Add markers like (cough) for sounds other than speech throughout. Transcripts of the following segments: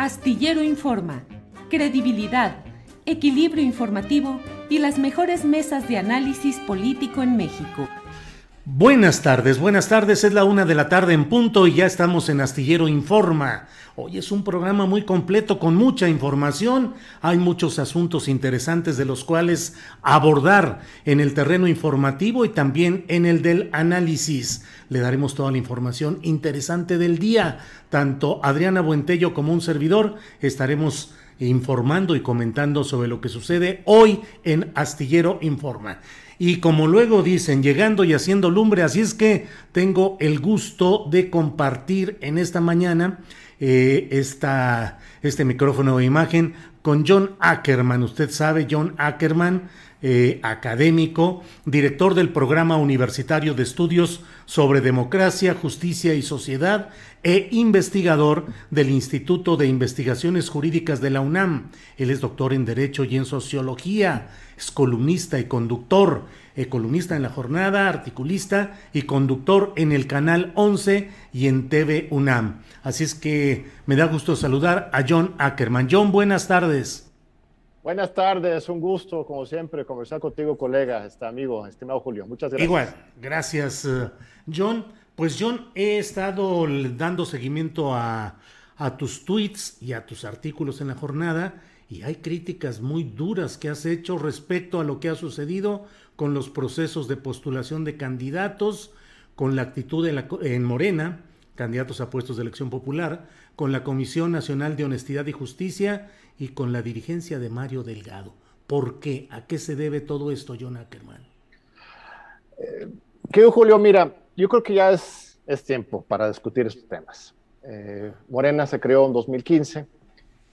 Astillero Informa, credibilidad, equilibrio informativo y las mejores mesas de análisis político en México. Buenas tardes, buenas tardes, es la una de la tarde en punto y ya estamos en Astillero Informa. Hoy es un programa muy completo con mucha información, hay muchos asuntos interesantes de los cuales abordar en el terreno informativo y también en el del análisis. Le daremos toda la información interesante del día, tanto Adriana Buentello como un servidor estaremos informando y comentando sobre lo que sucede hoy en Astillero Informa. Y como luego dicen, llegando y haciendo lumbre, así es que tengo el gusto de compartir en esta mañana eh, esta, este micrófono de imagen con John Ackerman. Usted sabe, John Ackerman, eh, académico, director del programa universitario de estudios sobre democracia, justicia y sociedad e investigador del Instituto de Investigaciones Jurídicas de la UNAM. Él es doctor en Derecho y en Sociología, es columnista y conductor, eh, columnista en la jornada, articulista y conductor en el canal 11 y en TV UNAM. Así es que me da gusto saludar a John Ackerman. John, buenas tardes. Buenas tardes, un gusto, como siempre, conversar contigo, colega, este amigo, estimado Julio. Muchas gracias. Igual, gracias, eh, John. Pues John, he estado dando seguimiento a, tus tweets y a tus artículos en la jornada y hay críticas muy duras que has hecho respecto a lo que ha sucedido con los procesos de postulación de candidatos, con la actitud de la, en Morena, candidatos a puestos de elección popular, con la Comisión Nacional de Honestidad y Justicia y con la dirigencia de Mario Delgado. ¿Por qué? ¿A qué se debe todo esto, John Ackerman? Eh, querido Julio, mira, yo creo que ya es, es tiempo para discutir estos temas. Eh, Morena se creó en 2015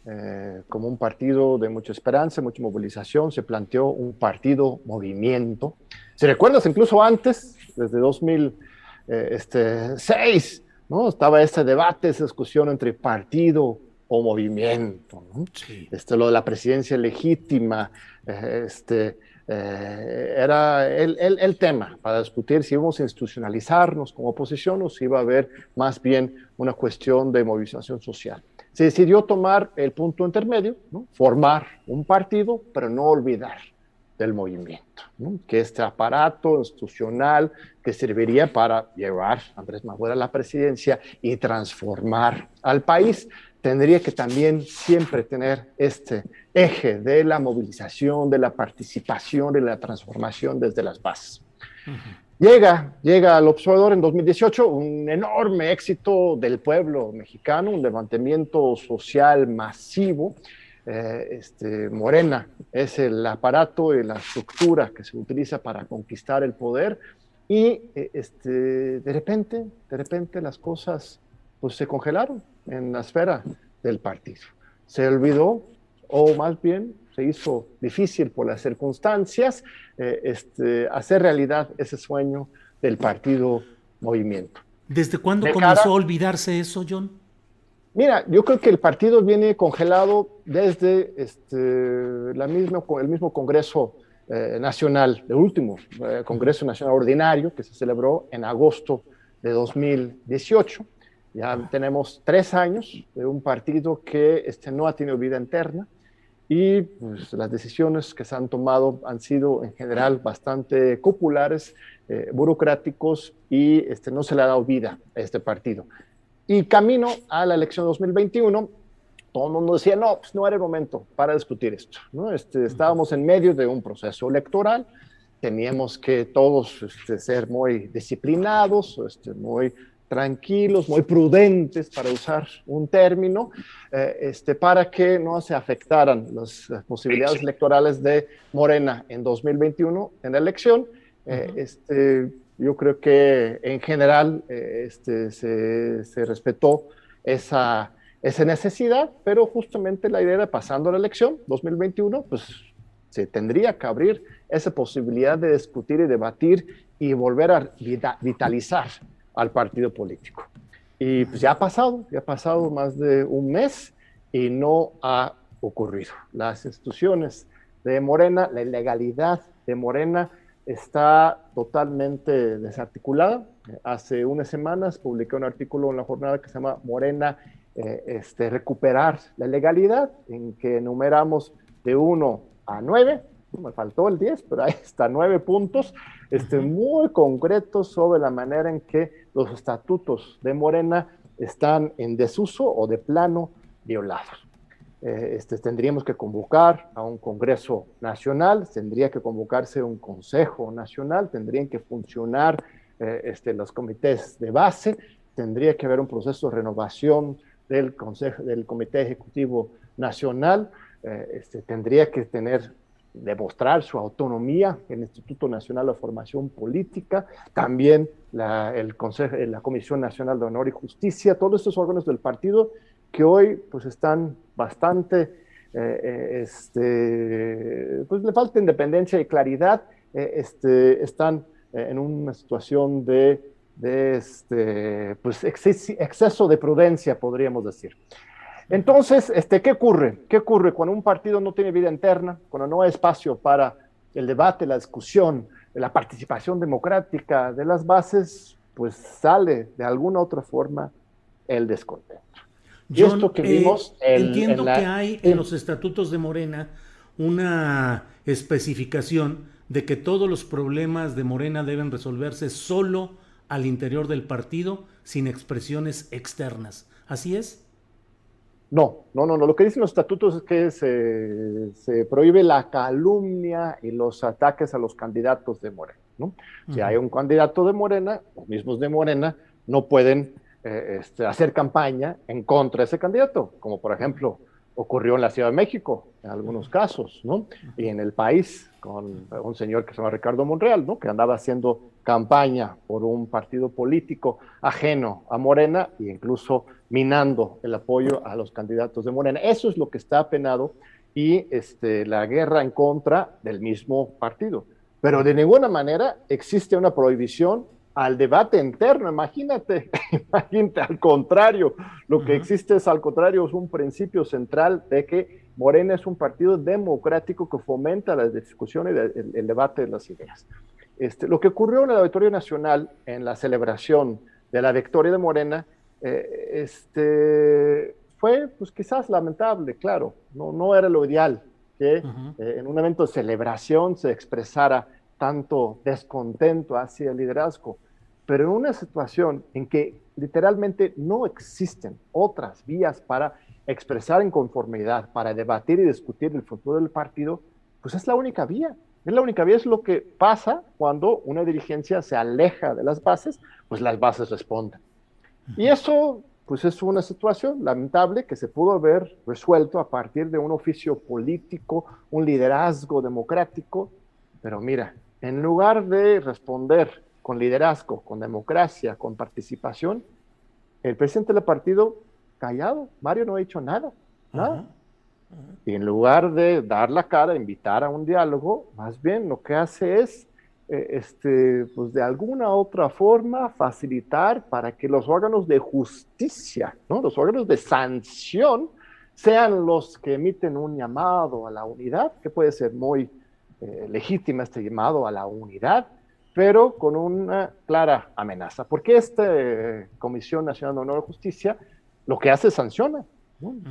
eh, como un partido de mucha esperanza, mucha movilización, se planteó un partido movimiento. Si recuerdas, incluso antes, desde 2006, ¿no? estaba ese debate, esa discusión entre partido o movimiento. ¿no? Sí. Este, lo de la presidencia legítima, eh, este, eh, era el, el, el, tema para discutir si íbamos a institucionalizarnos como oposición o si iba a haber más bien una cuestión de movilización social. Se decidió tomar el punto intermedio, ¿no? formar un partido, pero no olvidar del movimiento, ¿no? que este aparato institucional que serviría para llevar a Andrés Manuel a la presidencia y transformar al país, tendría que también siempre tener este eje de la movilización, de la participación, de la transformación desde las bases. Uh -huh. Llega, llega al observador en 2018 un enorme éxito del pueblo mexicano, un levantamiento social masivo. Eh, este, Morena es el aparato y la estructura que se utiliza para conquistar el poder y este, de repente, de repente las cosas pues, se congelaron en la esfera del partido. Se olvidó, o más bien se hizo difícil por las circunstancias, eh, este, hacer realidad ese sueño del partido movimiento. ¿Desde cuándo de comenzó cara, a olvidarse eso, John? Mira, yo creo que el partido viene congelado desde este, la misma, el mismo Congreso eh, Nacional, el último eh, Congreso Nacional Ordinario que se celebró en agosto de 2018 Ya tenemos tres años de un partido que este, no ha tenido vida interna y pues, las decisiones que se han tomado han sido en general bastante populares, eh, burocráticos y este, no se le ha dado vida a este partido. Y camino a la elección 2021, todo el mundo decía, no, pues no era el momento para discutir esto. ¿no? Este, estábamos en medio de un proceso electoral, teníamos que todos este, ser muy disciplinados, este, muy tranquilos, muy prudentes, para usar un término, eh, este, para que no se afectaran las, posibilidades electorales de Morena en 2021 en la elección. Eh, este, yo creo que en general eh, este, se, se, respetó esa, esa necesidad, pero justamente la idea de pasando la elección 2021, pues se tendría que abrir esa posibilidad de discutir y debatir y volver a vitalizar al partido político. Y pues ya ha pasado, ya ha pasado más de un mes y no ha ocurrido. Las instituciones de Morena, la ilegalidad de Morena está totalmente desarticulada. Hace unas semanas publiqué un artículo en la jornada que se llama Morena, eh, este, recuperar la legalidad, en que enumeramos de 1 a 9 me faltó el 10, pero ahí está, nueve puntos este, muy concretos sobre la manera en que los estatutos de Morena están en desuso o de plano violados. Eh, este, tendríamos que convocar a un Congreso Nacional, tendría que convocarse un Consejo Nacional, tendrían que funcionar eh, este, los comités de base, tendría que haber un proceso de renovación del, consejo, del Comité Ejecutivo Nacional, eh, este, tendría que tener demostrar su autonomía el Instituto Nacional de Formación Política, también Consejo, la Comisión Nacional de Honor y Justicia, todos estos órganos del partido que hoy pues están bastante, eh, eh, este, pues le falta independencia y claridad, eh, este, están en una situación de, de este, pues exceso de prudencia, podríamos decir. Entonces, este, ¿qué ocurre? ¿Qué ocurre cuando un partido no tiene vida interna, cuando no hay espacio para el debate, la discusión, la participación democrática de las bases? Pues sale de alguna otra forma el descontento. Yo esto que vimos eh, entiendo que hay en los estatutos de Morena una especificación de que todos los problemas de Morena deben resolverse solo al interior del partido sin expresiones externas. ¿Así es? No, no, no, no. Lo que dicen los estatutos es que se, prohíbe la calumnia y los ataques a los candidatos de Morena. ¿no? Si hay un candidato de Morena, los mismos de Morena no pueden eh, este, hacer campaña en contra de ese candidato, como por ejemplo ocurrió en la Ciudad de México en algunos casos, ¿no? Y en el país con un señor que se llama Ricardo Monreal, ¿no? Que andaba haciendo campaña por un partido político ajeno a Morena e incluso minando el apoyo a los candidatos de Morena. Eso es lo que está apenado y este, la guerra en contra del mismo partido. Pero de ninguna manera existe una prohibición al debate interno. Imagínate, (laughs) imagínate, al contrario, lo que existe es al contrario, es un principio central de que Morena es un partido democrático que fomenta la discusión y el, debate de las ideas. Este, lo que ocurrió en el Auditorio Nacional en la celebración de la victoria de Morena eh, este, fue pues quizás lamentable, claro, no, no era lo ideal que eh, en un evento de celebración se expresara tanto descontento hacia el liderazgo, pero en una situación en que literalmente no existen otras vías para expresar inconformidad, para debatir y discutir el futuro del partido, pues es la única vía. Es la única vía, es lo que pasa cuando una dirigencia se aleja de las bases, pues las bases responden. Y eso, pues es una situación lamentable que se pudo haber resuelto a partir de un oficio político, un liderazgo democrático, pero mira, en lugar de responder con liderazgo, con democracia, con participación, el presidente del partido callado, Mario no ha dicho nada, nada. Y en lugar de dar la cara, invitar a un diálogo, más bien lo que hace es eh, este, pues de alguna otra forma facilitar para que los órganos de justicia, ¿no? los órganos de sanción, sean los que emiten un llamado a la unidad, que puede ser muy eh, legítimo este llamado a la unidad, pero con una clara amenaza, porque esta eh, Comisión Nacional de Honor y Justicia lo que hace es sanciona,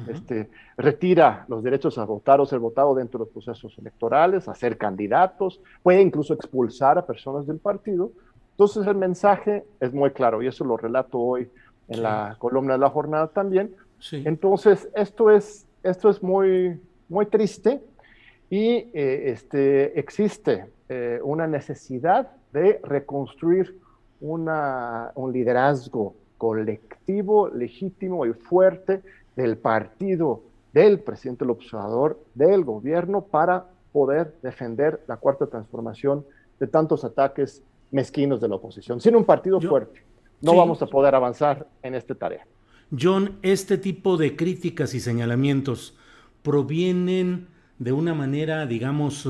este, retira los derechos a votar o ser votado dentro de los procesos electorales, a ser candidatos, puede incluso expulsar a personas del partido. Entonces el mensaje es muy claro y eso lo relato hoy en la columna de la jornada también. Entonces esto es, esto es muy, muy triste y eh, este, existe eh, una necesidad de reconstruir una, un liderazgo colectivo, legítimo y fuerte del partido, del presidente del observador, del gobierno, para poder defender la cuarta transformación de tantos ataques mezquinos de la oposición. Sin un partido fuerte, no vamos a poder avanzar en esta tarea. John, este tipo de críticas y señalamientos provienen de una manera, digamos,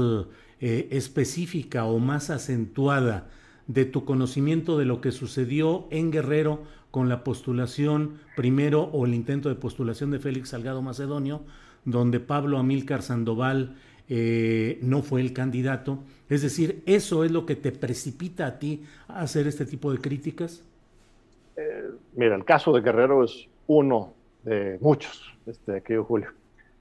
eh, específica o más acentuada de tu conocimiento de lo que sucedió en Guerrero con la postulación primero o el intento de postulación de Félix Salgado Macedonio, donde Pablo Amílcar Sandoval eh, no fue el candidato. Es decir, ¿eso es lo que te precipita a ti a hacer este tipo de críticas? Eh, mira, el caso de Guerrero es uno de muchos, este, querido Julio.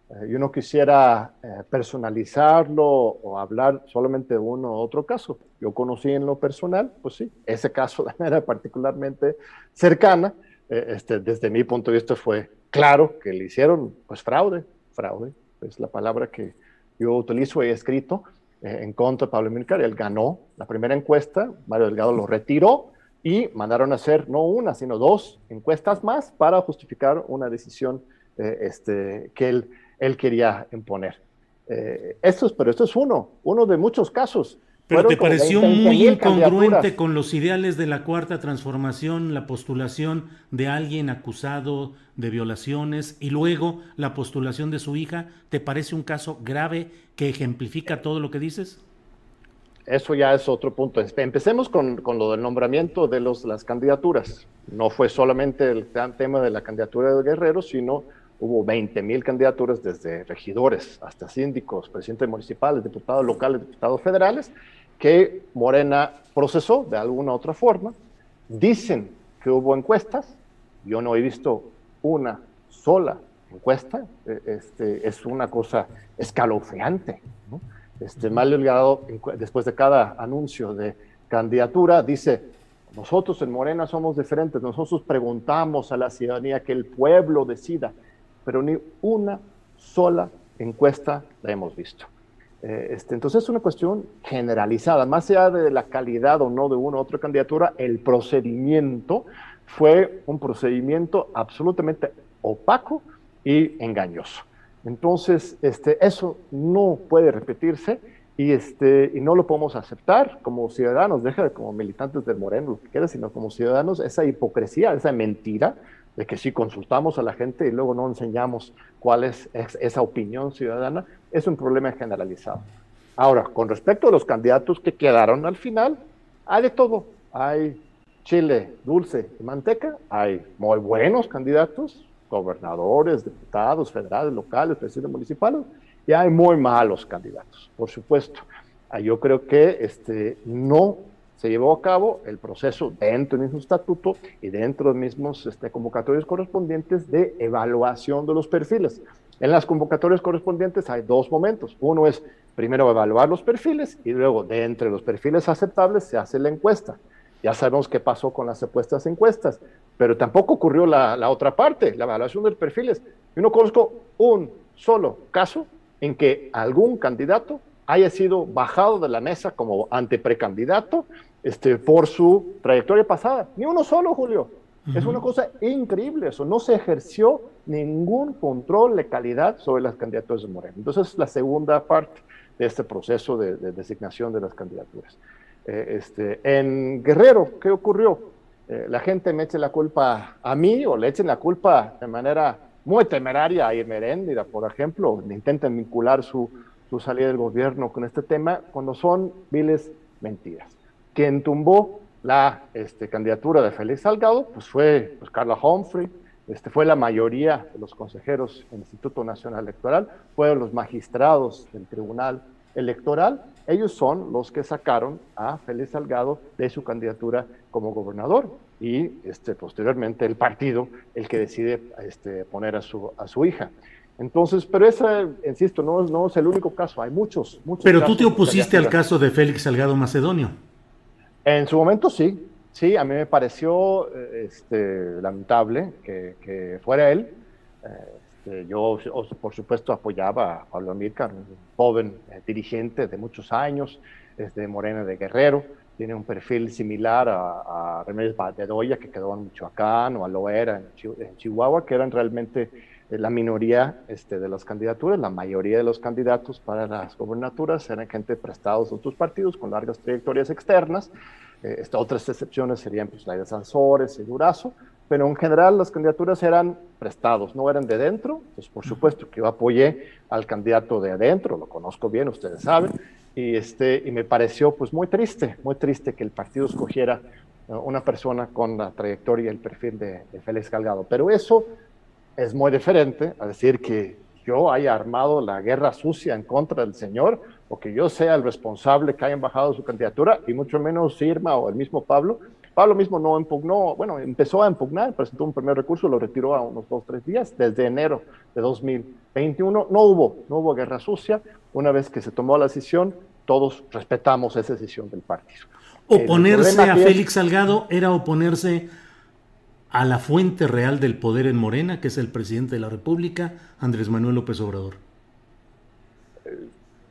Eh, yo no quisiera eh, personalizarlo o hablar solamente de uno u otro caso. Yo conocí en lo personal, pues sí, ese caso (laughs) de manera particularmente cercana. Eh, este, desde mi punto de vista fue claro que le hicieron pues fraude, fraude, es la palabra que yo utilizo y he escrito en contra de Pablo Milcar. Él ganó la primera encuesta, Mario Delgado lo retiró y mandaron a hacer no una, sino dos encuestas más para justificar una decisión este, que él él quería imponer. Eh, esto es, pero esto es uno, uno de muchos casos. Pero te pareció muy incongruente con los ideales de la cuarta transformación, la postulación de alguien acusado de violaciones y luego la postulación de su hija. ¿Te parece un caso grave que ejemplifica todo lo que dices? Eso ya es otro punto. Empecemos con, con lo del nombramiento de los, las candidaturas. No fue solamente el tema de la candidatura de Guerrero, sino hubo 20 mil candidaturas desde regidores hasta síndicos, presidentes municipales, diputados locales, diputados federales, que Morena procesó de alguna u otra forma. Dicen que hubo encuestas, yo no he visto una sola encuesta, e, este, es una cosa escalofriante. ¿no? Este, Mal Delgado, después de cada anuncio de candidatura, dice, nosotros en Morena somos diferentes, nosotros preguntamos a la ciudadanía que el pueblo decida pero ni una sola encuesta la hemos visto. Eh, este, entonces es una cuestión generalizada, más allá de la calidad o no de una u otra candidatura, el procedimiento fue un procedimiento absolutamente opaco y engañoso. Entonces, este, eso no puede repetirse y, este, y no lo podemos aceptar como ciudadanos, deja de como militantes del Moreno, lo que quieras, sino como ciudadanos, esa hipocresía, esa mentira de que si consultamos a la gente y luego no enseñamos cuál es, esa opinión ciudadana, es un problema generalizado. Ahora, con respecto a los candidatos que quedaron al final, hay de todo. Hay chile dulce y manteca, hay muy buenos candidatos, gobernadores, diputados federales, locales, presidentes municipales, y hay muy malos candidatos, por supuesto. Ah, yo creo que este, no se llevó a cabo el proceso dentro del mismo estatuto y dentro de los mismos este, convocatorios correspondientes de evaluación de los perfiles. En las convocatorias correspondientes hay dos momentos. Uno es primero evaluar los perfiles y luego de entre los perfiles aceptables se hace la encuesta. Ya sabemos qué pasó con las supuestas encuestas, pero tampoco ocurrió la, la otra parte, la evaluación de los perfiles. Yo no conozco un solo caso en que algún candidato haya sido bajado de la mesa como anteprecandidato este, por su trayectoria pasada. Ni uno solo, Julio. Es una cosa increíble eso. No se ejerció ningún control de calidad sobre las candidaturas de Moreno. Entonces, es la segunda parte de este proceso de, designación de las candidaturas. Eh, este, en Guerrero, ¿qué ocurrió? Eh, la gente me echa la culpa a mí o le echen la culpa de manera muy temeraria a Irmeréndida, por ejemplo, intentan vincular su, su salida del gobierno con este tema cuando son viles mentiras. Quien tumbó la este, candidatura de Félix Salgado pues fue pues, Carla Humphrey, este, fue la mayoría de los consejeros del Instituto Nacional Electoral, fueron los magistrados del Tribunal Electoral ellos son los que sacaron a Félix Salgado de su candidatura como gobernador y este, posteriormente el partido el que decide este, poner a su, a su hija. Entonces, pero ese, insisto, no, no es el único caso, hay muchos, muchos Pero tú te opusiste al caso de Félix Salgado Macedonio. En su momento sí, sí, a mí me pareció este, lamentable que, que fuera él. Este, yo, por supuesto, apoyaba a Pablo Amílcar, un joven eh, dirigente de muchos años, desde Morena de Guerrero, tiene un perfil similar a, a Remedios Bedoya, que quedó en Michoacán, o a Loera en, Chihuahua, que eran realmente eh, la minoría este, de las candidaturas, la mayoría de los candidatos para las gobernaturas eran gente prestados de otros partidos con largas trayectorias externas. Eh, otras excepciones serían pues, la de Sansores y Durazo, pero en general las candidaturas eran prestados, no eran de dentro. Pues por supuesto que yo apoyé al candidato de adentro, lo conozco bien, ustedes saben, y, este, y me pareció pues muy triste, muy triste que el partido escogiera eh, una persona con la trayectoria y el perfil de, de Félix Calgado. Pero eso es muy diferente a decir que yo haya armado la guerra sucia en contra del señor o que yo sea el responsable que hayan bajado su candidatura y mucho menos Irma o el mismo Pablo. Pablo mismo no impugnó, bueno, empezó a impugnar, presentó un primer recurso, lo retiró a unos dos, tres días, desde enero de 2021. No hubo, no hubo guerra sucia. Una vez que se tomó la decisión, todos respetamos esa decisión del partido. Oponerse a Félix Salgado era oponerse a la fuente real del poder en Morena, que es el presidente de la República, Andrés Manuel López Obrador?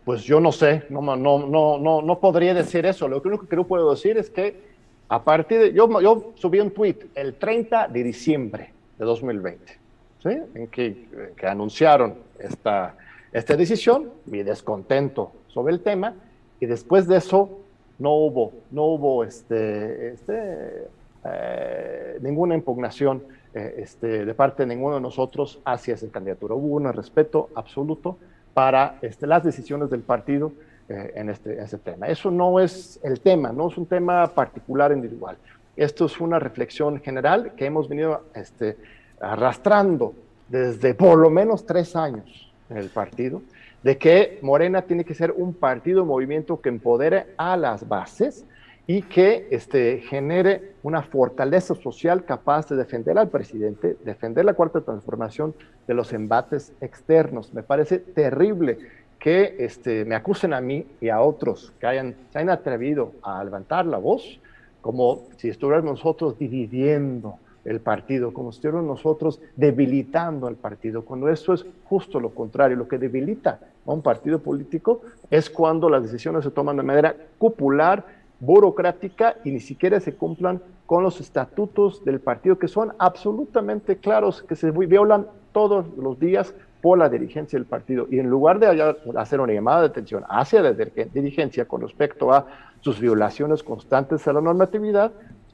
Pues yo no sé, no, no, no, no, no podría decir eso. Lo único que yo puedo decir es que a partir de, yo, yo subí un tweet el 30 de diciembre de 2020, ¿sí? en que, que anunciaron esta, esta decisión, mi descontento sobre el tema, y después de eso no hubo, no hubo este, este eh, ninguna impugnación eh, este, de parte de ninguno de nosotros hacia esa candidatura. Hubo un respeto absoluto para este, las decisiones del partido eh, en, este, ese tema. Eso no es el tema, no es un tema particular individual. Esto es una reflexión general que hemos venido este, arrastrando desde por lo menos tres años en el partido, de que Morena tiene que ser un partido, un movimiento que empodere a las bases, y que este, genere una fortaleza social capaz de defender al presidente, defender la cuarta transformación de los embates externos. Me parece terrible que este, me acusen a mí y a otros que hayan, se hayan atrevido a levantar la voz como si estuviéramos nosotros dividiendo el partido, como si estuviéramos nosotros debilitando al partido, cuando eso es justo lo contrario. Lo que debilita a un partido político es cuando las decisiones se toman de manera cupular burocrática y ni siquiera se cumplan con los estatutos del partido que son absolutamente claros, que se violan todos los días por la dirigencia del partido. Y en lugar de hacer una llamada de atención hacia la dirigencia con respecto a sus violaciones constantes a la normatividad,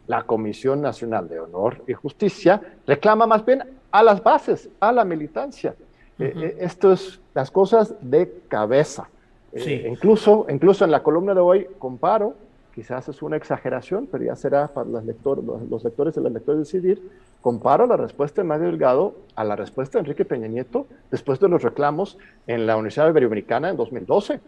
la Comisión Nacional de Honor y Justicia reclama más bien a las bases, a la militancia. Eh, eh, esto es las cosas de cabeza. Eh, incluso, incluso en la columna de hoy comparo quizás es una exageración, pero ya será para los, lectores, los, lectores y las lectores decidir, comparo la respuesta de Mario Delgado a la respuesta de Enrique Peña Nieto después de los reclamos en la Universidad Iberoamericana en 2012.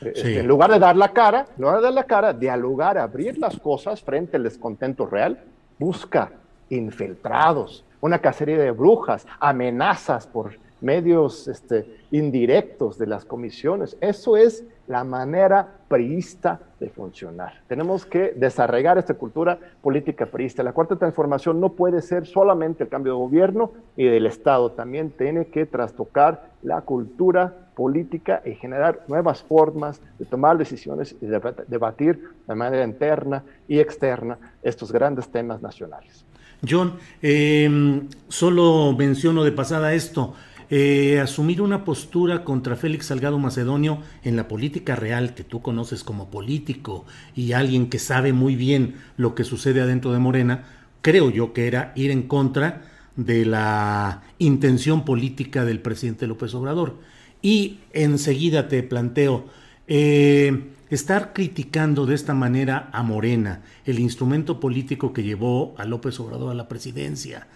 Este, en lugar de dar la cara, en lugar de dar la cara, dialogar, abrir las cosas frente al descontento real, busca infiltrados, una cacería de brujas, amenazas por medios este, indirectos de las comisiones. Eso es la manera priista de funcionar. Tenemos que desarraigar esta cultura política priista. La cuarta transformación no puede ser solamente el cambio de gobierno y del Estado, también tiene que trastocar la cultura política y generar nuevas formas de tomar decisiones y de debatir de manera interna y externa estos grandes temas nacionales. John, eh, solo menciono de pasada esto. Eh, asumir una postura contra Félix Salgado Macedonio en la política real que tú conoces como político y alguien que sabe muy bien lo que sucede adentro de Morena, creo yo que era ir en contra de la intención política del presidente López Obrador. Y enseguida te planteo, eh, estar criticando de esta manera a Morena, el instrumento político que llevó a López Obrador a la presidencia,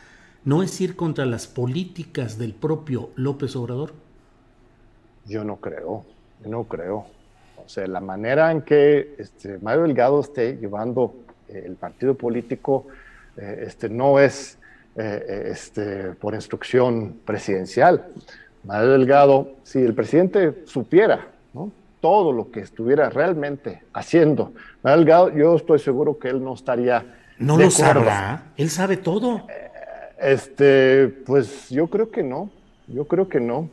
¿no es ir contra las políticas del propio López Obrador? Yo no creo, no creo. O sea, la manera en que este, Mario Delgado esté llevando eh, el partido político eh, este, no es eh, este, por instrucción presidencial. Mario Delgado, si el presidente supiera todo lo que estuviera realmente haciendo, Mario Delgado, yo estoy seguro que él no estaría... No lo sabrá, él sabe todo. Este, pues yo creo que no, yo creo que no.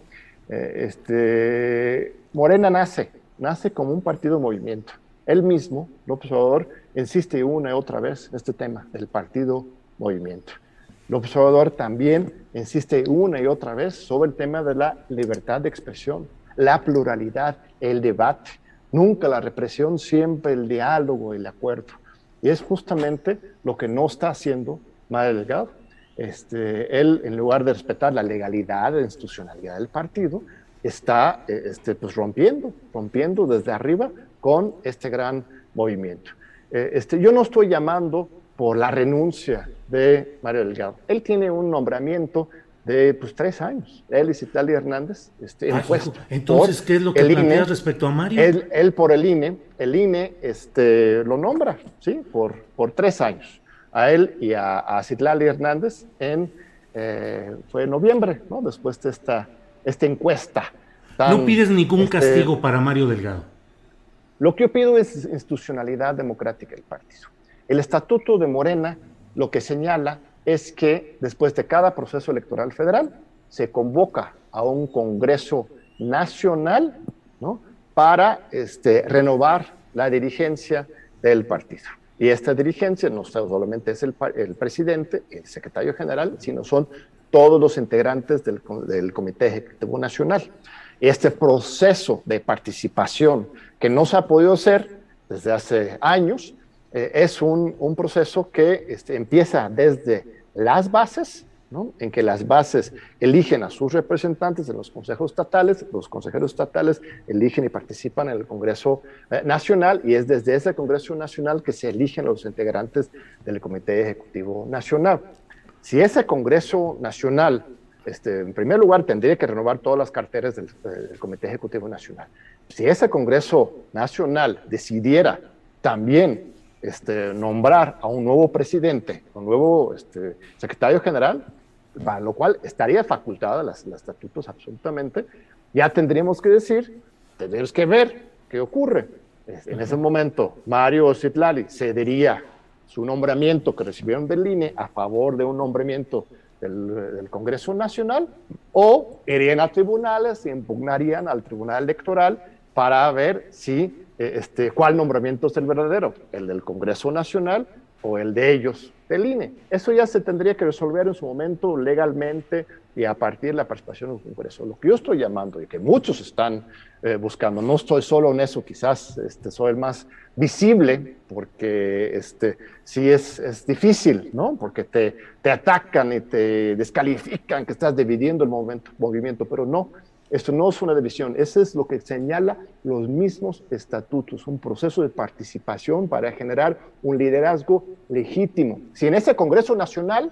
este, Morena nace, nace como un partido movimiento. Él mismo, López Obrador, insiste una y otra vez en este tema del partido movimiento. López Obrador también insiste una y otra vez sobre el tema de la libertad de expresión, la pluralidad, el debate, nunca la represión, siempre el diálogo, el acuerdo. Y es justamente lo que no está haciendo Mario Delgado. Este, él, en lugar de respetar la legalidad, la institucionalidad del partido, está eh, este, pues rompiendo, rompiendo desde arriba con este gran movimiento. Eh, este, yo no estoy llamando por la renuncia de Mario Delgado. Él tiene un nombramiento de pues, tres años, él y Citalia Hernández, este, en puesto. Entonces, ¿qué es lo que planteas respecto a Mario? Él, por el INE, el INE este, lo nombra, ¿sí? Por, por tres años, a él y a, a Citlali Hernández en, eh, fue en noviembre, ¿no? Después de esta, esta encuesta. no pides ningún este, castigo para Mario Delgado. Lo que yo pido es institucionalidad democrática del partido. El estatuto de Morena lo que señala es que después de cada proceso electoral federal se convoca a un Congreso Nacional ¿no? para este, renovar la dirigencia del partido. Y esta dirigencia no solamente es el, el presidente, el secretario general, sino son todos los integrantes del, del Comité Ejecutivo Nacional. Este proceso de participación que no se ha podido hacer desde hace años, eh, es un, un, proceso que este, empieza desde las bases, ¿no? en que las bases eligen a sus representantes en los consejos estatales, los consejeros estatales eligen y participan en el Congreso eh, Nacional y es desde ese Congreso Nacional que se eligen los integrantes del Comité Ejecutivo Nacional. Si ese Congreso Nacional este, en primer lugar, tendría que renovar todas las carteras del, del, Comité Ejecutivo Nacional. Si ese Congreso Nacional decidiera también este, nombrar a un nuevo presidente, un nuevo este, secretario general, para lo cual estaría facultada los estatutos absolutamente, ya tendríamos que decir, tendríamos que ver qué ocurre. En ese momento, Mario Citlali cedería su nombramiento que recibieron del INE a favor de un nombramiento del, Congreso Nacional o irían a tribunales y impugnarían al Tribunal Electoral para ver si eh, este, cuál nombramiento es el verdadero, el del Congreso Nacional o el de ellos, del INE. Eso ya se tendría que resolver en su momento legalmente y a partir de la participación en el Congreso. Lo que yo estoy llamando y que muchos están eh, buscando, no estoy solo en eso, quizás este, soy el más visible, porque este, sí es, es difícil, ¿no? Porque te, te atacan y te descalifican que estás dividiendo el movimiento, movimiento pero no, esto no es una división, eso es lo que señala los mismos estatutos, un proceso de participación para generar un liderazgo legítimo. Si en ese Congreso Nacional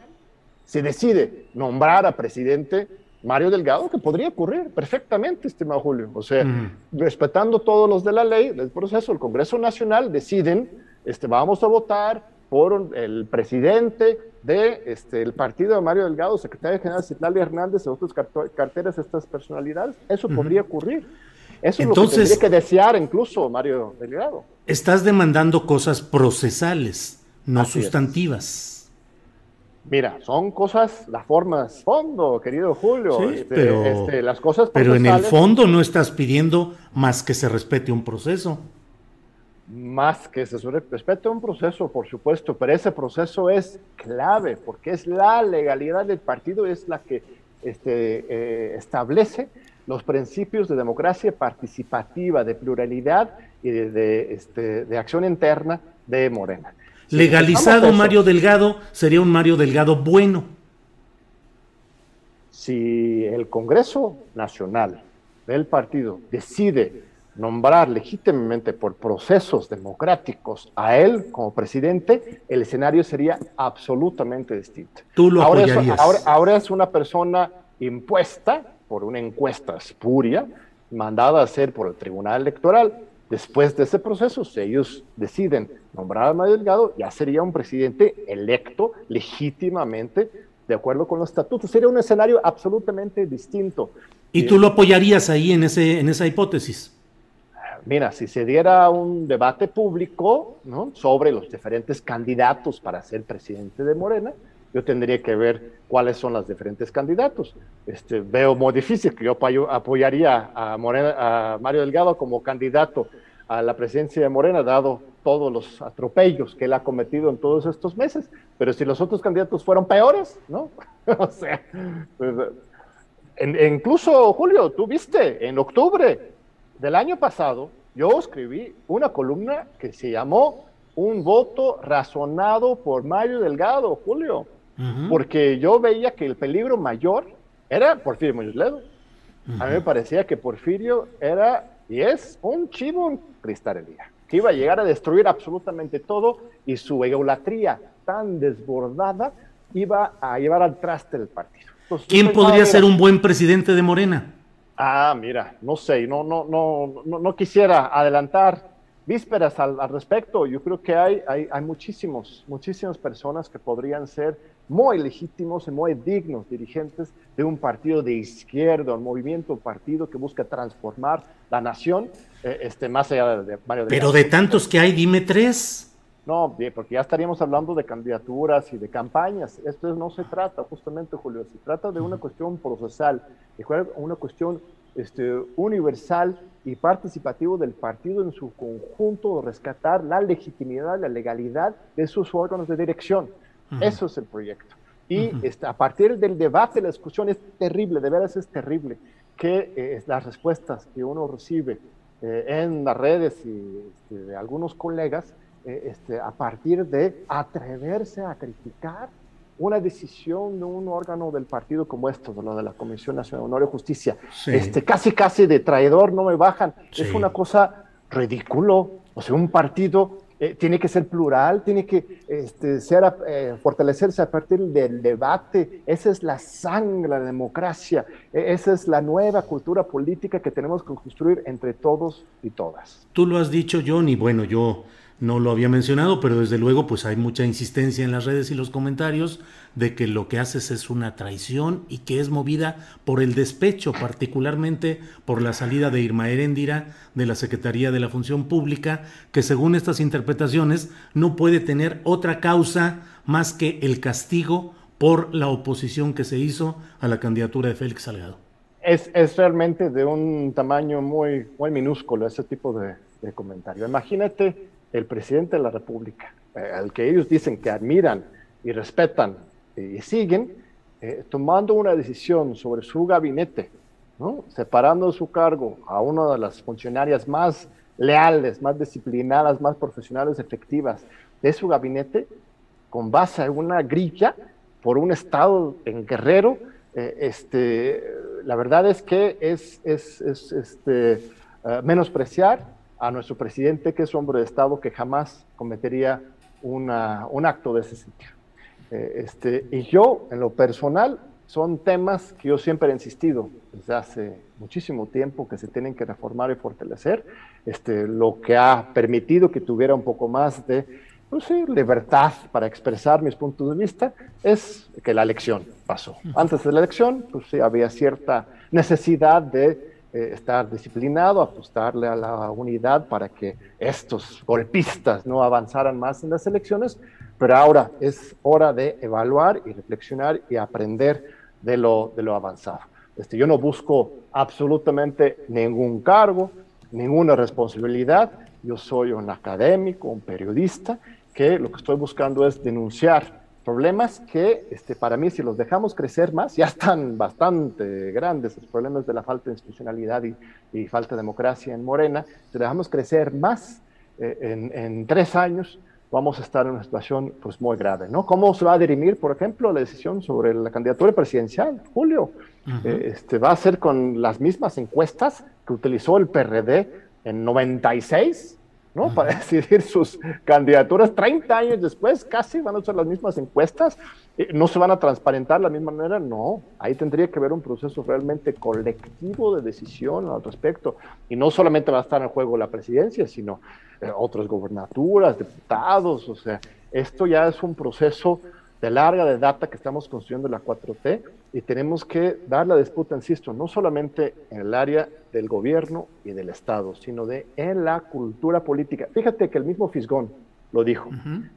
se decide nombrar a presidente Mario Delgado, que podría ocurrir perfectamente, estimado Julio, o sea, respetando todos los de la ley, del proceso, el Congreso Nacional deciden, este, vamos a votar por el presidente del de, este, el partido de Mario Delgado, secretario general Citlali Hernández, otras carteras, estas personalidades. Eso podría ocurrir. Eso es lo que tendría que desear incluso Mario Delgado. Estás demandando cosas procesales, no sustantivas. Mira, son cosas, las formas, fondo, querido Julio. Sí, este, pero, este, las cosas pero en el fondo no estás pidiendo más que se respete un proceso más que se respete un proceso, por supuesto, pero ese proceso es clave porque es la legalidad del partido, es la que este, eh, establece los principios de democracia participativa, de pluralidad y de, este, de acción interna de Morena. Legalizado Mario Delgado sería un Mario Delgado bueno. Si el Congreso Nacional del partido decide nombrar legítimamente por procesos democráticos a él como presidente, el escenario sería absolutamente distinto. Tú lo ahora, es, ahora, es una persona impuesta por una encuesta espuria, mandada a hacer por el Tribunal Electoral, Después de ese proceso, si ellos deciden nombrar a Mario Delgado, ya sería un presidente electo legítimamente de acuerdo con los estatutos. Sería un escenario absolutamente distinto. ¿Y tú lo apoyarías ahí en, ese, en esa hipótesis? Mira, si se diera un debate público ¿no? sobre los diferentes candidatos para ser presidente de Morena, yo tendría que ver cuáles son los diferentes candidatos. Este, veo muy difícil que yo apoyaría a, a Mario Delgado como candidato a la presidencia de Morena, dado todos los atropellos que él ha cometido en todos estos meses. Pero si los otros candidatos fueron peores, ¿no? (laughs) o sea, pues, incluso, Julio, tú viste, en octubre del año pasado, yo escribí una columna que se llamó Un voto razonado por Mario Delgado, Julio porque yo veía que el peligro mayor era Porfirio Muñoz Ledo. A mí me parecía que Porfirio era y es un chivo cristalería, que iba a llegar a destruir absolutamente todo y su egolatría tan desbordada iba a llevar al traste del partido. ¿Quién podría ser un buen presidente de Morena? Ah, mira, no sé, no, no, no, no, no quisiera adelantar vísperas al, respecto. Yo creo que hay, hay, hay muchísimos, muchísimas personas que podrían ser muy legítimos y muy dignos dirigentes de un partido de izquierda, un movimiento, un partido que busca transformar la nación, eh, este, más allá de, Mario Pero de tantos que hay, dime tres. No, porque ya estaríamos hablando de candidaturas y de campañas. Esto no se trata justamente, Julio, se trata de una cuestión procesal, de una cuestión este, universal y participativo del partido en su conjunto, rescatar la legitimidad, la legalidad de sus órganos de dirección. Eso es el proyecto. Y este, a partir del debate, la discusión es terrible, de veras es terrible, que eh, las respuestas que uno recibe eh, en las redes y este, de algunos colegas, eh, este, a partir de atreverse a criticar una decisión de un órgano del partido como esto, de lo de la Comisión Nacional de Honor y Justicia, este, casi casi de traidor, no me bajan, es una cosa ridículo, o sea, un partido eh, tiene que ser plural, tiene que este, ser, eh, fortalecerse a partir del debate. Esa es la sangre, la democracia. E, esa es la nueva cultura política que tenemos que construir entre todos y todas. Tú lo has dicho, John, y bueno, yo no lo había mencionado, pero desde luego pues hay mucha insistencia en las redes y los comentarios de que lo que haces es una traición y que es movida por el despecho, particularmente por la salida de Irma Eréndira de la Secretaría de la Función Pública, que según estas interpretaciones no puede tener otra causa más que el castigo por la oposición que se hizo a la candidatura de Félix Salgado. Es, es realmente de un tamaño muy, muy minúsculo ese tipo de, de comentario. Imagínate el presidente de la República, eh, al que ellos dicen que admiran y respetan y siguen, eh, tomando una decisión sobre su gabinete, ¿no? separando su cargo a una de las funcionarias más leales, más disciplinadas, más profesionales, efectivas de su gabinete, con base en una grilla por un Estado en Guerrero, eh, este, la verdad es que es, es, es este, menospreciar a nuestro presidente, que es hombre de Estado, que jamás cometería una, un acto de ese sentido. Eh, este, y yo, en lo personal, son temas que yo siempre he insistido desde hace muchísimo tiempo que se tienen que reformar y fortalecer, este, lo que ha permitido que tuviera un poco más de pues sí, libertad para expresar mis puntos de vista, es que la elección pasó. Antes de la elección, pues sí, había cierta necesidad de eh, estar disciplinado, apostarle a la unidad para que estos golpistas no avanzaran más en las elecciones, pero ahora es hora de evaluar y reflexionar y aprender de lo, de lo avanzado. Este, yo no busco absolutamente ningún cargo, ninguna responsabilidad, yo soy un académico, un periodista, que lo que estoy buscando es denunciar problemas que este, para mí si los dejamos crecer más, ya están bastante grandes los problemas de la falta de institucionalidad y, falta de democracia en Morena, si dejamos crecer más eh, en, en, tres años, vamos a estar en una situación pues, muy grave. ¿no? ¿Cómo se va a dirimir, por ejemplo, la decisión sobre la candidatura presidencial, Julio? Eh, este, va a ser con las mismas encuestas que utilizó el PRD en 96 ¿no? Para decidir sus candidaturas. 30 años después, casi van a ser las mismas encuestas, eh, no se van a transparentar de la misma manera, no, ahí tendría que haber un proceso realmente colectivo de decisión al respecto, y no solamente va a estar en juego la presidencia, sino eh, otras gobernaturas, diputados, o sea, esto ya es un proceso de larga de data que estamos construyendo la 4T y tenemos que dar la disputa, insisto, no solamente en el área del gobierno y del Estado, sino de en la cultura política. Fíjate que el mismo Fisgón lo dijo.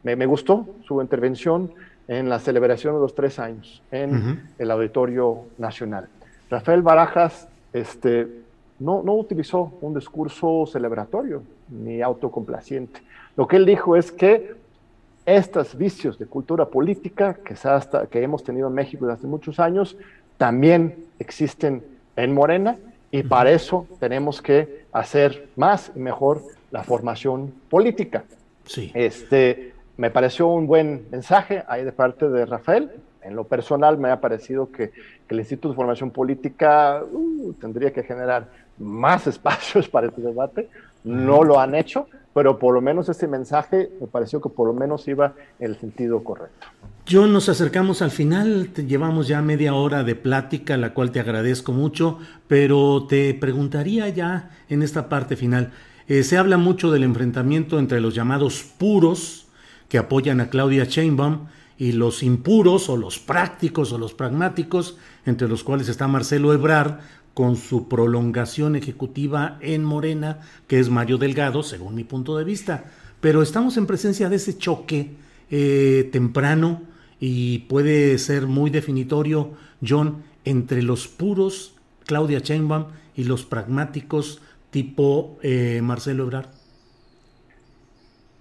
me, me, gustó su intervención en la celebración de los tres años en el Auditorio Nacional. Rafael Barajas este, no, no utilizó un discurso celebratorio ni autocomplaciente. Lo que él dijo es que estos vicios de cultura política que, hasta, que hemos tenido en México desde hace muchos años también existen en Morena y para eso tenemos que hacer más y mejor la formación política. Sí. Este, me pareció un buen mensaje ahí de parte de Rafael. En lo personal me ha parecido que, el Instituto de Formación Política uh, tendría que generar más (laughs) espacios para este debate. No lo han hecho, pero por lo menos ese mensaje me pareció que por lo menos iba en el sentido correcto. Yo nos acercamos al final, llevamos ya media hora de plática, la cual te agradezco mucho, pero te preguntaría ya en esta parte final, eh, se habla mucho del enfrentamiento entre los llamados puros, que apoyan a Claudia Sheinbaum, y los impuros o los prácticos o los pragmáticos, entre los cuales está Marcelo Ebrard, con su prolongación ejecutiva en Morena, que es Mario Delgado, según mi punto de vista. Pero estamos en presencia de ese choque eh, temprano y puede ser muy definitorio, John, entre los puros Claudia Sheinbaum y los pragmáticos tipo eh, Marcelo Ebrard.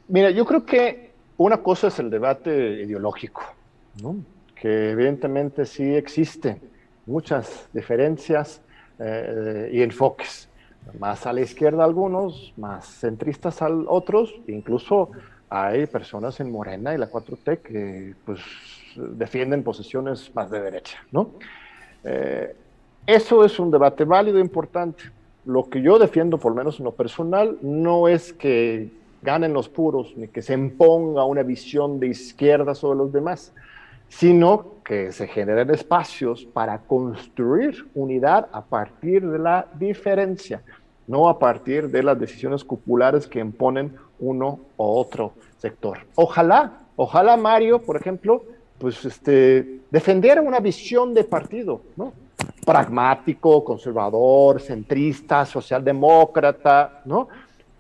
Mira, yo creo que una cosa es el debate ideológico, que evidentemente sí existe muchas diferencias eh, y enfoques. Más a la izquierda algunos, más centristas a otros, incluso hay personas en Morena y la 4T que pues, defienden posiciones más de derecha. ¿no? Eh, eso es un debate válido e importante. Lo que yo defiendo, por lo menos en lo personal, no es que ganen los puros ni que se imponga una visión de izquierda sobre los demás sino que se generen espacios para construir unidad a partir de la diferencia, no a partir de las decisiones populares que imponen uno o otro sector. Ojalá, ojalá Mario, por ejemplo, pues este, defendiera una visión de partido, ¿no? pragmático, conservador, centrista, socialdemócrata, ¿no?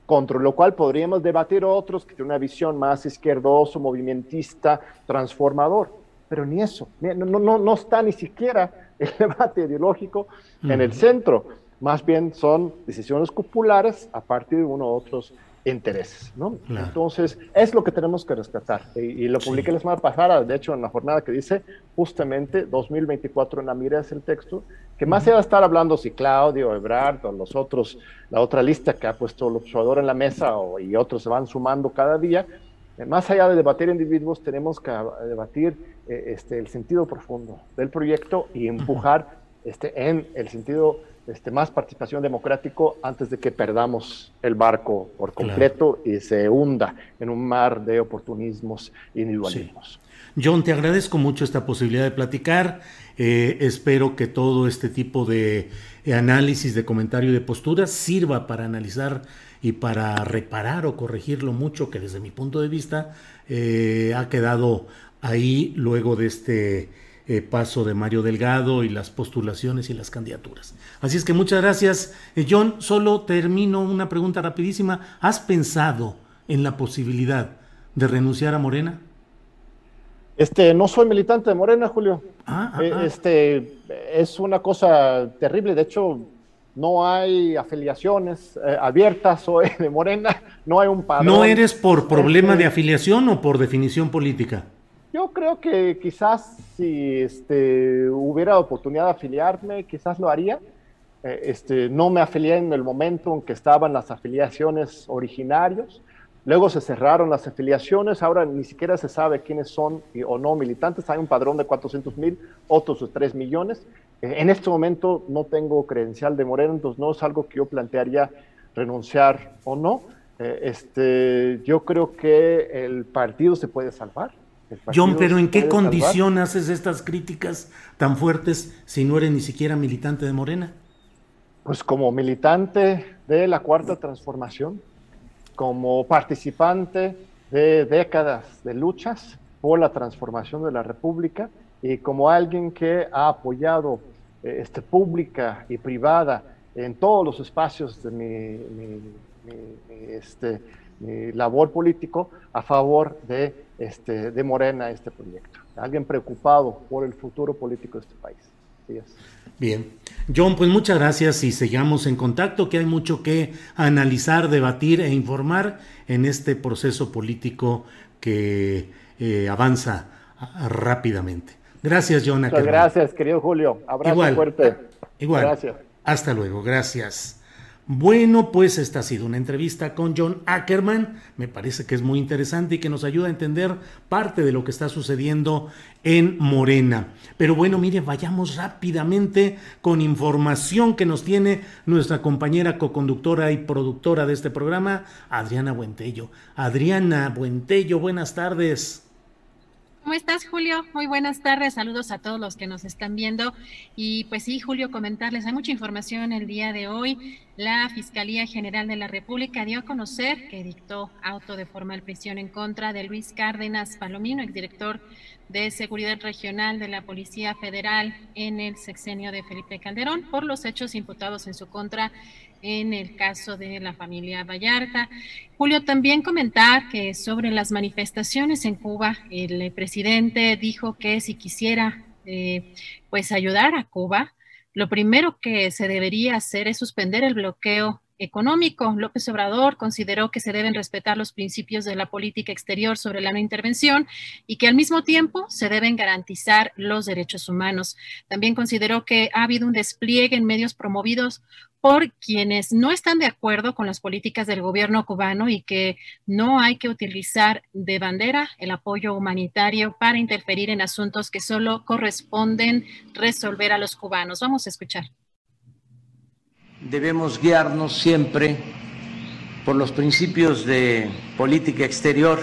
contra lo cual podríamos debatir otros que tienen una visión más izquierdoso, movimentista, transformador pero ni eso, no, no, no está ni siquiera (laughs) el debate ideológico en el centro, más bien son decisiones populares a partir de uno u otros intereses, ¿no? Entonces, es lo que tenemos que rescatar. Y, lo publiqué la semana pasada, de hecho, en la jornada que dice justamente 2024 en la mira es el texto, que más allá de estar hablando si Claudio, Ebrard o los otros, la otra lista que ha puesto el observador en la mesa o, y otros se van sumando cada día, eh, más allá de debatir individuos, tenemos que debatir eh, este, el sentido profundo del proyecto y empujar este, en el sentido este, más participación democrático antes de que perdamos el barco por completo y se hunda en un mar de oportunismos e individualismos. John, te agradezco mucho esta posibilidad de platicar. Eh, espero que todo este tipo de análisis, de comentario y de posturas sirva para analizar y para reparar o corregir lo mucho que desde mi punto de vista eh, ha quedado ahí luego de este eh, paso de Mario Delgado y las postulaciones y las candidaturas. Así es que muchas gracias. Eh, John, solo termino una pregunta rapidísima. ¿Has pensado en la posibilidad de renunciar a Morena? Este, no soy militante de Morena, Julio. Ah, ah, ah. Este, es una cosa terrible. De hecho, no hay afiliaciones eh, abiertas o de Morena, no hay un padrón. ¿No eres por problema de afiliación o por definición política? Yo creo que quizás si este, hubiera oportunidad de afiliarme, quizás lo haría. Eh, este, no me afilié en el momento en que estaban las afiliaciones originarios. Luego se cerraron las afiliaciones, ahora ni siquiera se sabe quiénes son o no militantes. Hay un padrón de 400 mil, otros de 3 millones. Eh, en este momento no tengo credencial de Morena, entonces no es algo que yo plantearía renunciar o no. Eh, este, yo creo que el partido se puede salvar. John, pero ¿en qué condición haces estas críticas tan fuertes si no eres ni siquiera militante de Morena? Pues como militante de la Cuarta Transformación, como participante de décadas de luchas por la transformación de la República y como alguien que ha apoyado eh, este, pública y privada en todos los espacios de mi, este, labor político a favor de, este, de Morena, este proyecto. Alguien preocupado por el futuro político de este país. Bien. John, pues muchas gracias y sigamos en contacto, que hay mucho que analizar, debatir e informar en este proceso político que eh, avanza rápidamente. Gracias, John. Muchas gracias, querido Julio. Abrazo fuerte. Igual. Gracias. Hasta luego, gracias. Bueno, pues esta ha sido una entrevista con John Ackerman. Me parece que es muy interesante y que nos ayuda a entender parte de lo que está sucediendo en Morena. Pero bueno, mire, vayamos rápidamente con información que nos tiene nuestra compañera coconductora y productora de este programa, Adriana Buentello. Adriana Buentello, buenas tardes. ¿Cómo estás, Julio? Muy buenas tardes. Saludos a todos los que nos están viendo. Y pues sí, Julio, comentarles, hay mucha información el día de hoy. La Fiscalía General de la República dio a conocer que dictó auto de formal prisión en contra de Luis Cárdenas Palomino, exdirector de Seguridad Regional de la Policía Federal en el sexenio de Felipe Calderón, por los hechos imputados en su contra en el caso de la familia Vallarta. Julio, también comentar que sobre las manifestaciones en Cuba, el presidente dijo que si quisiera eh, pues ayudar a Cuba, lo primero que se debería hacer es suspender el bloqueo económico. López Obrador consideró que se deben respetar los principios de la política exterior sobre la no intervención y que al mismo tiempo se deben garantizar los derechos humanos. También consideró que ha habido un despliegue en medios promovidos por quienes no están de acuerdo con las políticas del gobierno cubano y que no hay que utilizar de bandera el apoyo humanitario para interferir en asuntos que solo corresponden resolver a los cubanos. Vamos a escuchar. Debemos guiarnos siempre por los principios de política exterior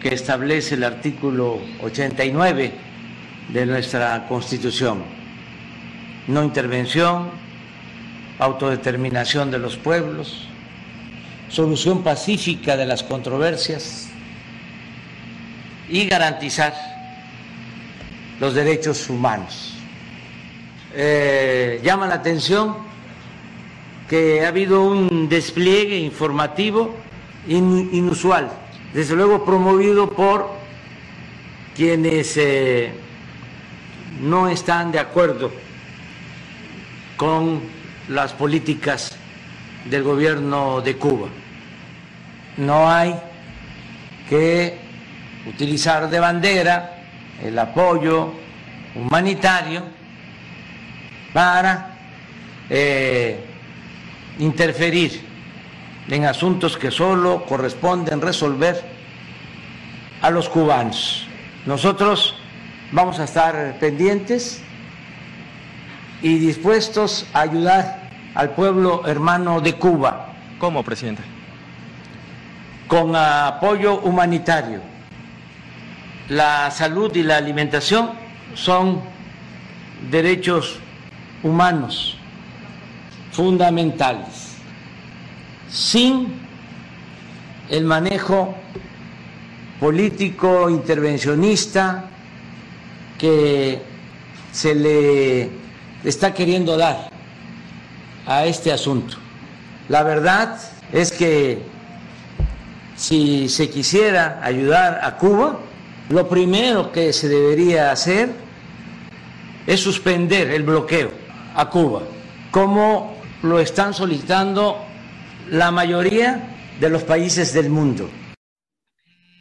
que establece el artículo 89 de nuestra Constitución. No intervención, autodeterminación de los pueblos, solución pacífica de las controversias y garantizar los derechos humanos. Eh, llama la atención que ha habido un despliegue informativo inusual, desde luego promovido por quienes eh, no están de acuerdo con las políticas del gobierno de Cuba. No hay que utilizar de bandera el apoyo humanitario para eh, interferir en asuntos que solo corresponden resolver a los cubanos. Nosotros vamos a estar pendientes y dispuestos a ayudar al pueblo hermano de Cuba. ¿Cómo, presidente? Con apoyo humanitario. La salud y la alimentación son derechos humanos fundamentales. Sin el manejo político intervencionista que se le está queriendo dar a este asunto. La verdad es que si se quisiera ayudar a Cuba, lo primero que se debería hacer es suspender el bloqueo a Cuba, como lo están solicitando la mayoría de los países del mundo.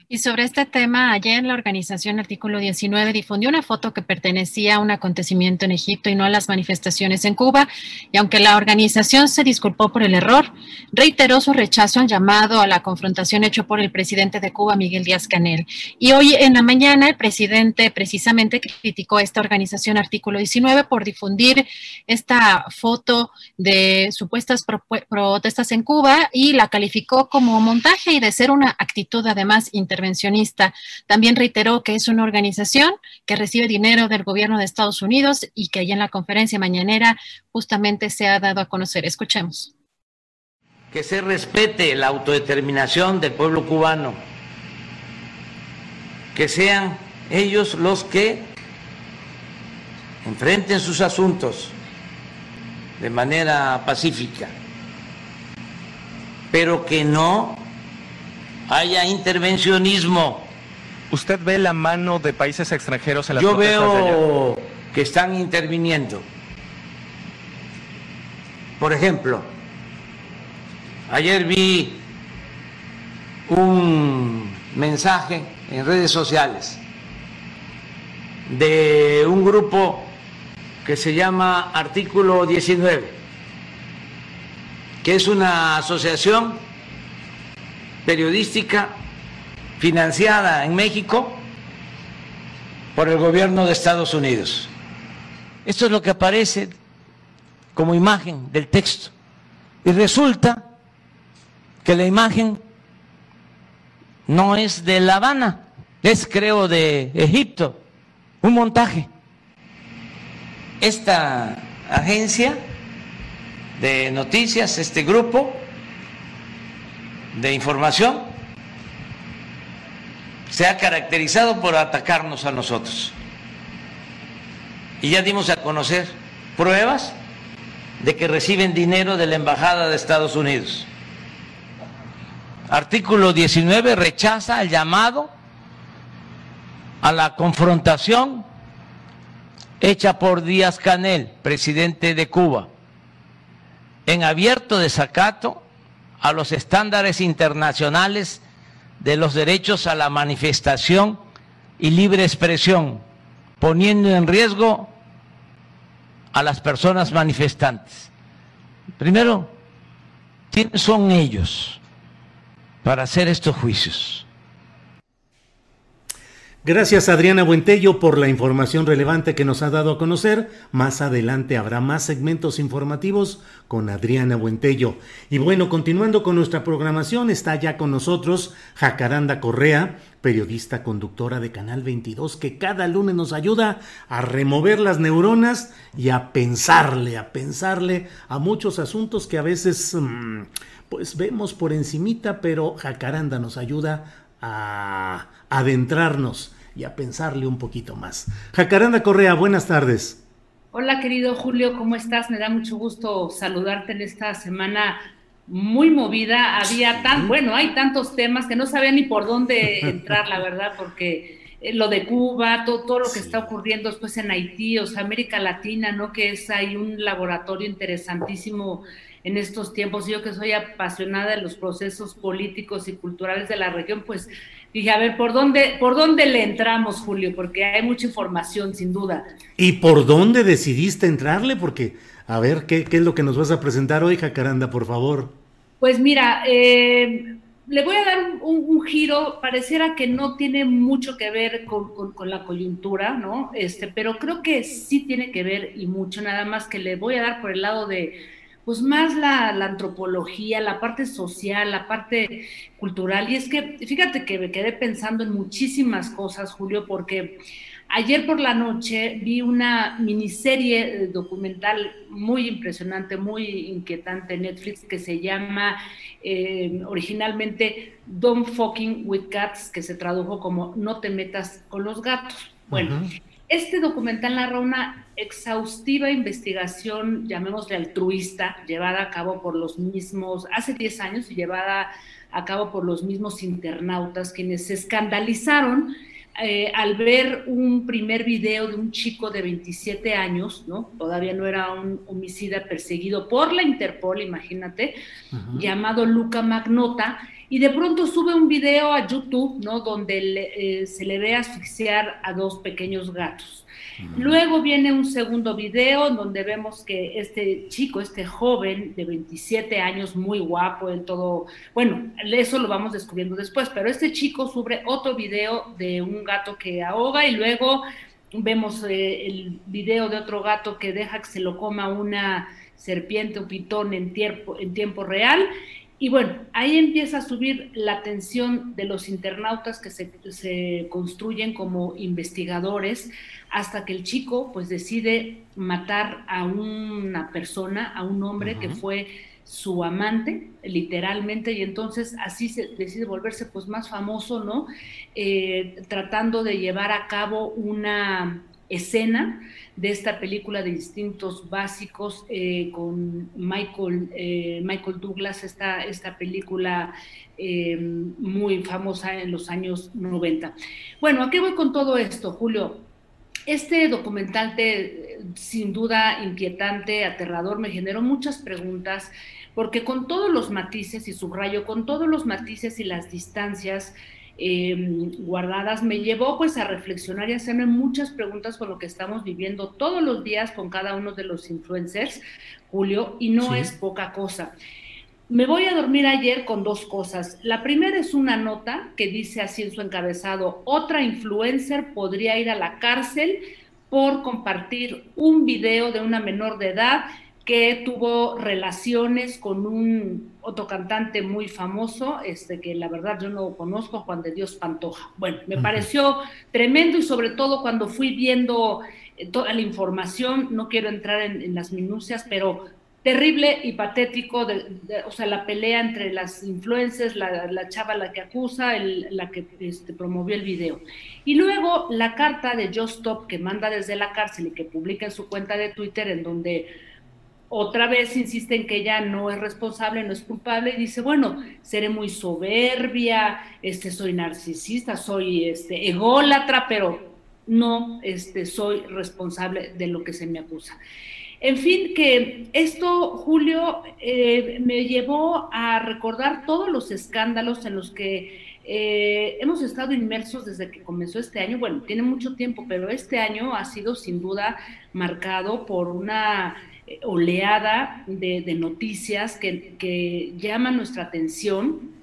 Y sobre este tema, ayer la organización Artículo 19 difundió una foto que pertenecía a un acontecimiento en Egipto y no a las manifestaciones en Cuba. Y aunque la organización se disculpó por el error, reiteró su rechazo al llamado a la confrontación hecho por el presidente de Cuba, Miguel Díaz Canel. Y hoy en la mañana el presidente precisamente criticó a esta organización Artículo 19 por difundir esta foto de supuestas protestas en Cuba y la calificó como montaje y de ser una actitud además internacional intervencionista. También reiteró que es una organización que recibe dinero del gobierno de Estados Unidos y que allí en la conferencia mañanera justamente se ha dado a conocer. Escuchemos. Que se respete la autodeterminación del pueblo cubano, que sean ellos los que enfrenten sus asuntos de manera pacífica, pero que no haya intervencionismo. ¿Usted ve la mano de países extranjeros en las Yo veo que están interviniendo. Por ejemplo, ayer vi un mensaje en redes sociales de un grupo que se llama Artículo 19, que es una asociación periodística financiada en México por el gobierno de Estados Unidos. Esto es lo que aparece como imagen del texto. Y resulta que la imagen no es de La Habana, es creo de Egipto, un montaje. Esta agencia de noticias, este grupo, de información se ha caracterizado por atacarnos a nosotros. Y ya dimos a conocer pruebas de que reciben dinero de la Embajada de Estados Unidos. Artículo 19 rechaza el llamado a la confrontación hecha por Díaz Canel, presidente de Cuba, en abierto desacato a los estándares internacionales de los derechos a la manifestación y libre expresión, poniendo en riesgo a las personas manifestantes. Primero, ¿quiénes son ellos para hacer estos juicios? Gracias Adriana Buentello por la información relevante que nos ha dado a conocer. Más adelante habrá más segmentos informativos con Adriana Buentello. Y bueno, continuando con nuestra programación, está ya con nosotros Jacaranda Correa, periodista conductora de Canal 22, que cada lunes nos ayuda a remover las neuronas y a pensarle, a pensarle a muchos asuntos que a veces mm, pues vemos por encimita, pero Jacaranda nos ayuda a adentrarnos y a pensarle un poquito más. Jacaranda Correa, buenas tardes. Hola querido Julio, ¿cómo estás? Me da mucho gusto saludarte en esta semana muy movida. Había tan, bueno, hay tantos temas que no sabía ni por dónde entrar, la verdad, porque eh, lo de Cuba, todo, todo lo que está ocurriendo después en Haití, o sea, América Latina, ¿no? Que es ahí un laboratorio interesantísimo en estos tiempos. Yo que soy apasionada de los procesos políticos y culturales de la región, pues dije, a ver, ¿por dónde, ¿por dónde le entramos, Julio? Porque hay mucha información, sin duda. ¿Y por dónde decidiste entrarle? Porque, a ver, ¿qué, qué es lo que nos vas a presentar hoy, Jacaranda, por favor? Pues mira, eh, le voy a dar un, giro, pareciera que no tiene mucho que ver con, con, la coyuntura, ¿no? Este, pero creo que sí tiene que ver y mucho, nada más que le voy a dar por el lado de pues más la, antropología, la parte social, la parte cultural. Y es que, fíjate que me quedé pensando en muchísimas cosas, Julio, porque ayer por la noche vi una miniserie eh, documental muy impresionante, muy inquietante en Netflix que se llama eh, originalmente Don't Fucking with Cats, que se tradujo como No te metas con los gatos. Bueno. Este documental narra una exhaustiva investigación, llamémosle altruista, llevada a cabo por los mismos, hace 10 años, y llevada a cabo por los mismos internautas, quienes se escandalizaron eh, al ver un primer video de un chico de 27 años, ¿no? Todavía no era un homicida perseguido por la Interpol, imagínate, llamado Luca Magnota, y de pronto sube un video a YouTube, ¿no? Donde eh, se le ve asfixiar a dos pequeños gatos. Luego viene un segundo video donde vemos que este chico, este joven de 27 años, muy guapo, en todo, bueno, eso lo vamos descubriendo después, pero este chico sube otro video de un gato que ahoga y luego vemos eh, el video de otro gato que deja que se lo coma una serpiente o pitón en tiempo, en tiempo real y bueno, ahí empieza a subir la atención de los internautas que se, construyen como investigadores hasta que el chico pues decide matar a una persona, a un hombre que fue su amante, literalmente, y entonces así se decide volverse pues más famoso, ¿no? Eh, tratando de llevar a cabo una escena de esta película de instintos básicos eh, con Michael, eh, Michael Douglas, esta, esta película eh, muy famosa en los años 90. Bueno, ¿a qué voy con todo esto, Julio? Este documental, sin duda inquietante, aterrador, me generó muchas preguntas, porque con todos los matices, y subrayo, con todos los matices y las distancias, Em, guardadas, me llevó pues a reflexionar y hacerme muchas preguntas con lo que estamos viviendo todos los días con cada uno de los influencers, Julio, y no es poca cosa. Me voy a dormir ayer con dos cosas. La primera es una nota que dice así en su encabezado, otra influencer podría ir a la cárcel por compartir un video de una menor de edad que tuvo relaciones con un otro cantante muy famoso, este que la verdad yo no conozco, Juan de Dios Pantoja. Bueno, me pareció tremendo y sobre todo cuando fui viendo eh, toda la información, no quiero entrar en, las minucias, pero terrible y patético, o sea, la pelea entre las influencers, la, chava la que acusa, la que este, promovió el video. Y luego la carta de Just Stop que manda desde la cárcel y que publica en su cuenta de Twitter en donde otra vez insiste en que ella no es responsable, no es culpable y dice, bueno, seré muy soberbia, este, soy narcisista, soy este, ególatra, pero no este, soy responsable de lo que se me acusa. En fin, que esto, Julio, eh, me llevó a recordar todos los escándalos en los que eh, hemos estado inmersos desde que comenzó este año. Bueno, tiene mucho tiempo, pero este año ha sido sin duda marcado por una oleada de, noticias que, llaman nuestra atención,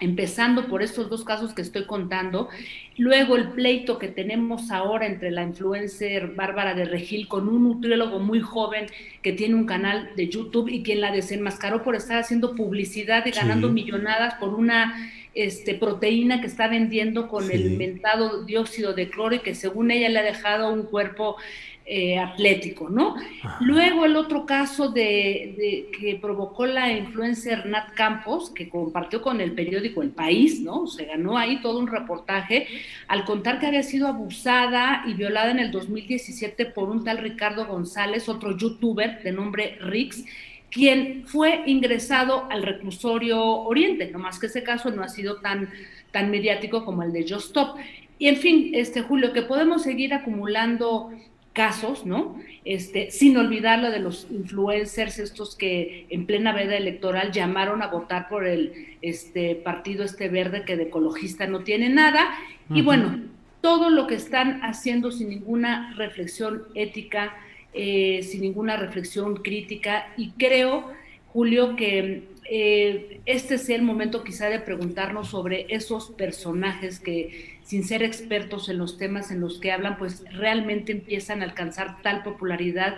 empezando por estos dos casos que estoy contando, luego el pleito que tenemos ahora entre la influencer Bárbara de Regil con un nutriólogo muy joven que tiene un canal de YouTube y quien la desenmascaró por estar haciendo publicidad y ganando millonadas por una este, proteína que está vendiendo con el inventado dióxido de cloro y que según ella le ha dejado un cuerpo eh, atlético, ¿no? Luego el otro caso de, que provocó la influencer Nat Campos, que compartió con el periódico El País, ¿no? Se ganó ahí todo un reportaje al contar que había sido abusada y violada en el 2017 por un tal Ricardo González, otro youtuber de nombre Rix, quien fue ingresado al reclusorio Oriente, no más que ese caso no ha sido tan, tan mediático como el de Just Stop. Y en fin, este Julio, que podemos seguir acumulando casos, ¿no? Este, sin olvidar lo de los influencers, estos que en plena veda electoral llamaron a votar por el este, partido este verde que de ecologista no tiene nada. Y bueno, todo lo que están haciendo sin ninguna reflexión ética, eh, sin ninguna reflexión crítica. Y creo, Julio, que eh, este es el momento quizá de preguntarnos sobre esos personajes que sin ser expertos en los temas en los que hablan, pues realmente empiezan a alcanzar tal popularidad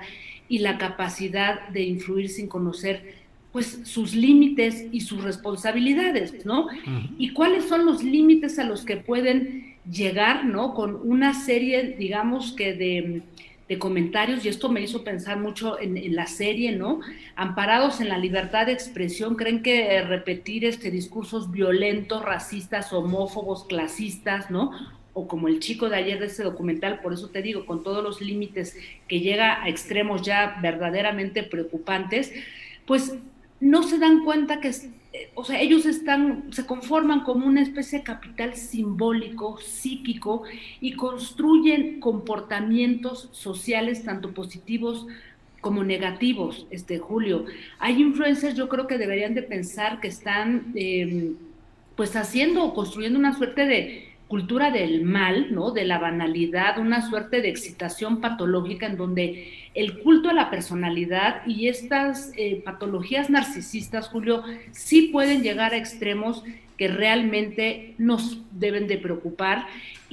y la capacidad de influir sin conocer pues sus límites y sus responsabilidades, ¿no? Y cuáles son los límites a los que pueden llegar, ¿no? Con una serie, digamos que de de comentarios y esto me hizo pensar mucho en, la serie, ¿no? Amparados en la libertad de expresión, creen que repetir este discursos violentos, racistas, homófobos, clasistas, ¿no? O como el chico de ayer de ese documental, por eso te digo, con todos los límites que llega a extremos ya verdaderamente preocupantes, pues no se dan cuenta que o sea, ellos están, se conforman como una especie de capital simbólico, psíquico, y construyen comportamientos sociales tanto positivos como negativos, este Julio. Hay influencers, yo creo que deberían de pensar que están em, pues haciendo o construyendo una suerte de cultura del mal, ¿no? De la banalidad, una suerte de excitación patológica en donde el culto a la personalidad y estas eh, patologías narcisistas, Julio, sí pueden llegar a extremos que realmente nos deben de preocupar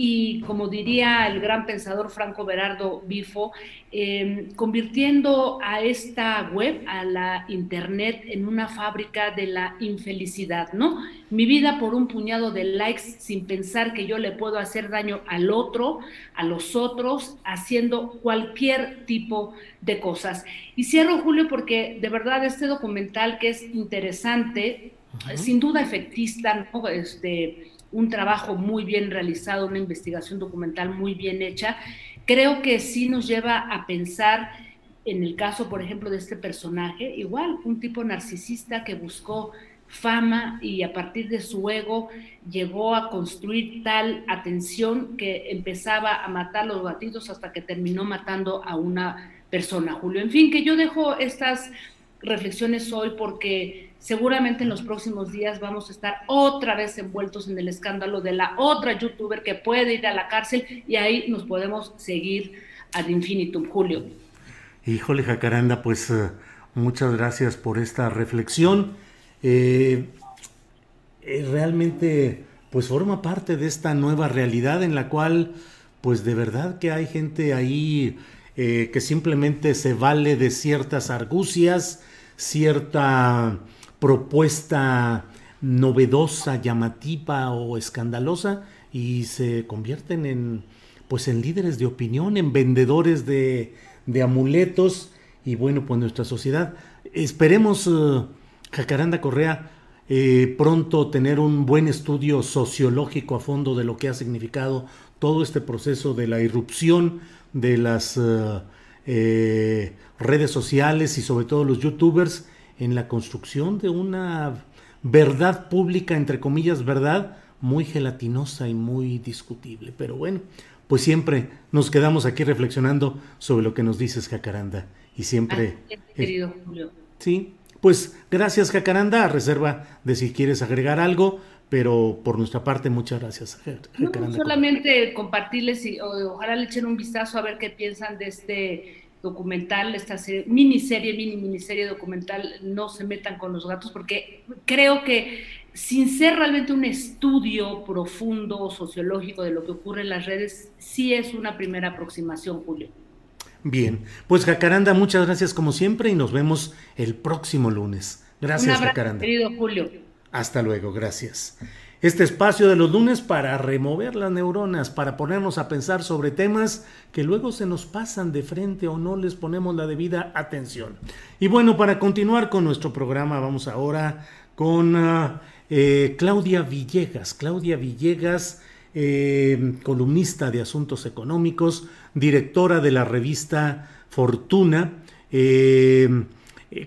y como diría el gran pensador Franco Berardo Bifo, em, convirtiendo a esta web, a la internet, en una fábrica de la infelicidad, ¿no? Mi vida por un puñado de likes sin pensar que yo le puedo hacer daño al otro, a los otros, haciendo cualquier tipo de cosas. Y cierro, Julio, porque de verdad este documental que es interesante, sin duda efectista, ¿no? Este, un trabajo muy bien realizado, una investigación documental muy bien hecha, creo que sí nos lleva a pensar en el caso, por ejemplo, de este personaje, igual, un tipo narcisista que buscó fama y a partir de su ego llegó a construir tal atención que empezaba a matar los gatitos hasta que terminó matando a una persona, Julio. En fin, que yo dejo estas reflexiones hoy porque seguramente en los próximos días vamos a estar otra vez envueltos en el escándalo de la otra youtuber que puede ir a la cárcel y ahí nos podemos seguir ad infinitum, Julio. Híjole, Jacaranda, pues eh, muchas gracias por esta reflexión. Eh, eh, realmente, pues forma parte de esta nueva realidad en la cual, pues de verdad que hay gente ahí que simplemente se vale de ciertas argucias, cierta propuesta novedosa, llamativa o escandalosa y se convierten en pues en líderes de opinión, en vendedores de, amuletos y bueno, pues nuestra sociedad. Esperemos, uh, Jacaranda Correa, eh, pronto tener un buen estudio sociológico a fondo de lo que ha significado todo este proceso de la irrupción de las eh, redes sociales y sobre todo los youtubers en la construcción de una verdad pública, entre comillas, verdad, muy gelatinosa y muy discutible. Pero bueno, pues siempre nos quedamos aquí reflexionando sobre lo que nos dices, Jacaranda. Y siempre... querido Julio. Sí, pues gracias, Jacaranda, a reserva de si quieres agregar algo, pero por nuestra parte, muchas gracias. Jacaranda. solamente compartirles y ojalá le echen un vistazo a ver qué piensan de este documental, esta miniserie, mini miniserie documental, no se metan con los gatos, porque creo que sin ser realmente un estudio profundo sociológico de lo que ocurre en las redes, sí es una primera aproximación, Julio. Bien, pues Jacaranda, muchas gracias como siempre y nos vemos el próximo lunes. Gracias, Jacaranda. Querido Julio. Hasta luego, gracias este espacio de los lunes para remover las neuronas, para ponernos a pensar sobre temas que luego se nos pasan de frente o no les ponemos la debida atención. Y bueno, para continuar con nuestro programa, vamos ahora con ah, eh, Claudia Villegas. Claudia Villegas, eh, columnista de asuntos económicos, directora de la revista Fortuna, eh,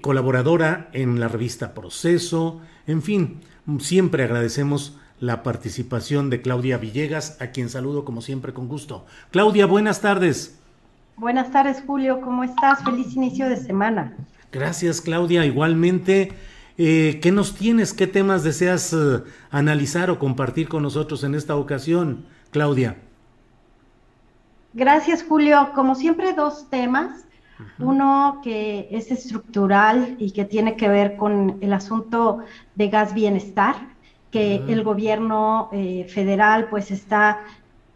colaboradora en la revista Proceso, en fin, siempre agradecemos la participación de Claudia Villegas, a quien saludo como siempre con gusto. Claudia, buenas tardes. Buenas tardes, Julio, ¿cómo estás? Feliz inicio de semana. Gracias, Claudia. Igualmente, eh, ¿qué nos tienes? ¿Qué temas deseas eh, analizar o compartir con nosotros en esta ocasión, Claudia? Gracias, Julio. Como siempre, dos temas. Uno que es estructural y que tiene que ver con el asunto de gas bienestar que el gobierno eh, federal pues está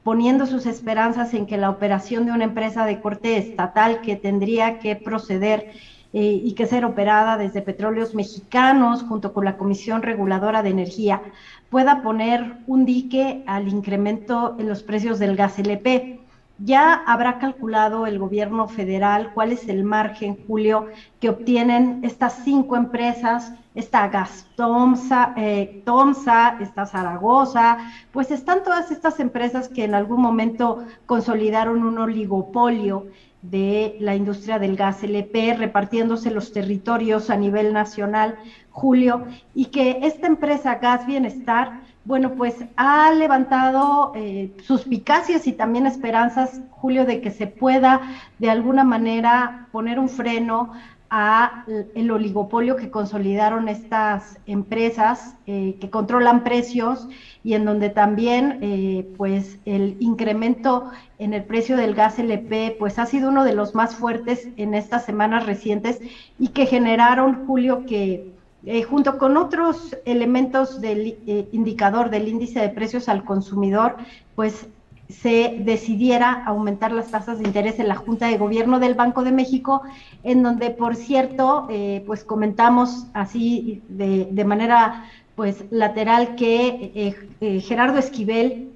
poniendo sus esperanzas en que la operación de una empresa de corte estatal que tendría que proceder eh, y que ser operada desde petróleos mexicanos junto con la Comisión Reguladora de Energía pueda poner un dique al incremento en los precios del gas LP. Ya habrá calculado el gobierno federal cuál es el margen, Julio, que obtienen estas cinco empresas está Gastomsa, eh, Tomsa, está Zaragoza, pues están todas estas empresas que en algún momento consolidaron un oligopolio de la industria del gas LP, repartiéndose los territorios a nivel nacional, Julio, y que esta empresa Gas Bienestar, bueno, pues ha levantado eh, suspicacias y también esperanzas, Julio, de que se pueda de alguna manera poner un freno a el oligopolio que consolidaron estas empresas eh, que controlan precios y en donde también eh, pues el incremento en el precio del gas LP pues ha sido uno de los más fuertes en estas semanas recientes y que generaron Julio que eh, junto con otros elementos del indicador del índice de precios al consumidor pues se decidiera aumentar las tasas de interés en la Junta de Gobierno del Banco de México, en donde, por cierto, eh, pues comentamos así de, de, manera pues lateral que eh, eh, Gerardo Esquivel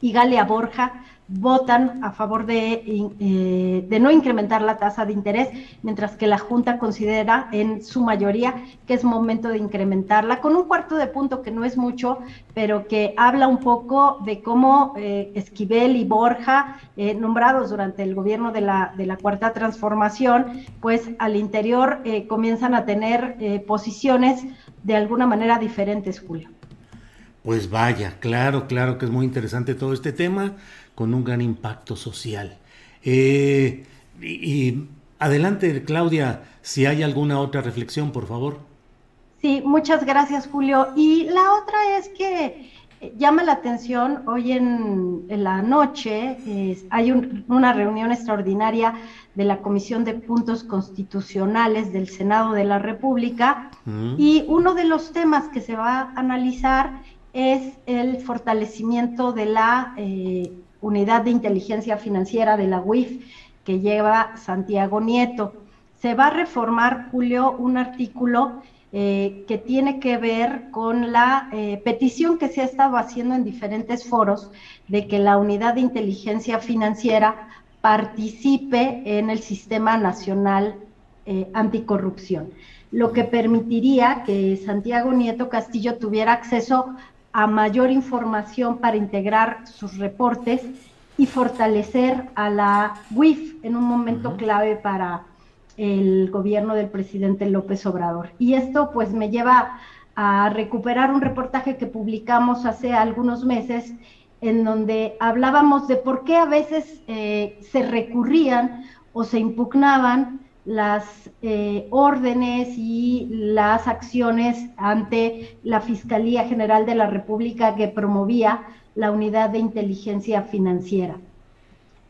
y Galia Borja votan a favor de, eh, de, no incrementar la tasa de interés, mientras que la Junta considera en su mayoría que es momento de incrementarla, con un cuarto de punto que no es mucho, pero que habla un poco de cómo eh, Esquivel y Borja, eh, nombrados durante el gobierno de la, de la Cuarta Transformación, pues al interior comienzan a tener posiciones de alguna manera diferentes, Julio. Pues vaya, claro, claro que es muy interesante todo este tema con un gran impacto social. Eh, y, adelante, Claudia, si hay alguna otra reflexión, por favor. Sí, muchas gracias, Julio. Y la otra es que eh, llama la atención, hoy en, la noche hay una reunión extraordinaria de la Comisión de Puntos Constitucionales del Senado de la República mm. y uno de los temas que se va a analizar es el fortalecimiento de la eh, unidad de inteligencia financiera de la UIF que lleva Santiago Nieto. Se va a reformar, Julio, un artículo eh, que tiene que ver con la eh, petición que se ha estado haciendo en diferentes foros de que la unidad de inteligencia financiera participe en el sistema nacional eh, anticorrupción, lo que permitiría que Santiago Nieto Castillo tuviera acceso a mayor información para integrar sus reportes y fortalecer a la UIF en un momento clave para el gobierno del presidente López Obrador. Y esto pues me lleva a recuperar un reportaje que publicamos hace algunos meses en donde hablábamos de por qué a veces eh, se recurrían o se impugnaban las eh, órdenes y las acciones ante la Fiscalía General de la República que promovía la unidad de inteligencia financiera.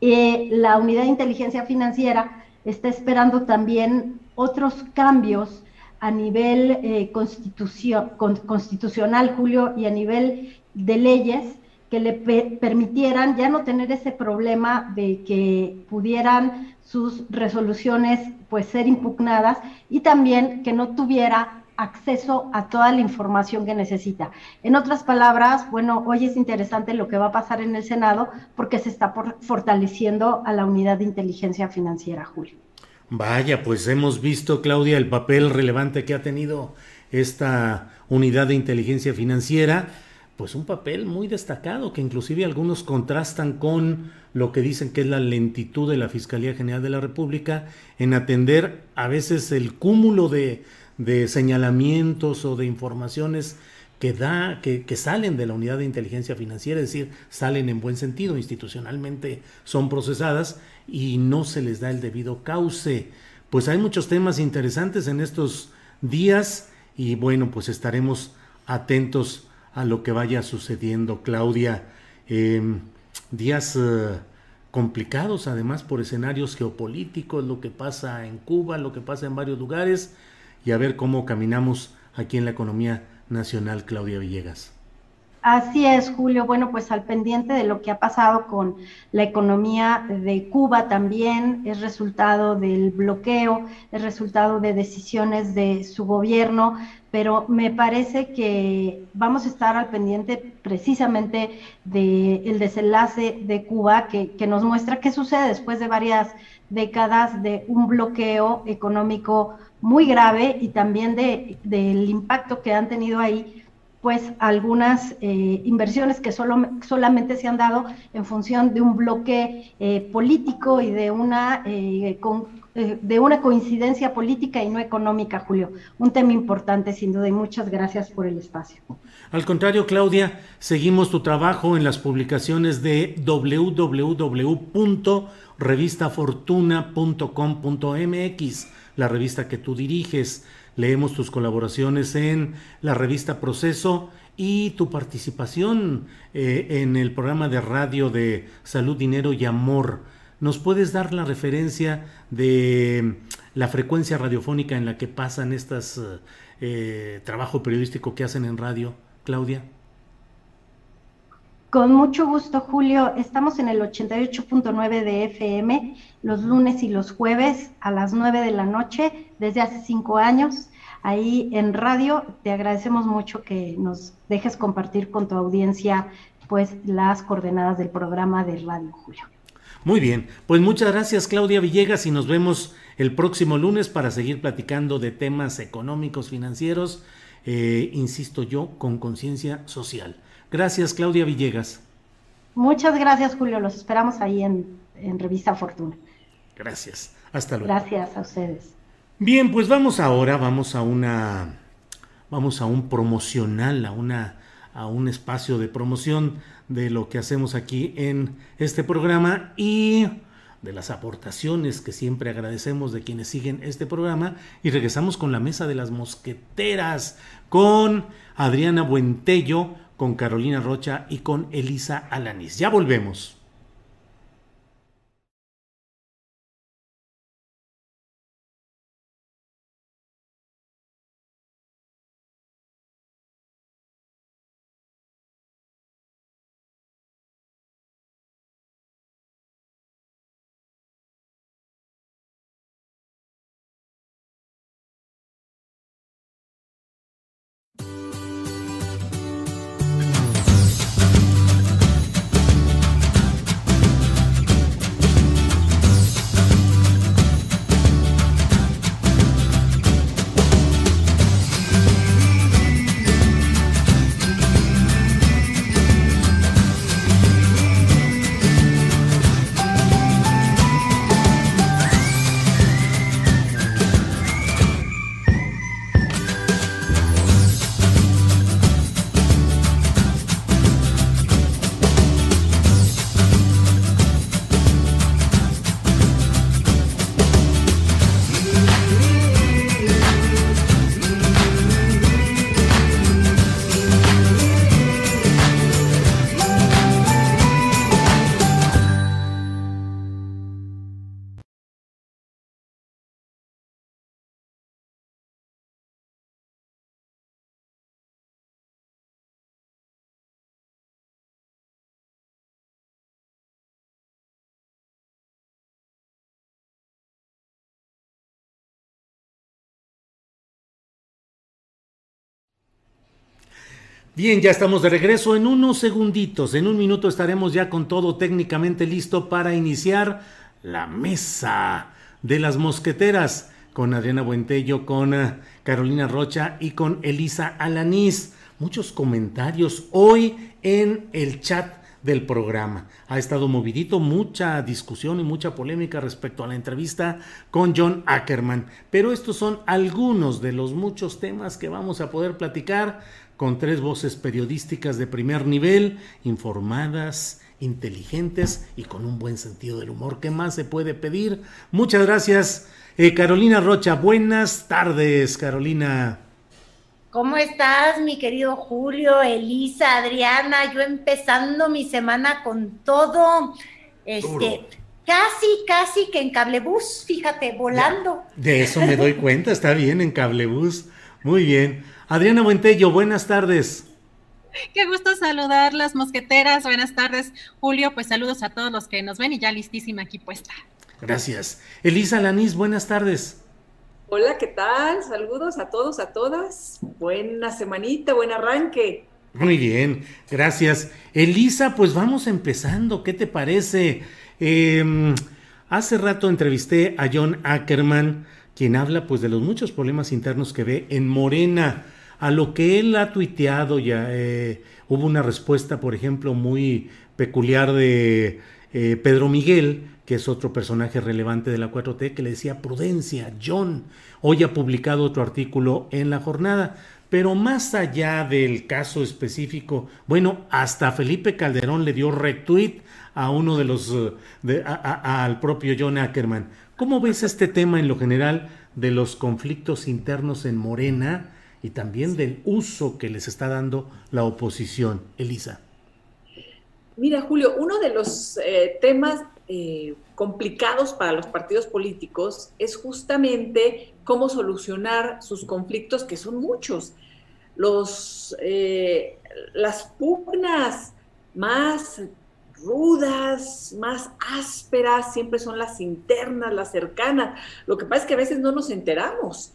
Eh, la unidad de inteligencia financiera está esperando también otros cambios a nivel eh, constitucional, Julio, y a nivel de leyes que le permitieran ya no tener ese problema de que pudieran sus resoluciones pues ser impugnadas y también que no tuviera acceso a toda la información que necesita. En otras palabras, bueno, hoy es interesante lo que va a pasar en el Senado porque se está fortaleciendo a la unidad de inteligencia financiera, Julio. Vaya, pues hemos visto, Claudia, el papel relevante que ha tenido esta unidad de inteligencia financiera pues un papel muy destacado que inclusive algunos contrastan con lo que dicen que es la lentitud de la Fiscalía General de la República en atender a veces el cúmulo de, señalamientos o de informaciones que da, que, que, salen de la unidad de inteligencia financiera, es decir, salen en buen sentido, institucionalmente son procesadas y no se les da el debido cauce. Pues hay muchos temas interesantes en estos días y bueno, pues estaremos atentos a lo que vaya sucediendo, Claudia. Em, días eh, complicados, además, por escenarios geopolíticos, lo que pasa en Cuba, lo que pasa en varios lugares, y a ver cómo caminamos aquí en la economía nacional, Claudia Villegas. Así es, Julio. Bueno, pues al pendiente de lo que ha pasado con la economía de Cuba también, es resultado del bloqueo, es resultado de decisiones de su gobierno, pero me parece que vamos a estar al pendiente precisamente del desenlace de Cuba, que, que nos muestra qué sucede después de varias décadas de un bloqueo económico muy grave y también de, del impacto que han tenido ahí pues algunas eh, inversiones que solo, solamente se han dado en función de un bloque eh, político y de una, eh, de una coincidencia política y no económica, Julio. Un tema importante, sin duda, y muchas gracias por el espacio. Al contrario, Claudia, seguimos tu trabajo en las publicaciones de www.revistafortuna.com.mx la revista que tú diriges. Leemos tus colaboraciones en la revista Proceso y tu participación eh, en el programa de radio de Salud, Dinero y Amor. ¿Nos puedes dar la referencia de la frecuencia radiofónica en la que pasan estos eh, trabajo periodístico que hacen en radio, Claudia? Con mucho gusto, Julio. Estamos en el 88.9 de FM los lunes y los jueves a las 9 de la noche desde hace cinco años. Ahí en radio te agradecemos mucho que nos dejes compartir con tu audiencia pues las coordenadas del programa de Radio Julio. Muy bien, pues muchas gracias Claudia Villegas y nos vemos el próximo lunes para seguir platicando de temas económicos, financieros, eh, insisto yo, con conciencia social. Gracias Claudia Villegas. Muchas gracias Julio, los esperamos ahí en, en Revista Fortuna. Gracias, hasta luego. Gracias a ustedes. Bien, pues vamos ahora, vamos a una, vamos a un promocional, a una, a un espacio de promoción de lo que hacemos aquí en este programa y de las aportaciones que siempre agradecemos de quienes siguen este programa y regresamos con la mesa de las mosqueteras con Adriana Buentello, con Carolina Rocha y con Elisa Alanis. Ya volvemos. Bien, ya estamos de regreso en unos segunditos. En un minuto estaremos ya con todo técnicamente listo para iniciar la mesa de las mosqueteras con Adriana Buentello, con eh, Carolina Rocha y con Elisa Alanís. Muchos comentarios hoy en el chat del programa. Ha estado movidito, mucha discusión y mucha polémica respecto a la entrevista con John Ackerman. Pero estos son algunos de los muchos temas que vamos a poder platicar con tres voces periodísticas de primer nivel, informadas, inteligentes y con un buen sentido del humor. ¿Qué más se puede pedir? Muchas gracias, eh, Carolina Rocha. Buenas tardes, Carolina. ¿Cómo estás, mi querido Julio, Elisa, Adriana? Yo empezando mi semana con todo, este, casi, casi que en cablebús, fíjate, volando. de eso me doy cuenta, está bien en cablebús. Muy bien. Adriana Buentello, buenas tardes. Qué gusto saludar las mosqueteras. Buenas tardes, Julio. Pues saludos a todos los que nos ven y ya listísima aquí puesta. Gracias. Elisa Lanís, buenas tardes. Hola, ¿qué tal? Saludos a todos, a todas. Buena semanita, buen arranque. Muy bien, gracias. Elisa, pues vamos empezando. ¿Qué te parece? Em, hace rato entrevisté a John Ackerman, quien habla pues de los muchos problemas internos que ve en Morena a lo que él ha tuiteado ya eh, hubo una respuesta, por ejemplo, muy peculiar de eh, Pedro Miguel, que es otro personaje relevante de la 4T, que le decía prudencia, John. Hoy ha publicado otro artículo en la jornada. Pero más allá del caso específico, bueno, hasta Felipe Calderón le dio retweet a uno de los, eh, al propio John Ackerman. ¿Cómo ves este tema en lo general de los conflictos internos en Morena y también del uso que les está dando la oposición. Elisa. Mira, Julio, uno de los eh, temas eh, complicados para los partidos políticos es justamente cómo solucionar sus conflictos, que son muchos. Los, eh, las pugnas más rudas, más ásperas, siempre son las internas, las cercanas. Lo que pasa es que a veces no nos enteramos,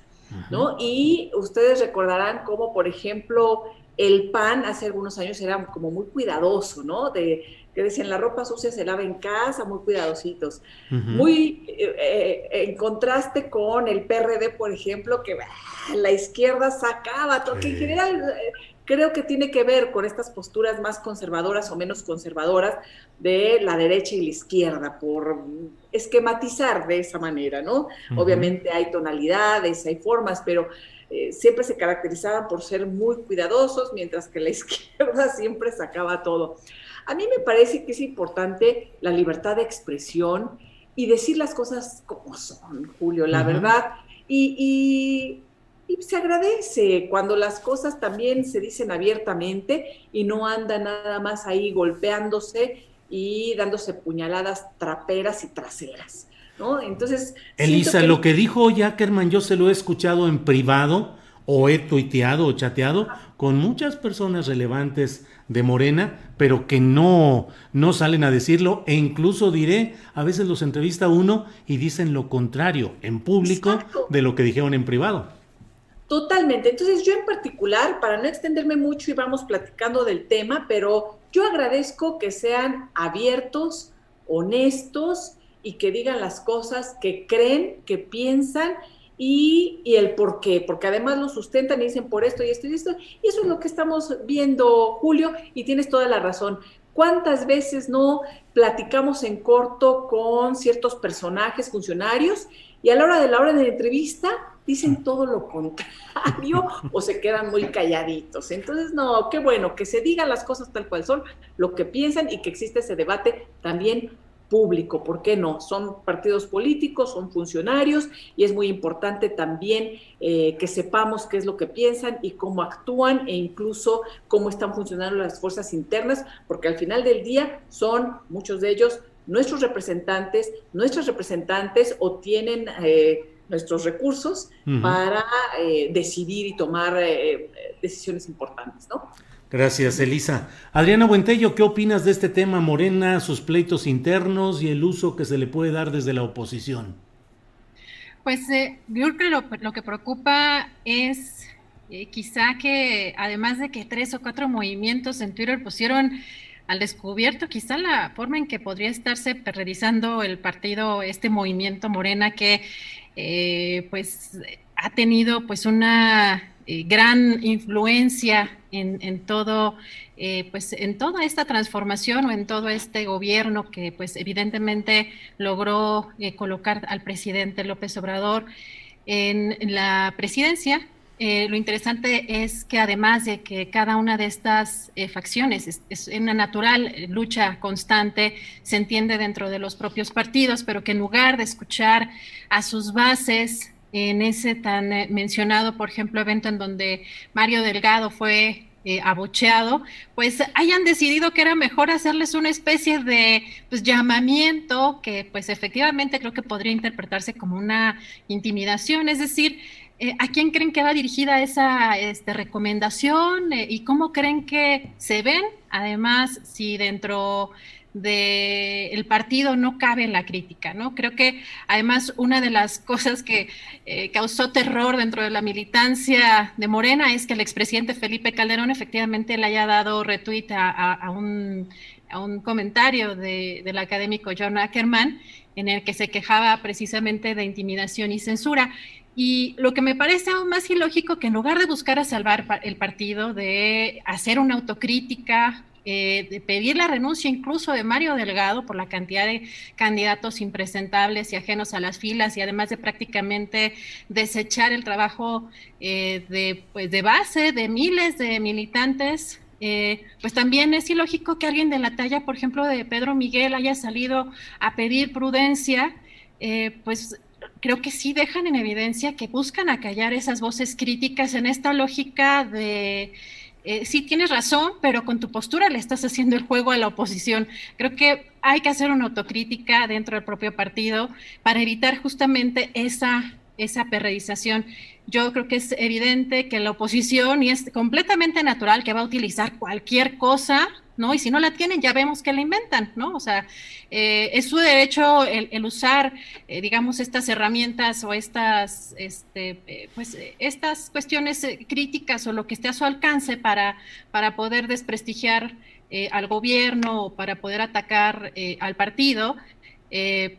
¿no? Y ustedes recordarán cómo, por ejemplo, el PAN hace algunos años era como muy cuidadoso, ¿no? De que decían la ropa sucia se lava en casa, muy cuidadositos. Muy eh, eh, en contraste con el PRD, por ejemplo, que la izquierda sacaba todo, que en general eh, creo que tiene que ver con estas posturas más conservadoras o menos conservadoras de la derecha y la izquierda, por esquematizar de esa manera, ¿no? Obviamente hay tonalidades, hay formas, pero eh, siempre se caracterizaban por ser muy cuidadosos, mientras que la (laughs) izquierda siempre sacaba todo. A mí me parece que es importante la libertad de expresión y decir las cosas como son, Julio, la verdad. Y, y, se agradece cuando las cosas también se dicen abiertamente y no andan nada más ahí golpeándose y dándose puñaladas traperas y traseras. Entonces. Elisa, lo que dijo Jackerman, yo se lo he escuchado en privado, o he tuiteado o chateado con muchas personas relevantes de Morena, pero que no, no salen a decirlo, e incluso diré, a veces los entrevista uno y dicen lo contrario en público de lo que dijeron en privado. Totalmente. Entonces yo en particular, para no extenderme mucho y vamos platicando del tema, pero yo agradezco que sean abiertos, honestos y que digan las cosas que creen, que piensan y, el por qué, porque además lo sustentan y dicen por esto y esto y esto. Y eso es lo que estamos viendo, Julio, y tienes toda la razón. ¿Cuántas veces no platicamos en corto con ciertos personajes, funcionarios, y a la hora de la hora de la entrevista dicen todo lo contrario (laughs) o se quedan muy calladitos? Entonces, no, qué bueno que se digan las cosas tal cual son, lo que piensan y que existe ese debate también público, ¿por qué no? Son partidos políticos, son funcionarios y es muy importante también eh, que sepamos qué es lo que piensan y cómo actúan e incluso cómo están funcionando las fuerzas internas, porque al final del día son muchos de ellos nuestros representantes, nuestros representantes o tienen eh, nuestros recursos para eh, decidir y tomar decisiones importantes, ¿no? Gracias, Elisa. Adriana Buentello, ¿qué opinas de este tema Morena, sus pleitos internos y el uso que se le puede dar desde la oposición? Pues eh, yo creo que lo, que preocupa es eh, quizá que además de que tres o cuatro movimientos en Twitter pusieron al descubierto quizá la forma en que podría estarse realizando el partido, este movimiento Morena que eh, pues ha tenido pues una gran influencia en, todo, eh, pues en toda esta transformación o en todo este gobierno que pues evidentemente logró eh, colocar al presidente López Obrador en, la presidencia. Eh, lo interesante es que además de que cada una de estas facciones es, una natural lucha constante, se entiende dentro de los propios partidos, pero que en lugar de escuchar a sus bases, en ese tan eh, mencionado, por ejemplo, evento en donde Mario Delgado fue eh, abocheado, pues hayan decidido que era mejor hacerles una especie de pues, llamamiento que pues efectivamente creo que podría interpretarse como una intimidación, es decir, eh, ¿A quién creen que va dirigida esa este, recomendación y cómo creen que se ven? Además, si dentro del partido no cabe la crítica, ¿no? Creo que además una de las cosas que eh, causó terror dentro de la militancia de Morena es que el expresidente Felipe Calderón efectivamente le haya dado retweet a, un, comentario del académico John Ackerman en el que se quejaba precisamente de intimidación y censura. Y lo que me parece aún más ilógico que en lugar de buscar a salvar el partido, de hacer una autocrítica, eh, de pedir la renuncia incluso de Mario Delgado por la cantidad de candidatos impresentables y ajenos a las filas y además de prácticamente desechar el trabajo eh, de, pues, de base de miles de militantes eh, pues también es ilógico que alguien de la talla, por ejemplo, de Pedro Miguel haya salido a pedir prudencia, pues creo que sí dejan en evidencia que buscan acallar esas voces críticas en esta lógica de eh, sí tienes razón, pero con tu postura le estás haciendo el juego a la oposición. Creo que hay que hacer una autocrítica dentro del propio partido para evitar justamente esa, esa perredización. Yo creo que es evidente que la oposición, y es completamente natural que va a utilizar cualquier cosa ¿no? Y si no la tienen, ya vemos que la inventan, ¿no? O sea, eh, es su derecho el, usar, eh, digamos, estas herramientas o estas, este, eh, pues, estas cuestiones críticas o lo que esté a su alcance para, para poder desprestigiar al gobierno o para poder atacar al partido.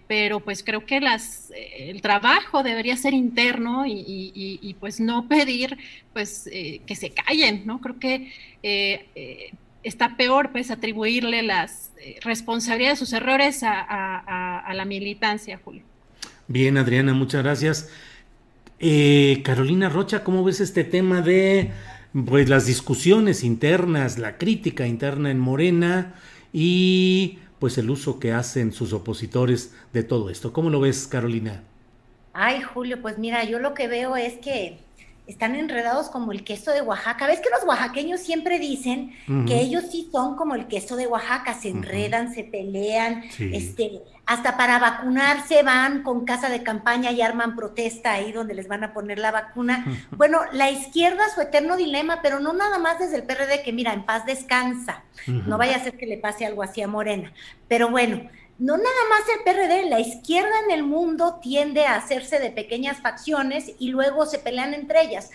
pero pues creo que las, el trabajo debería ser interno y, pues no pedir pues que se callen, ¿no? Creo que está peor pues atribuirle las eh, responsabilidades de sus errores a, la militancia, Julio. Bien, Adriana, muchas gracias. Eh, Carolina Rocha, ¿cómo ves este tema de pues las discusiones internas, la crítica interna en Morena y pues el uso que hacen sus opositores de todo esto? ¿Cómo lo ves, Carolina? Ay, Julio, pues mira, yo lo que veo es que están enredados como el queso de Oaxaca. ¿Ves que los oaxaqueños siempre dicen que ellos sí son como el queso de Oaxaca? Se enredan, se pelean, este, hasta para vacunarse van con casa de campaña y arman protesta ahí donde les van a poner la vacuna. (laughs) Bueno, la izquierda, su eterno dilema, pero no nada más desde el PRD, que mira, en paz descansa. No vaya a ser que le pase algo así a Morena. Pero bueno, no nada más el PRD, la izquierda en el mundo tiende a hacerse de pequeñas facciones y luego se pelean entre ellas.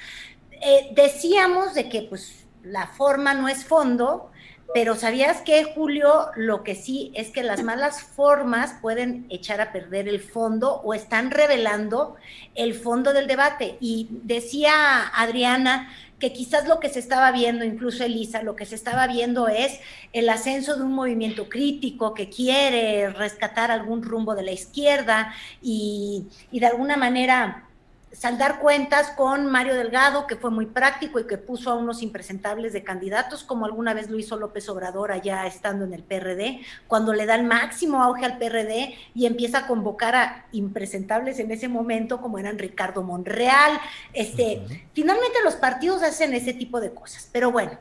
Eh, decíamos de que pues la forma no es fondo, pero ¿sabías que, Julio? Lo que sí es que las malas formas pueden echar a perder el fondo o están revelando el fondo del debate. Y decía Adriana que quizás lo que se estaba viendo, incluso Elisa, lo que se estaba viendo es el ascenso de un movimiento crítico que quiere rescatar algún rumbo de la izquierda y, y de alguna manera saldar cuentas con Mario Delgado, que fue muy práctico y que puso a unos impresentables de candidatos, como alguna vez lo hizo López Obrador allá estando en el PRD, cuando le da el máximo auge al PRD y empieza a convocar a impresentables en ese momento, como eran Ricardo Monreal. Este, Finalmente los partidos hacen ese tipo de cosas, pero bueno,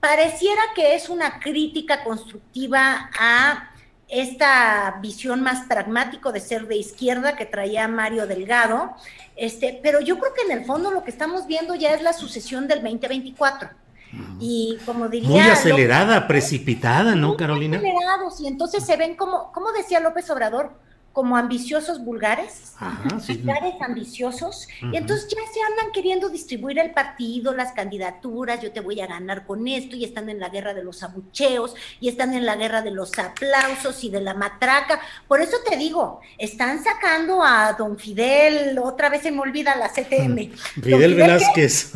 pareciera que es una crítica constructiva a esta visión más pragmático de ser de izquierda que traía Mario Delgado, este, pero yo creo que en el fondo lo que estamos viendo ya es la sucesión del 2024. Y como diría... Muy acelerada, precipitada, ¿no, Carolina? Acelerados, y entonces se ven como, como decía López Obrador, como ambiciosos vulgares, vulgares ambiciosos, y entonces ya se andan queriendo distribuir el partido, las candidaturas, yo te voy a ganar con esto, y están en la guerra de los abucheos, y están en la guerra de los aplausos y de la matraca. Por eso te digo, están sacando a don Fidel, otra vez se me olvida la CTM. (laughs) Fidel, Velázquez.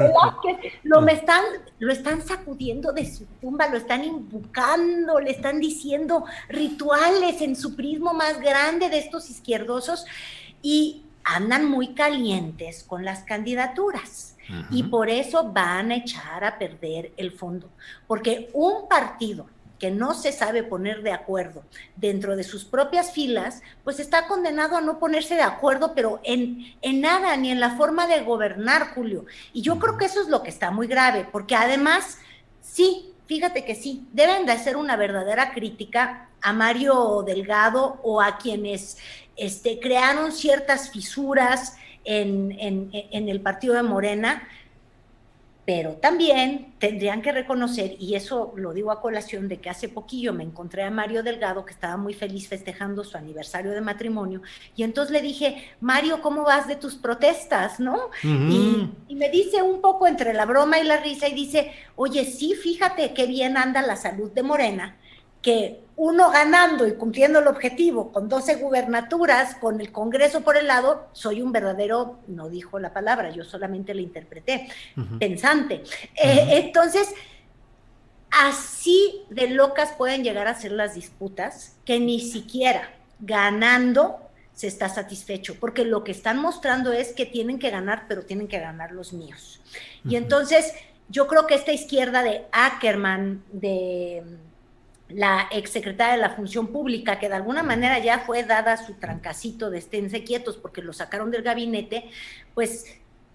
lo, me están, lo están sacudiendo de su tumba, lo están invocando, le están diciendo rituales en su prismo más grande de estos izquierdosos y andan muy calientes con las candidaturas. Y por eso van a echar a perder el fondo. Porque un partido que no se sabe poner de acuerdo dentro de sus propias filas, pues está condenado a no ponerse de acuerdo, pero en, en nada, ni en la forma de gobernar, Julio. Y yo creo que eso es lo que está muy grave, porque además, sí, fíjate que sí, deben de hacer una verdadera crítica a Mario Delgado o a quienes este, crearon ciertas fisuras en, el partido de Morena, pero también tendrían que reconocer, y eso lo digo a colación de que hace poquillo me encontré a Mario Delgado, que estaba muy feliz festejando su aniversario de matrimonio, y entonces le dije, Mario, ¿cómo vas de tus protestas? ¿No? y, y, me dice un poco entre la broma y la risa, y dice, oye, sí, fíjate qué bien anda la salud de Morena, que uno ganando y cumpliendo el objetivo con 12 gubernaturas, con el Congreso por el lado, soy un verdadero, no dijo la palabra, yo solamente la interpreté, pensante. Eh, entonces, así de locas pueden llegar a ser las disputas que ni siquiera ganando se está satisfecho, porque lo que están mostrando es que tienen que ganar, pero tienen que ganar los míos. Y entonces, yo creo que esta izquierda de Ackerman, de la exsecretaria de la Función Pública, que de alguna manera ya fue dada su trancacito de esténse quietos porque lo sacaron del gabinete, pues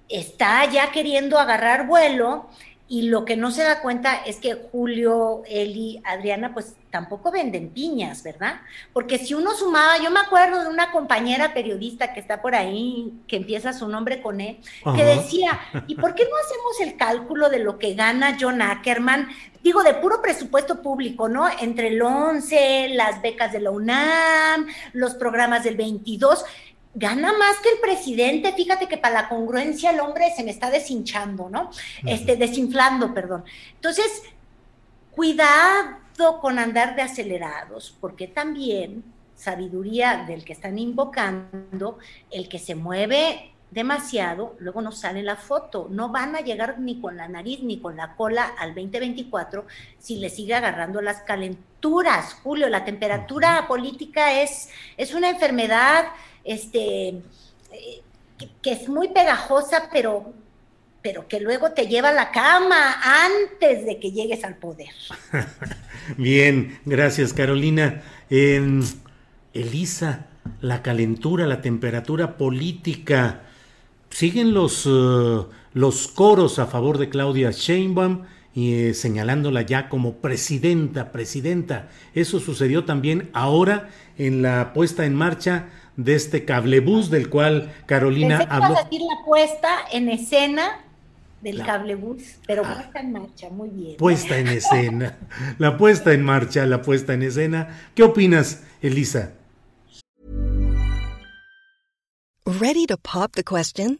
está ya queriendo agarrar vuelo y lo que no se da cuenta es que Julio, Eli, Adriana, pues tampoco venden piñas, ¿verdad? Porque si uno sumaba, yo me acuerdo de una compañera periodista que está por ahí, que empieza su nombre con E, que decía, ¿y por qué no hacemos el cálculo de lo que gana John Ackerman? Digo, de puro presupuesto público, ¿no? Entre el 11, las becas de la UNAM, los programas del 22 gana más que el presidente. Fíjate que para la congruencia el hombre se me está deshinchando, ¿no? Este, desinflando, perdón. Entonces, cuidado con andar de acelerados, porque también sabiduría del que están invocando, el que se mueve demasiado, luego no sale la foto. No van a llegar ni con la nariz ni con la cola al 2024 si le sigue agarrando las calenturas. Julio, la temperatura política es, es una enfermedad este, eh, que, es muy pegajosa, pero, pero que luego te lleva a la cama antes de que llegues al poder. (laughs) Bien, gracias Carolina. Elisa, la calentura, la temperatura política, siguen los, eh, los coros a favor de Claudia Sheinbaum y eh, señalándola ya como presidenta, presidenta. Eso sucedió también ahora en la puesta en marcha de este cablebús del cual Carolina Pensé habló. a decir la puesta en escena del cablebús, pero ah. puesta en marcha, muy bien. Puesta en escena, la puesta en marcha, la puesta en escena. ¿Qué opinas, Elisa? Ready to pop the question?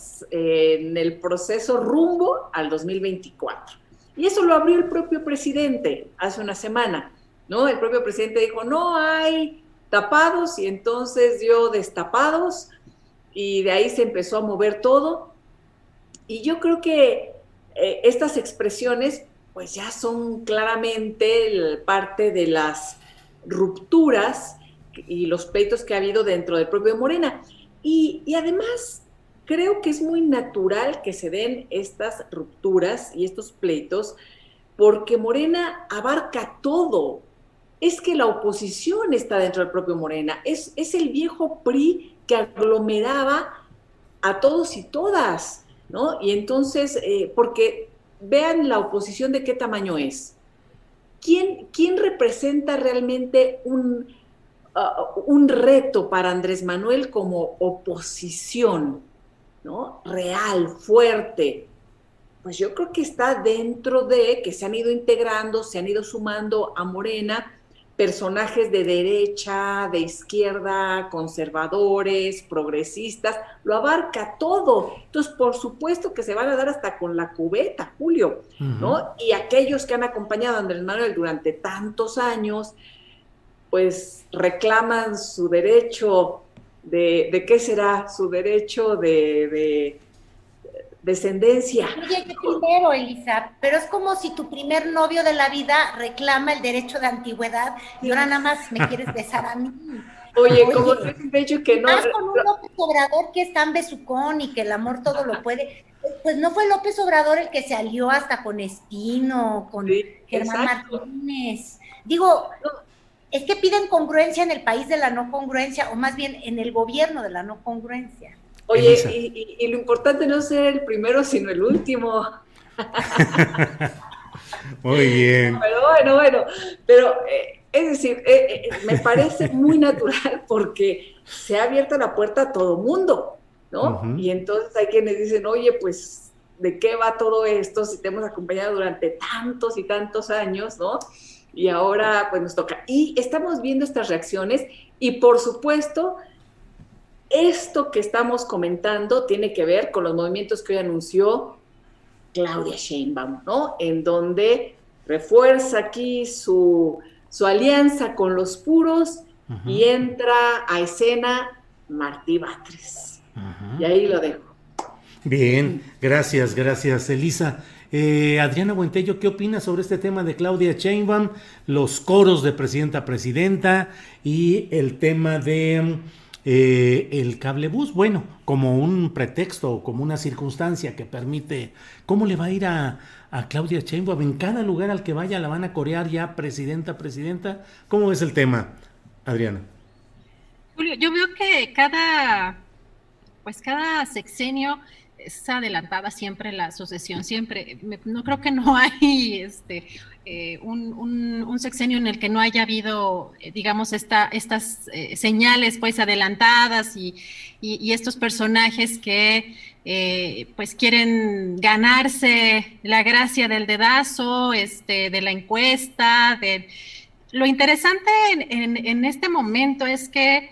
en el proceso rumbo al 2024. Y eso lo abrió el propio presidente hace una semana, ¿no? El propio presidente dijo, no hay tapados y entonces dio destapados y de ahí se empezó a mover todo. Y yo creo que eh, estas expresiones pues ya son claramente parte de las rupturas y los pleitos que ha habido dentro del propio Morena. Y, y además creo que es muy natural que se den estas rupturas y estos pleitos porque Morena abarca todo. Es que la oposición está dentro del propio Morena. Es, es el viejo PRI que aglomeraba a todos y todas, ¿no? Y entonces, eh, porque vean la oposición de qué tamaño es. ¿Quién, quién representa realmente un, uh, un reto para Andrés Manuel como oposición? ¿No? Real, fuerte. Pues yo creo que está dentro de que se han ido integrando, se han ido sumando a Morena personajes de derecha, de izquierda, conservadores, progresistas, lo abarca todo. Entonces, por supuesto que se van a dar hasta con la cubeta, Julio, ¿no? Y aquellos que han acompañado a Andrés Manuel durante tantos años, pues reclaman su derecho de, qué será su derecho de, descendencia. Oye, primero, Elisa, pero es como si tu primer novio de la vida reclama el derecho de antigüedad y ahora nada más me quieres besar a mí. Oye, como un hecho que no. Más con un López Obrador que es tan besucón y que el amor todo lo puede. Pues no fue López Obrador el que se alió hasta con Espino, con Germán Martínez. Digo, es que piden congruencia en el país de la no congruencia, o más bien en el gobierno de la no congruencia. Oye, y, lo importante no es ser el primero, sino el último. (laughs) Muy bien. Pero bueno, bueno, pero eh, es decir, eh, eh, me parece muy natural porque se ha abierto la puerta a todo mundo, ¿no? Y entonces hay quienes dicen, oye, pues, ¿de qué va todo esto si te hemos acompañado durante tantos y tantos años, ¿no? Y ahora, pues, nos toca. Y estamos viendo estas reacciones y, por supuesto, esto que estamos comentando tiene que ver con los movimientos que hoy anunció Claudia Sheinbaum, ¿no? En donde refuerza aquí su, alianza con los puros y entra a escena Martí Batres. Y ahí lo dejo. Bien, gracias, gracias, Elisa. Eh, Adriana Buentello, ¿qué opinas sobre este tema de Claudia Sheinbaum, los coros de presidenta a presidenta y el tema de eh, el cablebús, bueno, como un pretexto, como una circunstancia que permite, ¿cómo le va a ir a, Claudia Sheinbaum? En cada lugar al que vaya la van a corear ya presidenta, presidenta. ¿Cómo es el tema, Adriana? Julio, yo veo que cada, pues cada sexenio es adelantada siempre la sucesión, siempre. No creo que no (laughs) hay este, eh, un, sexenio en el que no haya habido, eh, digamos, esta, estas eh, señales pues adelantadas y, estos personajes que pues quieren ganarse la gracia del dedazo, este, de la encuesta. De... Lo interesante en, este momento es que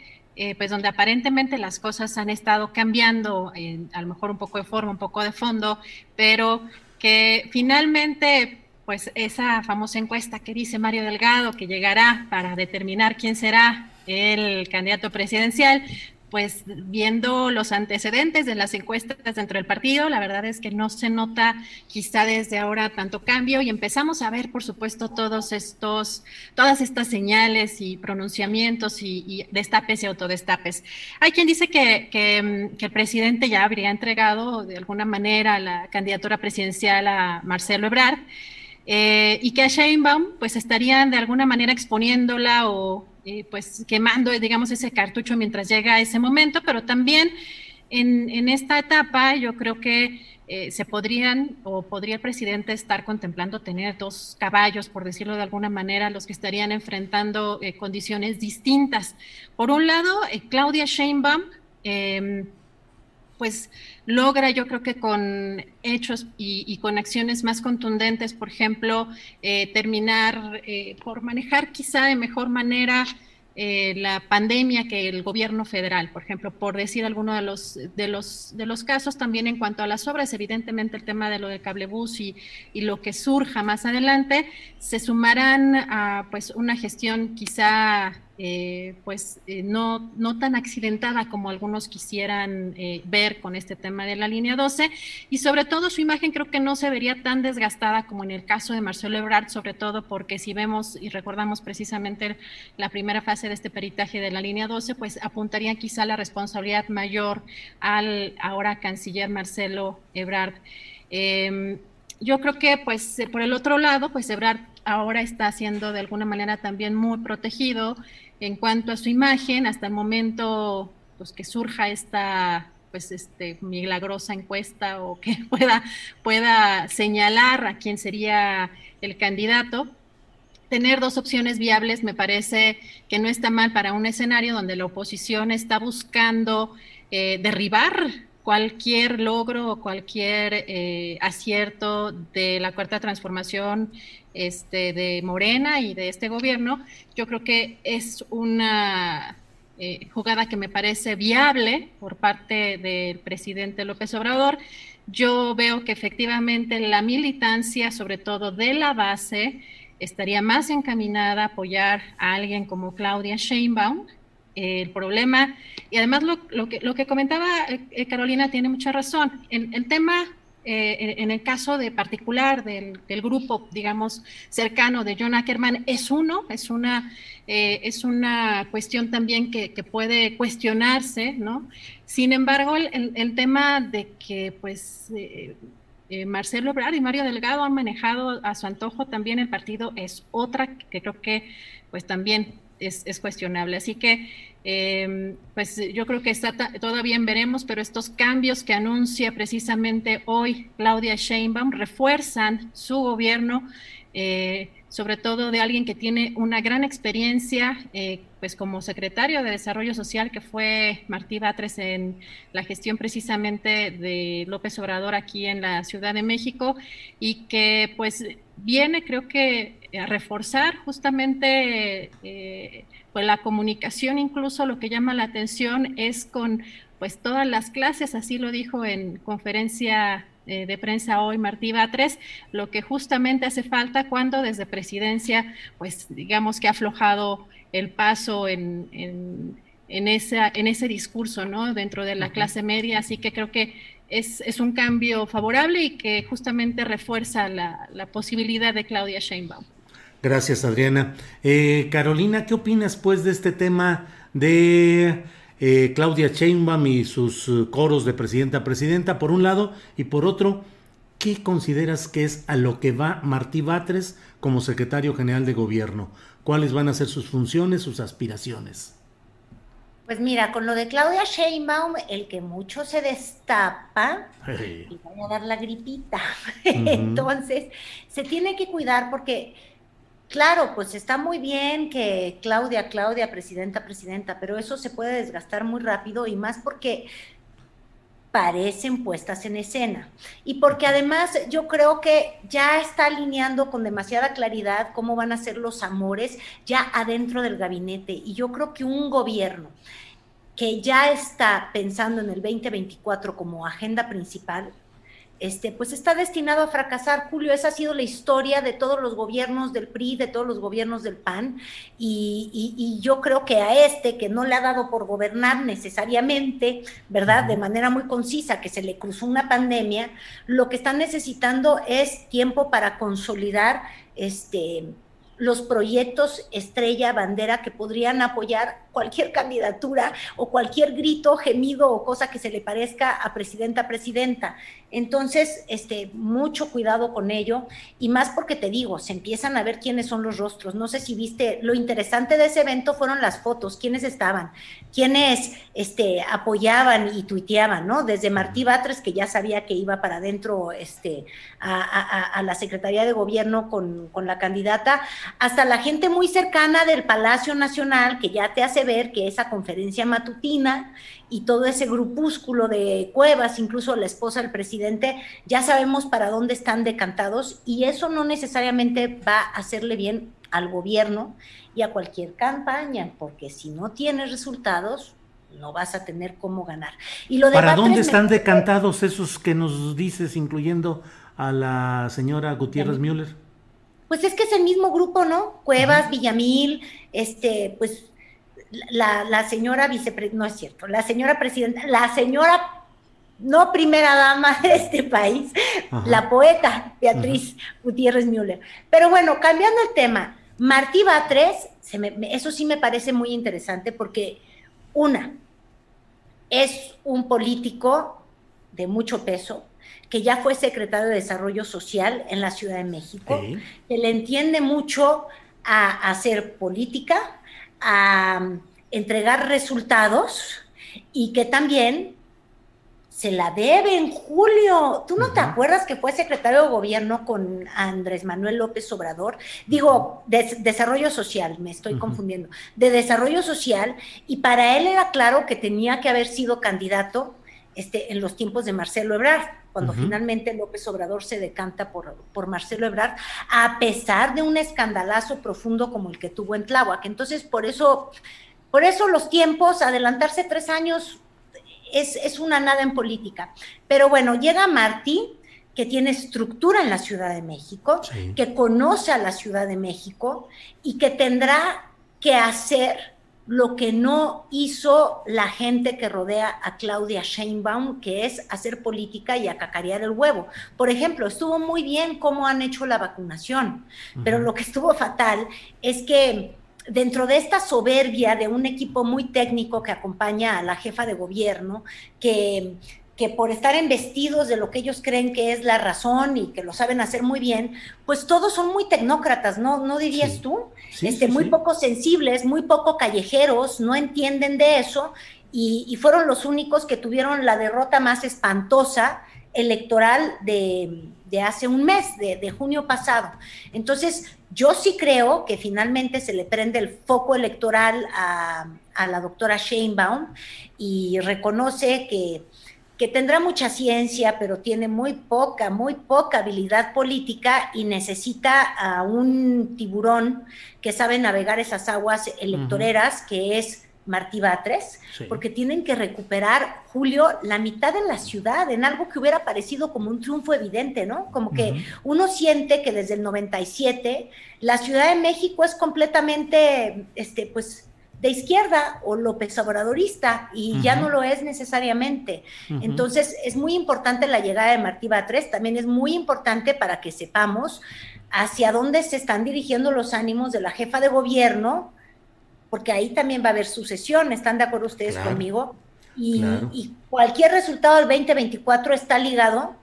pues donde aparentemente las cosas han estado cambiando, a lo mejor un poco de forma, un poco de fondo, pero que finalmente pues esa famosa encuesta que dice Mario Delgado que llegará para determinar quién será el candidato presidencial, pues viendo los antecedentes de las encuestas dentro del partido, la verdad es que no se nota quizá desde ahora tanto cambio y empezamos a ver, por supuesto, todos estos, todas estas señales y pronunciamientos y, destapes y autodestapes. Hay quien dice que, que, el presidente ya habría entregado de alguna manera la candidatura presidencial a Marcelo Ebrard. Eh, y que a Sheinbaum pues estarían de alguna manera exponiéndola o eh, pues quemando, digamos, ese cartucho mientras llega ese momento, pero también en, esta etapa yo creo que eh, se podrían o podría el presidente estar contemplando tener dos caballos, por decirlo de alguna manera, los que estarían enfrentando condiciones distintas. Por un lado, Claudia Sheinbaum, em, pues logra yo creo que con hechos y, con acciones más contundentes, por ejemplo, eh, terminar eh, por manejar quizá de mejor manera eh, la pandemia que el gobierno federal, por ejemplo, por decir alguno de los, de los, de los casos también en cuanto a las obras, evidentemente el tema de lo del cablebús y, y lo que surja más adelante, se sumarán a pues una gestión quizá eh, pues eh, no, no tan accidentada como algunos quisieran eh, ver con este tema de la línea 12 y sobre todo su imagen creo que no se vería tan desgastada como en el caso de Marcelo Ebrard, sobre todo porque si vemos y recordamos precisamente la primera fase de este peritaje de la línea 12, pues apuntaría quizá la responsabilidad mayor al ahora canciller Marcelo Ebrard. Em, yo creo que pues por el otro lado, pues Ebrard ahora está siendo de alguna manera también muy protegido en cuanto a su imagen, hasta el momento pues, que surja esta pues este milagrosa encuesta o (laughs) que pueda, pueda señalar a quién sería el candidato. Tener dos opciones viables me parece que no está mal para un escenario donde la oposición está buscando eh, derribar cualquier logro o cualquier eh, acierto de la cuarta transformación este, de Morena y de este gobierno, yo creo que es una eh, jugada que me parece viable por parte del presidente López Obrador. Yo veo que efectivamente la militancia, sobre todo de la base, estaría más encaminada a apoyar a alguien como Claudia Sheinbaum. el problema, y además lo, que, lo que comentaba eh, Carolina tiene mucha razón, el, el tema eh, en el caso de particular del, grupo, digamos, cercano de John Ackerman, es uno, es una, eh, es una cuestión también que, puede cuestionarse, ¿no? Sin embargo, el, tema de que, pues, eh, Marcelo Ebrard y Mario Delgado han manejado a su antojo también el partido es otra que creo que, pues, también es, cuestionable. Así que, em, pues yo creo que está todavía veremos, pero estos cambios que anuncia precisamente hoy Claudia Sheinbaum refuerzan su gobierno. Eh, sobre todo de alguien que tiene una gran experiencia, eh, pues como secretario de Desarrollo Social, que fue Martí Batres en la gestión precisamente de López Obrador aquí en la Ciudad de México, y que pues viene creo que a reforzar justamente eh, pues la comunicación, incluso lo que llama la atención es con pues todas las clases, así lo dijo en conferencia eh, de prensa hoy Martí Batres, lo que justamente hace falta cuando desde presidencia, pues digamos que ha aflojado el paso en, en, esa, en ese discurso, ¿no? Dentro de la clase media, así que creo que es, es, un cambio favorable y que justamente refuerza la, la posibilidad de Claudia Sheinbaum. Gracias, Adriana. Eh, Carolina, ¿qué opinas pues de este tema de eh, Claudia Sheinbaum y sus eh, coros de presidenta a presidenta, por un lado, y por otro, ¿qué consideras que es a lo que va Martí Batres como secretario general de gobierno? ¿Cuáles van a ser sus funciones, sus aspiraciones? Pues mira, con lo de Claudia Sheinbaum, el que mucho se destapa, y va a dar la gripita. (laughs) Entonces, se tiene que cuidar porque Claro, pues está muy bien que Claudia, Claudia, presidenta, presidenta, pero eso se puede desgastar muy rápido y más porque parecen puestas en escena. Y porque además yo creo que ya está alineando con demasiada claridad cómo van a ser los amores ya adentro del gabinete. Y yo creo que un gobierno que ya está pensando en el 2024 como agenda principal, este, pues está destinado a fracasar, Julio. Esa ha sido la historia de todos los gobiernos del PRI, de todos los gobiernos del PAN, y, yo creo que a este, que no le ha dado por gobernar necesariamente, ¿verdad? De manera muy concisa, que se le cruzó una pandemia, lo que están necesitando es tiempo para consolidar este los proyectos estrella, bandera que podrían apoyar cualquier candidatura o cualquier grito, gemido o cosa que se le parezca a presidenta, presidenta. Entonces, este, mucho cuidado con ello y más porque te digo, se empiezan a ver quiénes son los rostros. No sé si viste, lo interesante de ese evento fueron las fotos, quiénes estaban, quiénes este, apoyaban y tuiteaban, ¿no? Desde Martí Batres, que ya sabía que iba para adentro este, a, la Secretaría de Gobierno con, con la candidata, hasta la gente muy cercana del Palacio Nacional, que ya te hace ver que esa conferencia matutina y todo ese grupúsculo de cuevas, incluso la esposa del presidente, ya sabemos para dónde están decantados y eso no necesariamente va a hacerle bien al gobierno y a cualquier campaña, porque si no tienes resultados, no vas a tener cómo ganar. Y lo ¿Para dónde están decantados esos que nos dices, incluyendo a la señora Gutiérrez Müller? Pues es que es el mismo grupo, ¿no? Cuevas, Villamil, este, pues la, señora vicepresidenta, no es cierto, la señora presidenta, la señora no primera dama de este país, la poeta Beatriz Gutiérrez Müller. Pero bueno, cambiando el tema, Martí Batres, eso sí me parece muy interesante porque, una, es un político de mucho peso, que ya fue secretario de Desarrollo Social en la Ciudad de México, que le entiende mucho a hacer política, a entregar resultados y que también se la debe en julio. ¿Tú no te acuerdas que fue secretario de gobierno con Andrés Manuel López Obrador? Digo, de, desarrollo social, me estoy confundiendo, de desarrollo social, y para él era claro que tenía que haber sido candidato este, en los tiempos de Marcelo Ebrard, cuando finalmente López Obrador se decanta por, por Marcelo Ebrard, a pesar de un escandalazo profundo como el que tuvo en Tláhuac. Entonces, por eso, por eso los tiempos, adelantarse tres años es, una nada en política. Pero bueno, llega Martí, que tiene estructura en la Ciudad de México, que conoce a la Ciudad de México y que tendrá que hacer lo que no hizo la gente que rodea a Claudia Sheinbaum, que es hacer política y acacarear el huevo. Por ejemplo, estuvo muy bien cómo han hecho la vacunación, pero lo que estuvo fatal es que dentro de esta soberbia de un equipo muy técnico que acompaña a la jefa de gobierno, que que por estar embestidos de lo que ellos creen que es la razón y que lo saben hacer muy bien, pues todos son muy tecnócratas, ¿no? ¿No dirías tú? este, muy poco sensibles, muy poco callejeros, no entienden de eso y, fueron los únicos que tuvieron la derrota más espantosa electoral de, hace un mes, de, junio pasado. Entonces, yo sí creo que finalmente se le prende el foco electoral a, a la doctora Sheinbaum y reconoce que que tendrá mucha ciencia, pero tiene muy poca, muy poca habilidad política y necesita a un tiburón que sabe navegar esas aguas electoreras, que es Martí Batres, porque tienen que recuperar, Julio, la mitad de la ciudad en algo que hubiera parecido como un triunfo evidente, ¿no? Como que uno siente que desde el 97 la Ciudad de México es completamente, este, pues, de izquierda o López Obradorista y ya no lo es necesariamente. Entonces es muy importante la llegada de Martí Batres, también es muy importante para que sepamos hacia dónde se están dirigiendo los ánimos de la jefa de gobierno, porque ahí también va a haber sucesión, ¿están de acuerdo ustedes conmigo? Y, y, cualquier resultado del 2024 está ligado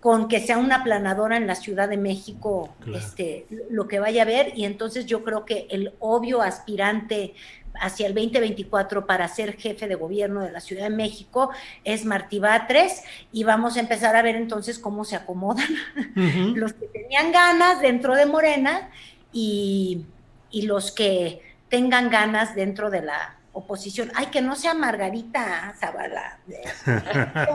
con que sea una planadora en la Ciudad de México, este, lo que vaya a ver, y entonces yo creo que el obvio aspirante hacia el 2024 para ser jefe de gobierno de la Ciudad de México es Martí Batres y vamos a empezar a ver entonces cómo se acomodan (laughs) los que tenían ganas dentro de Morena y, los que tengan ganas dentro de la oposición. Ay, que no sea Margarita Zavala. (laughs)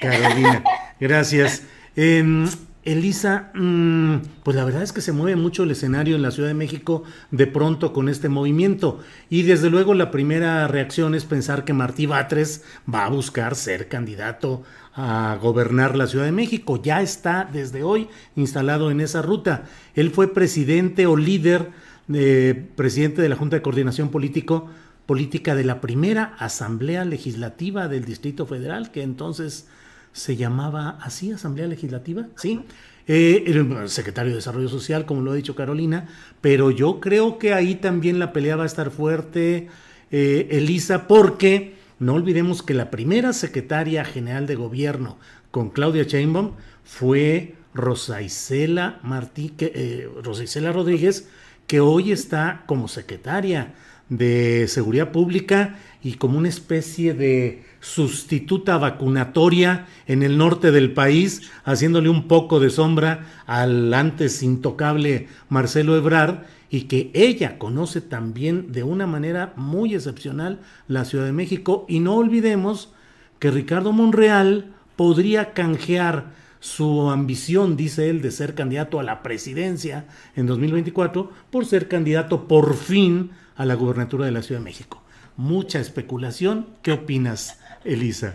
Carolina, gracias. Em, Elisa, mm, pues la verdad es que se mueve mucho el escenario en la Ciudad de México de pronto con este movimiento y desde luego la primera reacción es pensar que Martí Batres va a buscar ser candidato a gobernar la Ciudad de México. Ya está desde hoy instalado en esa ruta. Él fue presidente o líder, de presidente de la Junta de Coordinación Político, Política de la primera Asamblea Legislativa del Distrito Federal, que entonces se llamaba así, Asamblea Legislativa, ¿sí? Eh, el secretario de Desarrollo Social, como lo ha dicho Carolina, pero yo creo que ahí también la pelea va a estar fuerte, eh, Elisa, porque no olvidemos que la primera secretaria general de gobierno con Claudia Sheinbaum fue Rosa Isela, Martí, eh, Rosa Isela Rodríguez, que hoy está como secretaria de Seguridad Pública y como una especie de sustituta vacunatoria en el norte del país, haciéndole un poco de sombra al antes intocable Marcelo Ebrard, y que ella conoce también de una manera muy excepcional la Ciudad de México. Y no olvidemos que Ricardo Monreal podría canjear su ambición, dice él, de ser candidato a la presidencia en 2024 por ser candidato por fin a la gubernatura de la Ciudad de México. Mucha especulación. ¿Qué opinas, Elisa?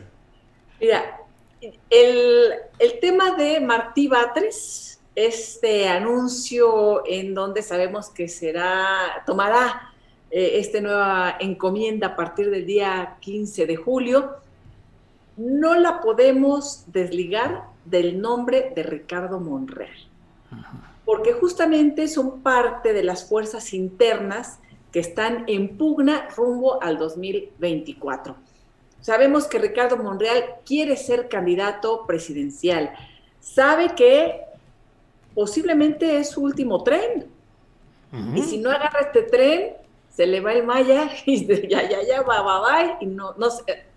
Mira, el, tema de Martí Batres, este anuncio en donde sabemos que será, tomará eh, esta nueva encomienda a partir del día 15 de julio, no la podemos desligar del nombre de Ricardo Monreal, porque justamente son parte de las fuerzas internas que están en pugna rumbo al 2024. Sabemos que Ricardo Monreal quiere ser candidato presidencial. Sabe que posiblemente es su último tren. Y si no agarra este tren, se le va el maya (laughs) y ya, ya, ya, va, va, va. Y no, no,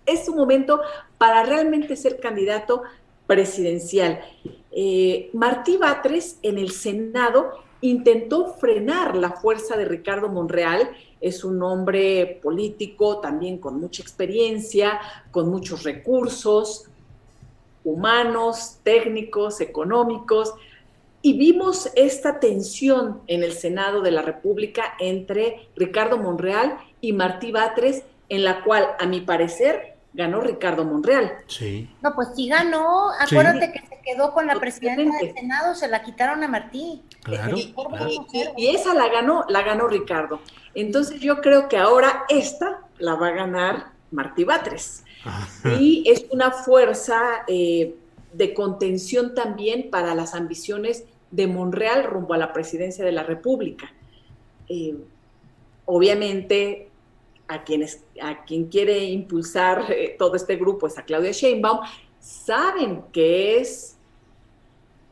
es su momento para realmente ser candidato presidencial. Eh, Martí Batres en el Senado intentó frenar la fuerza de Ricardo Monreal. Es un hombre político también con mucha experiencia, con muchos recursos humanos, técnicos, económicos. Y vimos esta tensión en el Senado de la República entre Ricardo Monreal y Martí Batres, en la cual, a mi parecer, ganó Ricardo Monreal. Sí. No, pues sí ganó. Acuérdate que se quedó con la presidenta del Senado, se la quitaron a Martí. Claro, y, esa la ganó, la ganó Ricardo. Entonces yo creo que ahora esta la va a ganar Martí Batres. Y es una fuerza eh, de contención también para las ambiciones de Monreal rumbo a la presidencia de la República. Eh, obviamente a, a quien quiere impulsar eh, todo este grupo es a Claudia Sheinbaum, saben que es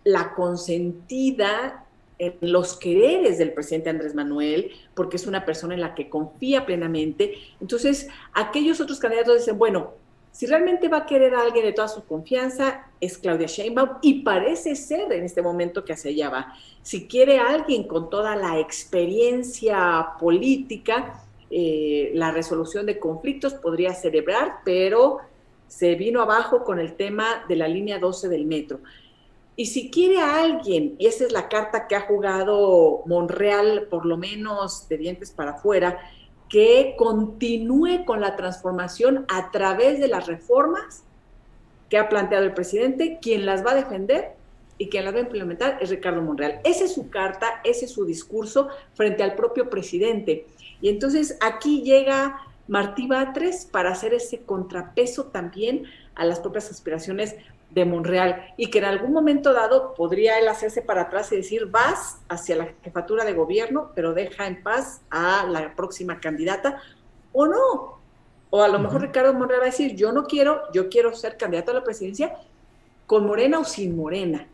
la consentida en los quereres del presidente Andrés Manuel, porque es una persona en la que confía plenamente. Entonces, aquellos otros candidatos dicen, bueno, si realmente va a querer a alguien de toda su confianza, es Claudia Sheinbaum y parece ser en este momento que hacia allá va. Si quiere a alguien con toda la experiencia política, eh, la resolución de conflictos podría celebrar, pero se vino abajo con el tema de la línea 12 del metro. Y si quiere alguien, y esa es la carta que ha jugado Monreal, por lo menos de dientes para afuera, que continúe con la transformación a través de las reformas que ha planteado el presidente, quien las va a defender y quien las va a implementar es Ricardo Monreal. Esa es su carta, ese es su discurso frente al propio presidente. Y entonces aquí llega Martí Batres para hacer ese contrapeso también a las propias aspiraciones de Monreal y que en algún momento dado podría él hacerse para atrás y decir vas hacia la jefatura de gobierno, pero deja en paz a la próxima candidata o no. O a lo mejor Ricardo Monreal va a decir yo no quiero, yo quiero ser candidato a la presidencia con Morena o sin Morena.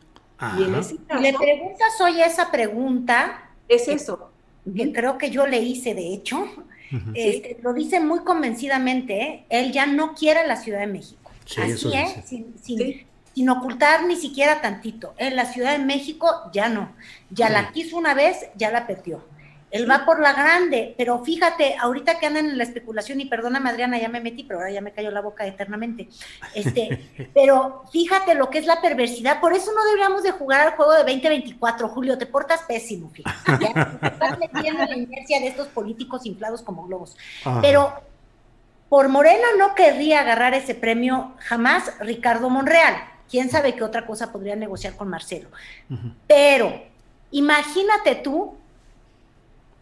Y en ese caso, le preguntas hoy esa pregunta. Es eso. Que creo que yo le hice, de hecho. Este, lo dice muy convencidamente, ¿eh? él ya no quiere la Ciudad de México. Así es, sin, sin ocultar ni siquiera tantito. En la Ciudad de México ya no. Ya la quiso una vez, ya la perdió. Él va por la grande, pero fíjate, ahorita que andan en la especulación, y perdóname Adriana, ya me metí, pero ahora ya me cayó la boca eternamente. Este, (laughs) pero fíjate lo que es la perversidad, por eso no deberíamos de jugar al juego de 2024, Julio, te portas pésimo, fíjate. (laughs) Ya estás metiendo la inercia de estos políticos inflados como globos. Pero por Morena no querría agarrar ese premio jamás Ricardo Monreal quién sabe qué otra cosa podría negociar con Marcelo. Pero imagínate tú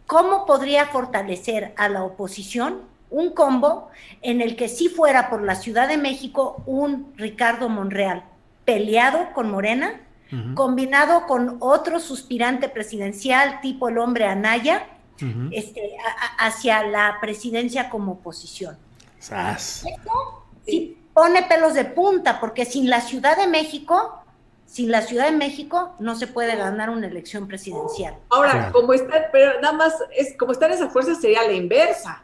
cómo podría fortalecer a la oposición un combo en el que si fuera por la Ciudad de México un Ricardo Monreal peleado con Morena, combinado con otro suspirante presidencial tipo el hombre Anaya, este, hacia la presidencia como oposición. sí pone pelos de punta, porque sin la Ciudad de México, sin la Ciudad de México no se puede ganar una elección presidencial. Ahora, como está, pero nada más, es, como están esas fuerzas sería la inversa.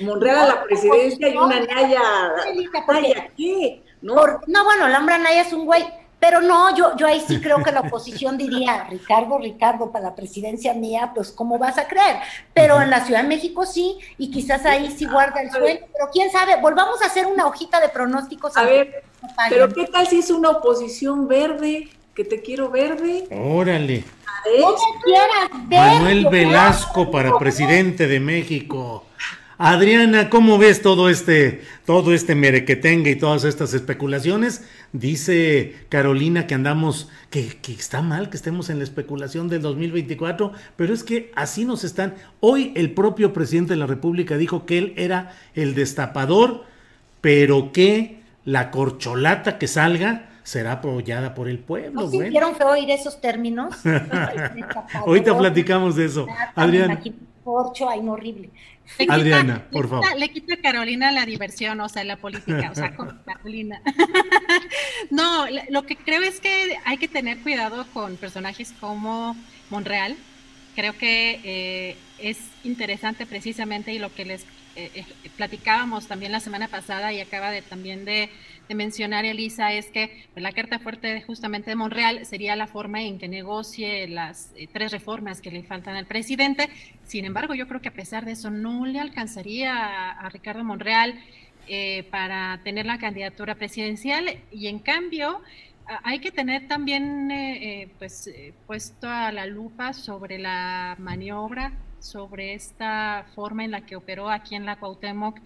Monreal a la presidencia y una Naya. Naya, ¿qué? ¿No? no, bueno, la hombre Naya es un güey pero no, yo, yo ahí sí creo que la oposición diría, (laughs) Ricardo, Ricardo, para la presidencia mía, pues ¿cómo vas a creer? Pero en la Ciudad de México sí, y quizás ahí sí guarda el sueño, pero quién sabe, volvamos a hacer una hojita de pronósticos. A ver, pero ¿qué tal si es una oposición verde? Que te quiero verde. Órale. quieras, Manuel Velasco para presidente de México. Adriana, ¿cómo ves todo este, todo este merequetengue y todas estas especulaciones? Dice Carolina que andamos, que, que, está mal que estemos en la especulación del 2024, pero es que así nos están. Hoy el propio presidente de la República dijo que él era el destapador, pero que la corcholata que salga será apoyada por el pueblo. ¿No sintieron feo oír esos términos? (laughs) Ahorita platicamos de eso. Adriana. Corcho, ay, horrible. Adriana, por favor. le quita a Carolina la diversión, o sea, la política, o sea, con (laughs) Carolina. (laughs) no, lo que creo es que hay que tener cuidado con personajes como Monreal. Creo que eh, es interesante precisamente y lo que les eh, eh, platicábamos también la semana pasada y acaba de también de mencionar, Elisa, es que pues, la carta fuerte justamente de Monreal sería la forma en que negocie las eh, tres reformas que le faltan al presidente. Sin embargo, yo creo que a pesar de eso no le alcanzaría a, Ricardo Monreal eh, para tener la candidatura presidencial y en cambio hay que tener también eh, pues puesto a la lupa sobre la maniobra, sobre esta forma en la que operó aquí en la Cuauhtémoc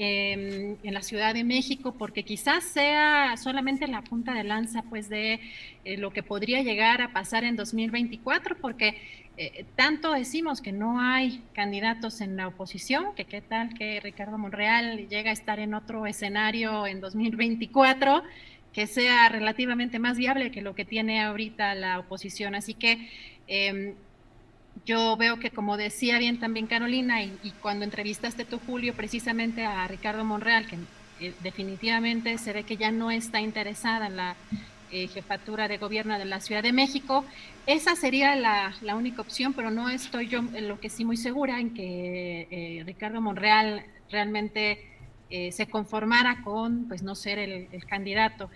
Em, en la Ciudad de México, porque quizás sea solamente la punta de lanza pues de eh, lo que podría llegar a pasar en 2024, porque eh, tanto decimos que no hay candidatos en la oposición, que qué tal que Ricardo Monreal llega a estar en otro escenario en 2024 que sea relativamente más viable que lo que tiene ahorita la oposición. Así que em, yo veo que como decía bien también Carolina y, cuando entrevistaste tú Julio precisamente a Ricardo Monreal, que eh, definitivamente se ve que ya no está interesada en la eh, jefatura de gobierno de la Ciudad de México, esa sería la, única opción, pero no estoy yo en lo que sí muy segura en que eh, Ricardo Monreal realmente se conformara con pues no ser el candidato.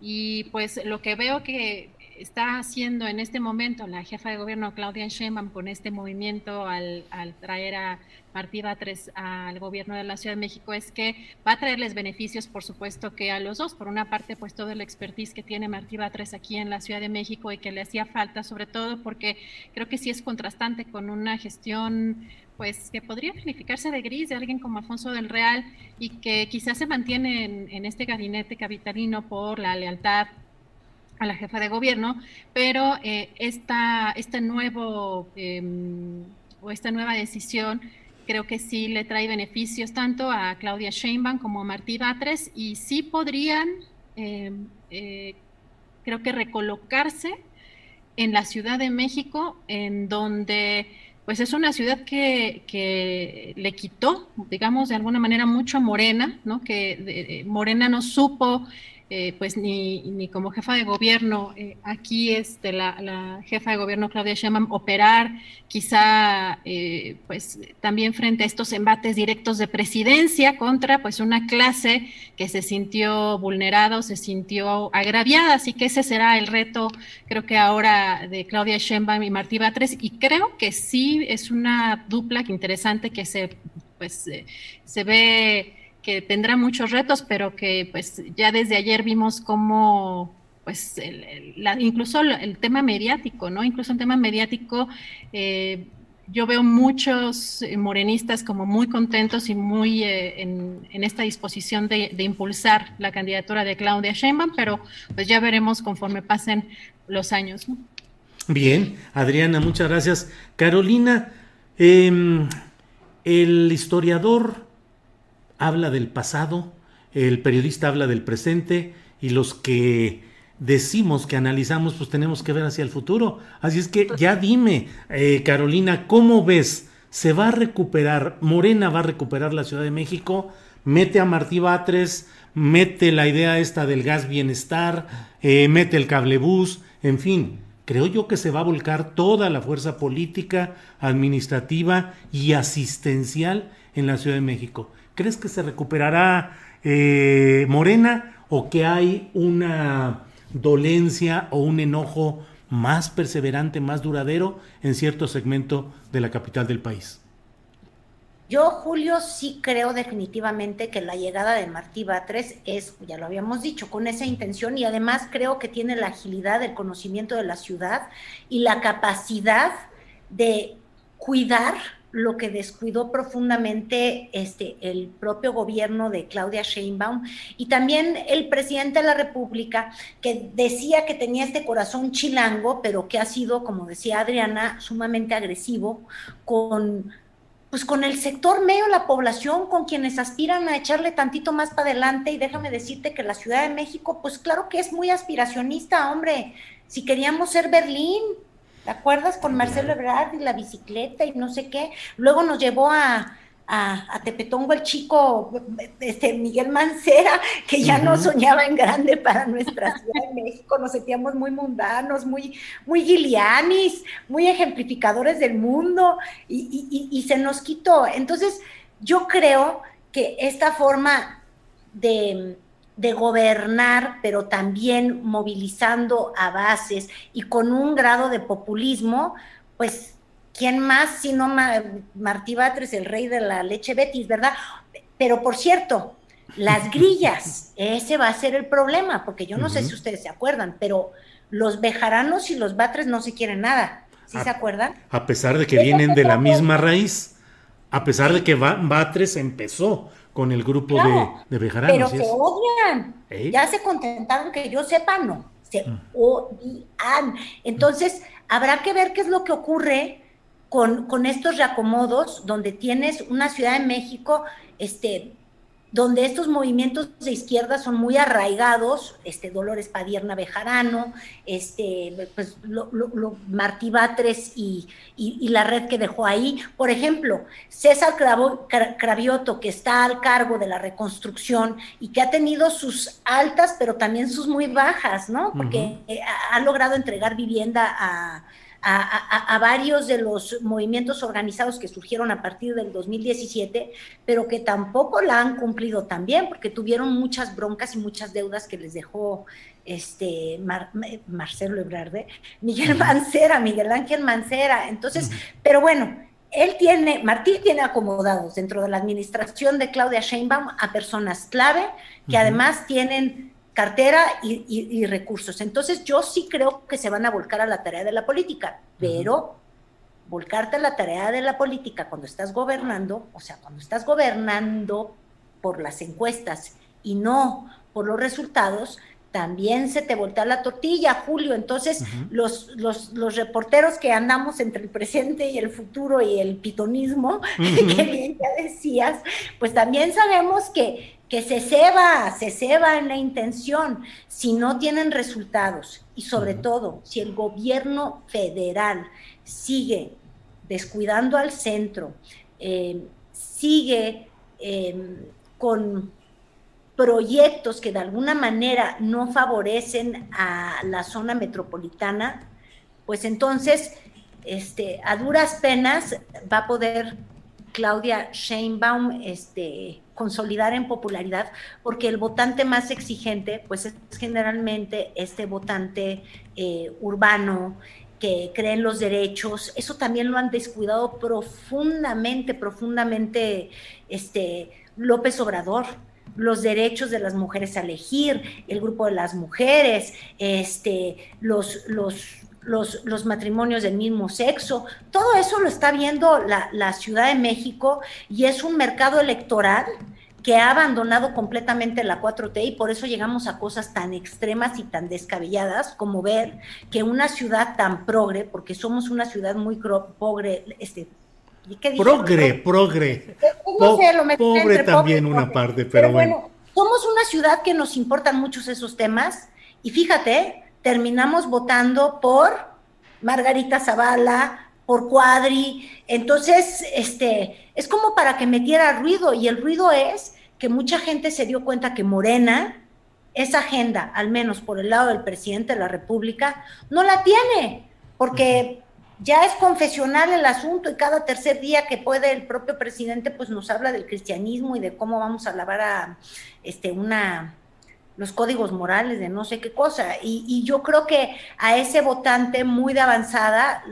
Y pues lo que veo que está haciendo en este momento la jefa de gobierno Claudia Sheinbaum con este movimiento al, traer a Martí Batres al gobierno de la Ciudad de México es que va a traerles beneficios, por supuesto, que a los dos. Por una parte, pues todo el expertise que tiene Martí Batres aquí en la Ciudad de México y que le hacía falta, sobre todo porque creo que sí es contrastante con una gestión pues que podría calificarse de gris de alguien como Alfonso del Real y que quizás se mantiene en, en este gabinete capitalino por la lealtad a la jefa de gobierno, pero eh, esta, este nuevo em, o esta nueva decisión creo que sí le trae beneficios tanto a Claudia Sheinbaum como a Martí Batres y sí podrían, em, eh, creo que recolocarse en la Ciudad de México, en donde pues es una ciudad que, que, le quitó, digamos, de alguna manera mucho a Morena, ¿no? Que Morena no supo eh, pues ni, ni, como jefa de gobierno, eh, aquí es de la, jefa de gobierno Claudia Sheinbaum operar, quizá eh, pues también frente a estos embates directos de presidencia contra pues una clase que se sintió vulnerada o se sintió agraviada, así que ese será el reto creo que ahora de Claudia Sheinbaum y Martí Batres. Y creo que sí es una dupla interesante que se pues se ve que tendrá muchos retos, pero que pues ya desde ayer vimos cómo pues incluso el tema mediático, ¿no? Incluso el tema mediático, eh, yo veo muchos morenistas como muy contentos y muy eh, en, esta disposición de, impulsar la candidatura de Claudia Sheinbaum, pero pues ya veremos conforme pasen los años. Bien, Adriana, muchas gracias. Carolina, em, el historiador habla del pasado, el periodista habla del presente y los que decimos que analizamos, pues tenemos que ver hacia el futuro. Así es que ya dime, eh, Carolina, ¿cómo ves? ¿Se va a recuperar, Morena va a recuperar la Ciudad de México? Mete a Martí Batres, mete la idea esta del gas bienestar, eh, mete el cablebús, en fin. Creo yo que se va a volcar toda la fuerza política, administrativa y asistencial en la Ciudad de México. ¿Crees que se recuperará eh, Morena o que hay una dolencia o un enojo más perseverante, más duradero en cierto segmento de la capital del país? Yo, Julio, sí creo definitivamente que la llegada de Martí Batres es, ya lo habíamos dicho, con esa intención y además creo que tiene la agilidad, el conocimiento de la ciudad y la capacidad de cuidar lo que descuidó profundamente este, el propio gobierno de Claudia Sheinbaum y también el presidente de la República, que decía que tenía este corazón chilango, pero que ha sido, como decía Adriana, sumamente agresivo con pues con el sector medio de la población, con quienes aspiran a echarle tantito más para adelante, y déjame decirte que la Ciudad de México, pues claro que es muy aspiracionista, hombre. Si queríamos ser Berlín, ¿Te acuerdas con Marcelo Ebrard y la bicicleta y no sé qué? Luego nos llevó a, a, Tepetongo el chico este, Miguel Mancera, que ya no soñaba en grande para nuestra Ciudad de México, nos sentíamos muy mundanos, muy, muy gilianis, muy ejemplificadores del mundo, y, y se nos quitó. Entonces, yo creo que esta forma de de gobernar, pero también movilizando a bases y con un grado de populismo, pues, ¿quién más sino Martí Batres, el rey de la leche Betis, verdad? Pero por cierto, las grillas, (laughs) ese va a ser el problema, porque yo no sé si ustedes se acuerdan, pero los bejaranos y los batres no se quieren nada. ¿Sí se acuerdan? A pesar de que vienen de la misma raíz, a pesar de que Batres empezó con el grupo de, de Pero se odian. Ya se contentaron que yo sepa, no. Se mm. odian. Entonces, habrá que ver qué es lo que ocurre con, con estos reacomodos, donde tienes una Ciudad de México, este, donde estos movimientos de izquierda son muy arraigados, este Dolores Padierna Bejarano, este, pues, Martí Batres y, la red que dejó ahí. Por ejemplo, César Cravioto, que está al cargo de la reconstrucción y que ha tenido sus altas, pero también sus muy bajas, ¿no? Porque ha logrado entregar vivienda a a, varios de los movimientos organizados que surgieron a partir del 2017, pero que tampoco la han cumplido también, porque tuvieron muchas broncas y muchas deudas que les dejó este Marcelo Ebrarde, Miguel Mancera, Miguel Ángel Mancera. Entonces, pero bueno, él tiene, Martí tiene acomodados dentro de la administración de Claudia Sheinbaum a personas clave que además tienen cartera y, recursos. Entonces yo sí creo que se van a volcar a la tarea de la política, pero volcarte a la tarea de la política cuando estás gobernando, o sea, cuando estás gobernando por las encuestas y no por los resultados, también se te voltea la tortilla, Julio. Entonces, los, los, los, reporteros que andamos entre el presente y el futuro y el pitonismo, (laughs) que bien ya decías, pues también sabemos que que se ceba, se ceba en la intención si no tienen resultados. Y sobre todo si el gobierno federal sigue descuidando al centro, eh, sigue em, con proyectos que de alguna manera no favorecen a la zona metropolitana, pues entonces este, a duras penas va a poder Claudia Sheinbaum este, consolidar en popularidad, porque el votante más exigente, pues es generalmente este votante eh, urbano, que cree en los derechos, eso también lo han descuidado profundamente, profundamente este, López Obrador. Los derechos de las mujeres a elegir, el grupo de las mujeres, este, los los, matrimonios del mismo sexo, todo eso lo está viendo la, Ciudad de México y es un mercado electoral que ha abandonado completamente la 4T y por eso llegamos a cosas tan extremas y tan descabelladas como ver que una ciudad tan progre, porque somos una ciudad muy progre, este, ¿qué progre, progre, pobre también una parte, pero, bueno. Somos una ciudad que nos importan muchos esos temas y fíjate, terminamos votando por Margarita Zavala, por Cuadri. Entonces, este, es como para que metiera ruido y el ruido es que mucha gente se dio cuenta que Morena, esa agenda, al menos por el lado del presidente de la República, no la tiene, porque ya es confesional el asunto y cada tercer día que puede el propio presidente pues nos habla del cristianismo y de cómo vamos a lavar a este una los códigos morales de no sé qué cosa. Y, yo creo que a ese votante muy de avanzada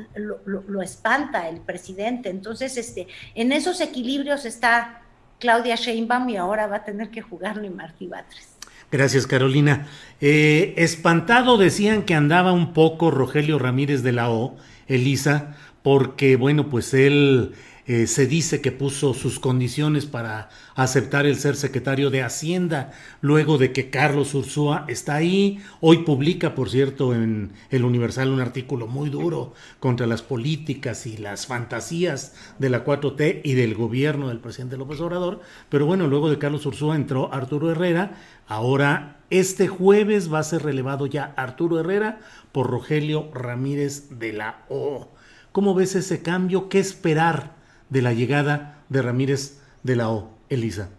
lo, espanta el presidente. Entonces, este, en esos equilibrios está Claudia Sheinbaum y ahora va a tener que jugarle Martí Batres. Gracias, Carolina. Eh, espantado decían que andaba un poco Rogelio Ramírez de la O, Elisa, porque, bueno, pues él eh, se dice que puso sus condiciones para aceptar el ser secretario de Hacienda, luego de que Carlos Ursúa está ahí. Hoy publica, por cierto, en el Universal un artículo muy duro contra las políticas y las fantasías de la 4T y del gobierno del presidente López Obrador. Pero bueno, luego de Carlos Ursúa entró Arturo Herrera. Ahora, este jueves va a ser relevado ya Arturo Herrera por Rogelio Ramírez de la O. ¿Cómo ves ese cambio? ¿Qué esperar? De la llegada de Ramírez de la O, Elisa?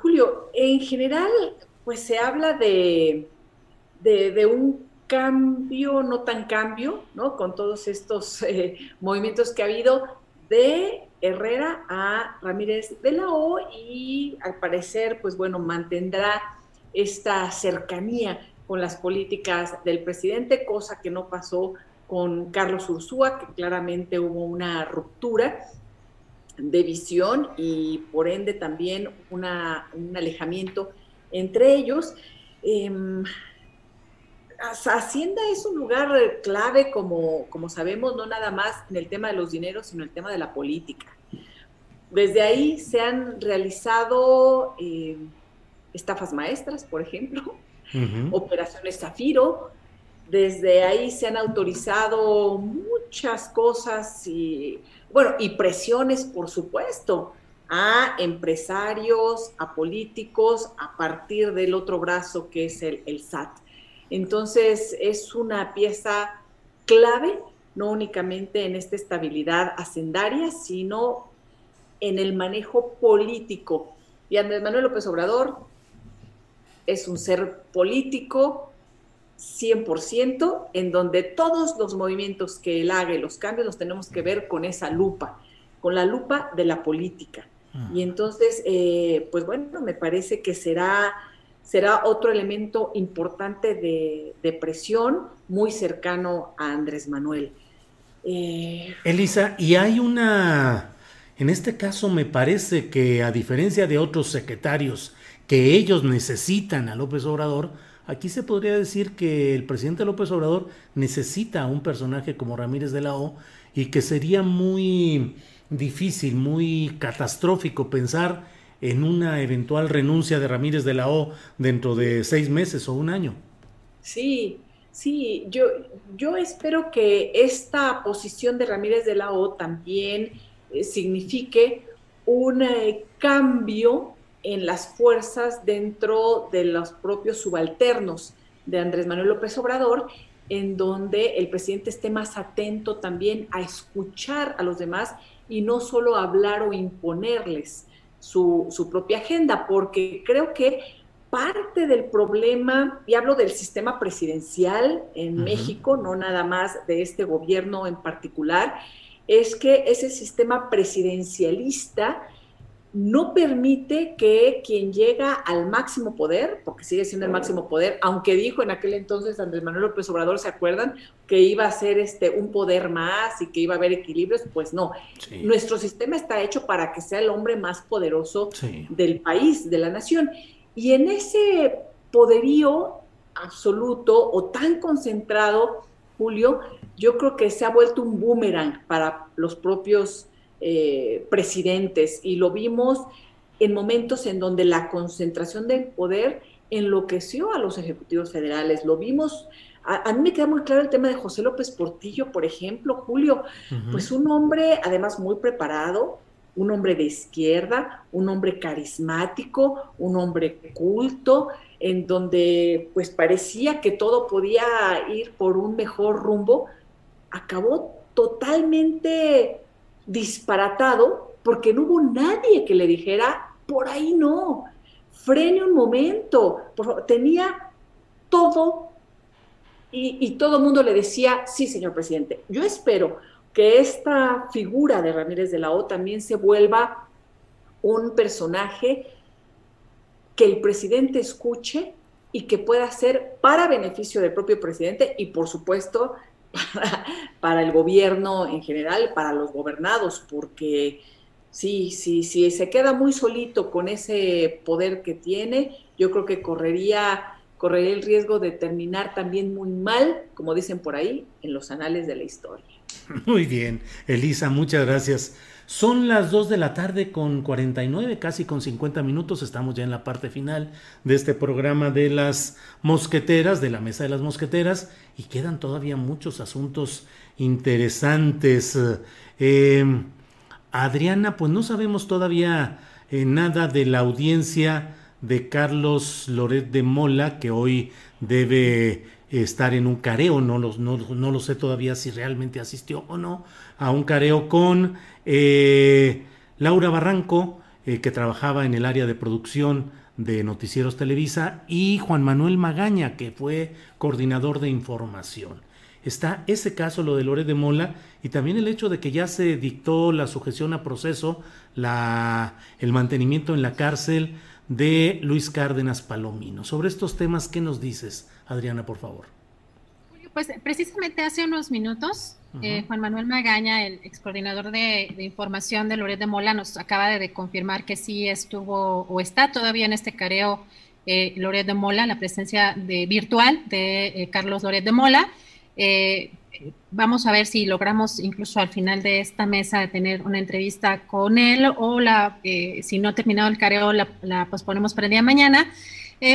Julio, en general, pues se habla de, de, un cambio, no tan cambio, ¿no? Con todos estos eh, movimientos que ha habido de Herrera a Ramírez de la O y al parecer, pues bueno, mantendrá esta cercanía con las políticas del presidente, cosa que no pasó con Carlos Ursúa, que claramente hubo una ruptura de visión y por ende también un alejamiento entre ellos. Em, Hacienda es un lugar clave, como, como sabemos, no nada más en el tema de los dineros, sino en el tema de la política. Desde ahí se han realizado em, estafas maestras, por ejemplo, operaciones Zafiro, desde ahí se han autorizado muchas cosas y, bueno, y presiones, por supuesto, a empresarios, a políticos, a partir del otro brazo que es el, el SAT. Entonces es una pieza clave, no únicamente en esta estabilidad hacendaria, sino en el manejo político. Y Andrés Manuel López Obrador es un ser político 100%, en donde todos los movimientos que él haga y los cambios los tenemos que ver con esa lupa, con la lupa de la política. Y entonces, eh, pues bueno, me parece que será, será otro elemento importante de, presión muy cercano a Andrés Manuel. Eh, Elisa, y hay una, en este caso me parece que a diferencia de otros secretarios que ellos necesitan a López Obrador, aquí se podría decir que el presidente López Obrador necesita a un personaje como Ramírez de la O y que sería muy difícil, muy catastrófico pensar en una eventual renuncia de Ramírez de la O dentro de seis meses o un año. Sí, sí, yo, yo espero que esta posición de Ramírez de la O también eh, signifique un eh, cambio en las fuerzas dentro de los propios subalternos de Andrés Manuel López Obrador en donde el presidente esté más atento también a escuchar a los demás y no solo hablar o imponerles su, propia agenda, porque creo que parte del problema, y hablo del sistema presidencial en México, no nada más de este gobierno en particular, es que ese sistema presidencialista no permite que quien llega al máximo poder, porque sigue siendo el máximo poder, aunque dijo en aquel entonces Andrés Manuel López Obrador, ¿se acuerdan? Que iba a ser este, un poder más y que iba a haber equilibrios, pues no. Nuestro sistema está hecho para que sea el hombre más poderoso del país, de la nación. Y en ese poderío absoluto o tan concentrado, Julio, yo creo que se ha vuelto un boomerang para los propios eh, presidentes y lo vimos en momentos en donde la concentración del poder enloqueció a los ejecutivos federales. Lo vimos, a, mí me queda muy claro el tema de José López Portillo, por ejemplo, Julio, pues un hombre además muy preparado, un hombre de izquierda, un hombre carismático, un hombre culto, en donde pues parecía que todo podía ir por un mejor rumbo, acabó totalmente disparatado porque no hubo nadie que le dijera, por ahí no, frene un momento, tenía todo y, todo el mundo le decía, sí, señor presidente, yo espero que esta figura de Ramírez de la O también se vuelva un personaje que el presidente escuche y que pueda ser para beneficio del propio presidente y por supuesto para, el gobierno en general, para los gobernados, porque sí, sí, sí, se queda muy solito con ese poder que tiene, yo creo que correría, correría el riesgo de terminar también muy mal, como dicen por ahí, en los anales de la historia. Muy bien, Elisa, muchas gracias. Son las 2 de la tarde con 49, casi con 50 minutos. Estamos ya en la parte final de este programa de las mosqueteras, de la mesa de las mosqueteras, y quedan todavía muchos asuntos interesantes. Eh, Adriana, pues no sabemos todavía eh, nada de la audiencia de Carlos Loret de Mola, que hoy debe estar en un careo, no no, no lo sé todavía si realmente asistió o no, a un careo con eh, Laura Barranco, eh, que trabajaba en el área de producción de Noticieros Televisa, y Juan Manuel Magaña, que fue coordinador de información. Está ese caso, lo de Lore de Mola, y también el hecho de que ya se dictó la sujeción a proceso, la, el mantenimiento en la cárcel de Luis Cárdenas Palomino. Sobre estos temas, ¿qué nos dices, Adriana, por favor? Pues precisamente hace unos minutos eh, Juan Manuel Magaña, el ex coordinador de, información de Loret de Mola, nos acaba de, confirmar que sí estuvo o está todavía en este careo eh, Loret de Mola, la presencia de, virtual de eh, Carlos Loret de Mola. Eh, vamos a ver si logramos incluso al final de esta mesa tener una entrevista con él o la, si no ha terminado el careo, la, la, posponemos para el día de mañana.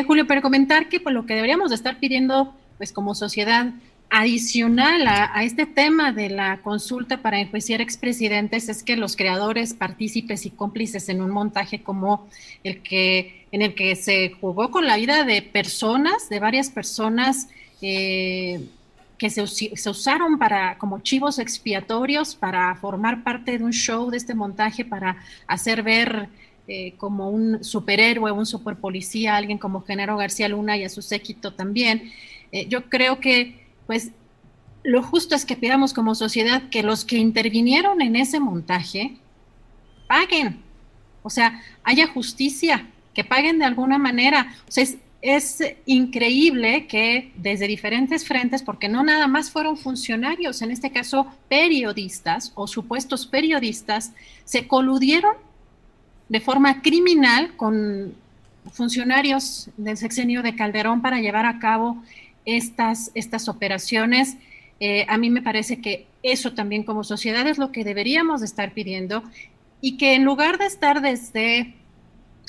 Julio, pero comentar que por lo que deberíamos de estar pidiendo, pues como sociedad, adicional a, este tema de la consulta para enjuiciar expresidentes es que los creadores, partícipes y cómplices en un montaje como el que en el que se jugó con la vida de personas, de varias personas eh, que se, usaron para como chivos expiatorios para formar parte de un show de este montaje para hacer ver eh, como un superhéroe, un superpolicía, alguien como Genaro García Luna y a su séquito también. Eh, yo creo que pues lo justo es que pidamos como sociedad que los que intervinieron en ese montaje paguen, o sea, haya justicia, que paguen de alguna manera. O sea, es, increíble que desde diferentes frentes, porque no nada más fueron funcionarios, en este caso periodistas o supuestos periodistas, se coludieron de forma criminal con funcionarios del sexenio de Calderón para llevar a cabo estas, estas operaciones. Eh, a mí me parece que eso también como sociedad es lo que deberíamos de estar pidiendo y que en lugar de estar desde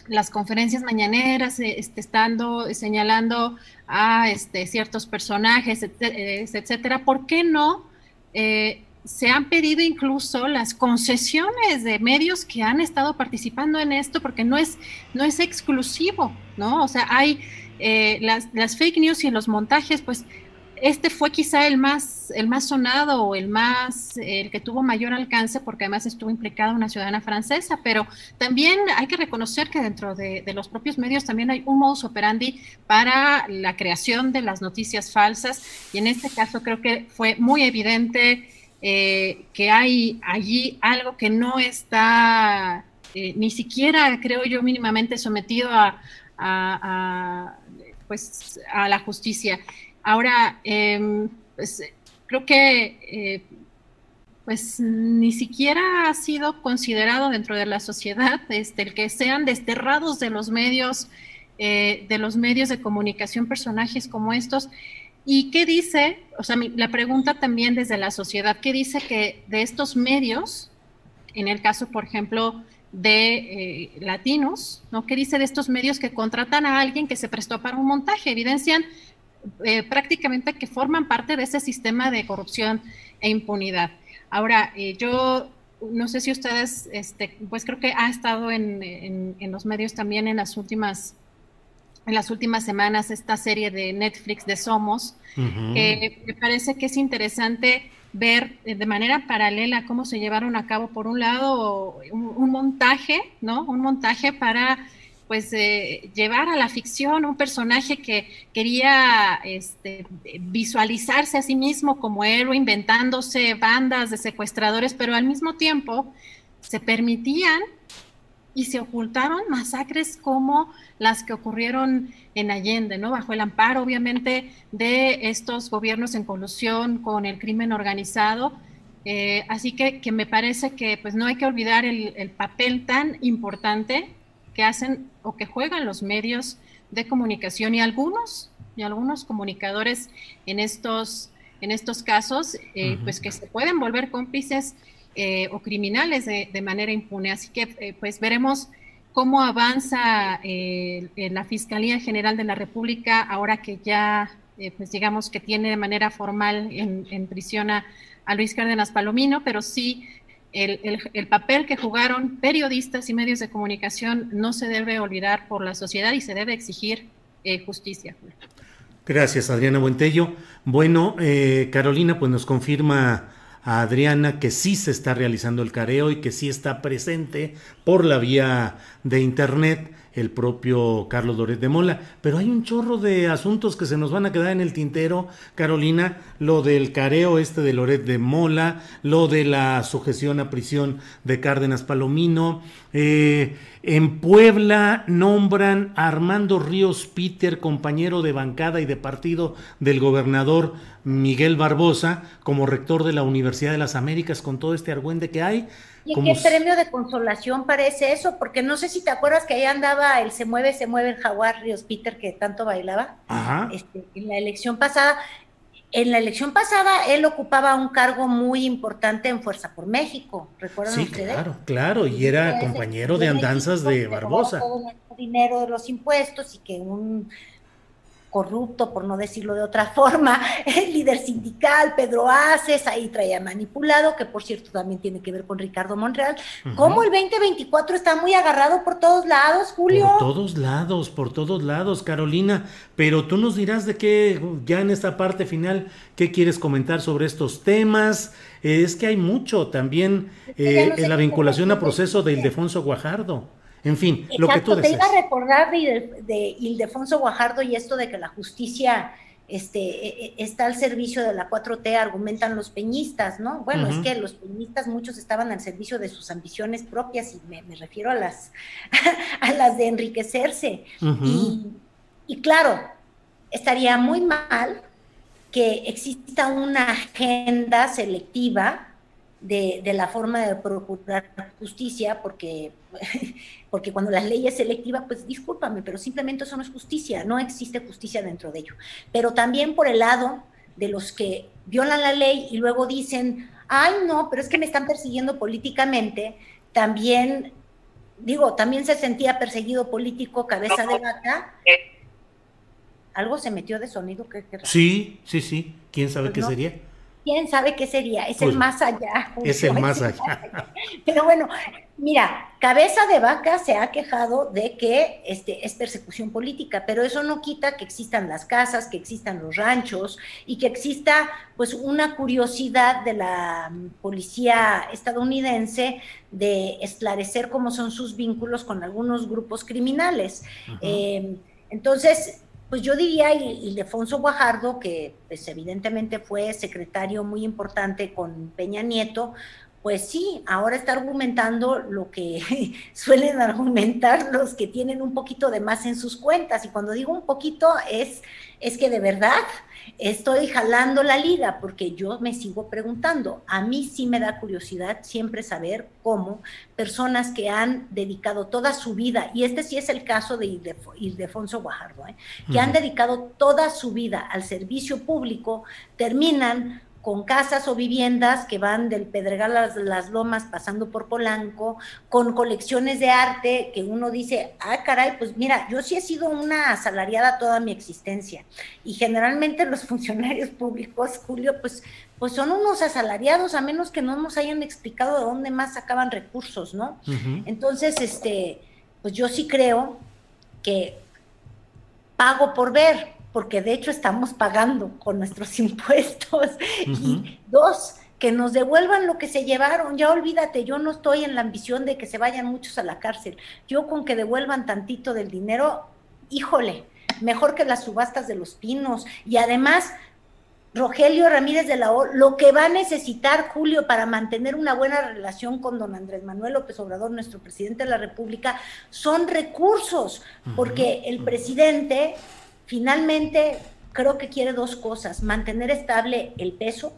las conferencias mañaneras, eh, este, estando señalando a este, ciertos personajes, etcétera, ¿por qué no eh, se han pedido incluso las concesiones de medios que han estado participando en esto? Porque no es, no es exclusivo, ¿no? O sea, hay las, las, fake news y los montajes, pues este fue quizá el más, el más sonado o el más, el que tuvo mayor alcance, porque además estuvo implicada una ciudadana francesa, pero también hay que reconocer que dentro de, los propios medios también hay un modus operandi para la creación de las noticias falsas, y en este caso creo que fue muy evidente eh, que hay allí algo que no está eh, ni siquiera, creo yo, mínimamente sometido a, pues, a la justicia. Ahora, em, pues creo que eh, pues ni siquiera ha sido considerado dentro de la sociedad este, el que sean desterrados de los medios, eh, de los medios de comunicación personajes como estos. ¿Y qué dice? O sea, la pregunta también desde la sociedad, ¿qué dice que de estos medios, en el caso, por ejemplo, de eh, latinos, ¿no? ¿Qué dice de estos medios que contratan a alguien que se prestó para un montaje? Evidencian eh, prácticamente que forman parte de ese sistema de corrupción e impunidad. Ahora, eh, yo no sé si ustedes, este, pues creo que ha estado en, los medios también en las últimas en las últimas semanas esta serie de Netflix de Somos, me parece que es interesante ver de manera paralela cómo se llevaron a cabo, por un lado, un montaje, ¿no? Un montaje para pues llevar a la ficción un personaje que quería este, visualizarse a sí mismo como héroe, inventándose bandas de secuestradores, pero al mismo tiempo se permitían y se ocultaron masacres como las que ocurrieron en Allende, ¿no? Bajo el amparo, obviamente, de estos gobiernos en colusión con el crimen organizado. Eh, así que, que, me parece que pues no hay que olvidar el, el papel tan importante que hacen o que juegan los medios de comunicación y algunos y algunos comunicadores en estos en estos casos eh, pues que se pueden volver cómplices eh, o criminales de, manera impune así que eh, pues veremos cómo avanza la Fiscalía General de la República ahora que ya pues digamos que tiene de manera formal en, prisión a, Luis Cárdenas Palomino pero sí el, papel que jugaron periodistas y medios de comunicación no se debe olvidar por la sociedad y se debe exigir eh, justicia. Gracias, Adriana Buentello. Bueno, eh, Carolina, pues nos confirma a Adriana que sí se está realizando el careo y que sí está presente por la vía de Internet el propio Carlos Doret de Mola. Pero hay un chorro de asuntos que se nos van a quedar en el tintero, Carolina, lo del careo este de Loret de Mola, lo de la sujeción a prisión de Cárdenas Palomino. Eh, en Puebla nombran a Armando Ríos Peter, compañero de bancada y de partido del gobernador Miguel Barbosa, como rector de la Universidad de las Américas, con todo este argüende que hay. ¿Y qué premio de consolación parece eso? Porque no sé si te acuerdas que ahí andaba el Se mueve, se mueve el jaguar Ríos Peter que tanto bailaba. Este, en la elección pasada. En la elección pasada él ocupaba un cargo muy importante en Fuerza por México, ¿recuerdan sí, Claro, claro, y era compañero de andanzas de Barbosa. Todo el dinero de los impuestos y que un corrupto, por no decirlo de otra (laughs) forma, el líder sindical, Pedro Aces, ahí traía manipulado, que por cierto también tiene que ver con Ricardo Monreal. Como el 2024 está muy agarrado por todos lados, Julio? Por todos lados, por todos lados, Carolina. Pero tú nos dirás de qué, ya en esta parte final, qué quieres comentar sobre estos temas. es que hay mucho también eh, en la vinculación a proceso de Ildefonso Guajardo. En fin, lo que tú. Te iba a recordar de, Ildefonso Guajardo y esto de que la justicia este, e, e, está al servicio de la 4T, argumentan los peñistas, ¿no? Bueno, es que los peñistas muchos estaban al servicio de sus ambiciones propias y me, refiero a las, (laughs) a las de enriquecerse. y, y claro, estaría muy mal que exista una agenda selectiva de, la forma de procurar justicia, porque, (laughs) porque cuando la ley es selectiva, pues discúlpame, pero simplemente eso no es justicia, no existe justicia dentro de ello. Pero también por el lado de los que violan la ley y luego dicen, ay no, pero es que me están persiguiendo políticamente, también, digo, también se sentía perseguido político, cabeza de vaca. Algo se metió de sonido. que sí, sí, sí. ¿Quién sabe pues qué sería? Quién sabe qué sería, es el pues, más allá. (laughs) Es el más allá. (laughs) Pero bueno, mira, Cabeza de Vaca se ha quejado de que este, es persecución política, pero eso no quita que existan las casas, que existan los ranchos y que exista pues una curiosidad de la policía estadounidense de esclarecer cómo son sus vínculos con algunos grupos criminales. Eh, entonces, pues yo diría Ildefonso Guajardo, que pues evidentemente fue secretario muy importante con Peña Nieto, pues sí, ahora está argumentando lo que (laughs) suelen argumentar los que tienen un poquito de más en sus cuentas. Y cuando digo un poquito es, es que de verdad estoy jalando la liga, porque yo me sigo preguntando. A mí sí me da curiosidad siempre saber cómo personas que han dedicado toda su vida, y este sí es el caso de Ildefonso Guajardo, ¿eh? que han dedicado toda su vida al servicio público, terminan con casas o viviendas que van del Pedregal a las, Lomas pasando por Polanco, con colecciones de arte que uno dice, ah, caray, pues mira, yo sí he sido una asalariada toda mi existencia y generalmente los (laughs) funcionarios públicos, Julio, pues, pues son unos asalariados a menos que no nos hayan explicado de dónde más sacaban recursos, ¿no? Entonces, este, pues yo sí creo que pago por ver, porque de hecho estamos pagando con nuestros (laughs) impuestos. Y dos, que nos devuelvan lo que se llevaron. Ya olvídate, yo no estoy en la ambición de que se vayan muchos a la cárcel. Yo con que devuelvan tantito del dinero, híjole, mejor que las subastas de los pinos. Y además, Rogelio Ramírez de la O, lo que va a necesitar Julio para mantener una buena relación con don Andrés Manuel López Obrador, nuestro presidente de la República, son recursos, porque el presidente Finalmente, creo que quiere dos cosas, mantener estable el peso,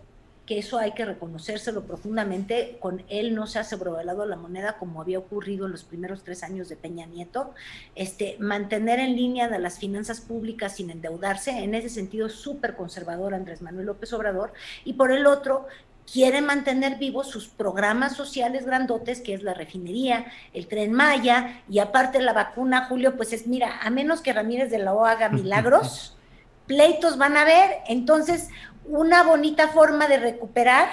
que eso hay que reconocérselo profundamente, con él no se ha sobrevalado la moneda como había ocurrido en los primeros tres años de Peña Nieto, este, mantener en línea de las finanzas públicas sin endeudarse, en ese sentido súper conservador Andrés Manuel López Obrador, y por el otro, quiere mantener vivos sus programas sociales grandotes, que es la refinería, el tren Maya, y aparte la vacuna, Julio, pues es, mira, a menos que Ramírez de la O haga (laughs) milagros, pleitos van a haber, entonces una bonita forma de recuperar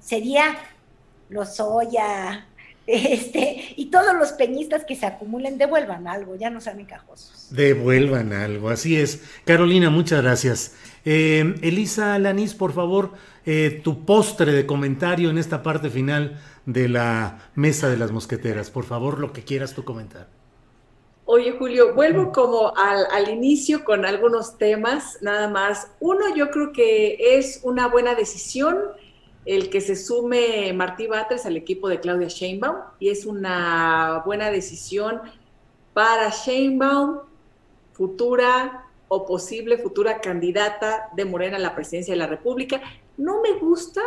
sería los soya, (laughs) este, y todos los peñistas que se acumulen devuelvan algo, ya no sean encajosos. Devuelvan algo, así es. Carolina, muchas gracias. Eh, Elisa Lanís, por favor, eh, tu postre de comentario en esta parte final de la mesa de las mosqueteras. Por favor, lo que quieras tú comentar. Oye, Julio, vuelvo como al, inicio con algunos temas, nada más. Uno, yo creo que es una buena decisión el que se sume Martí Batres al equipo de Claudia Sheinbaum y es una buena decisión para Sheinbaum, futura o posible futura candidata de Morena a la presidencia de la República. No me gusta,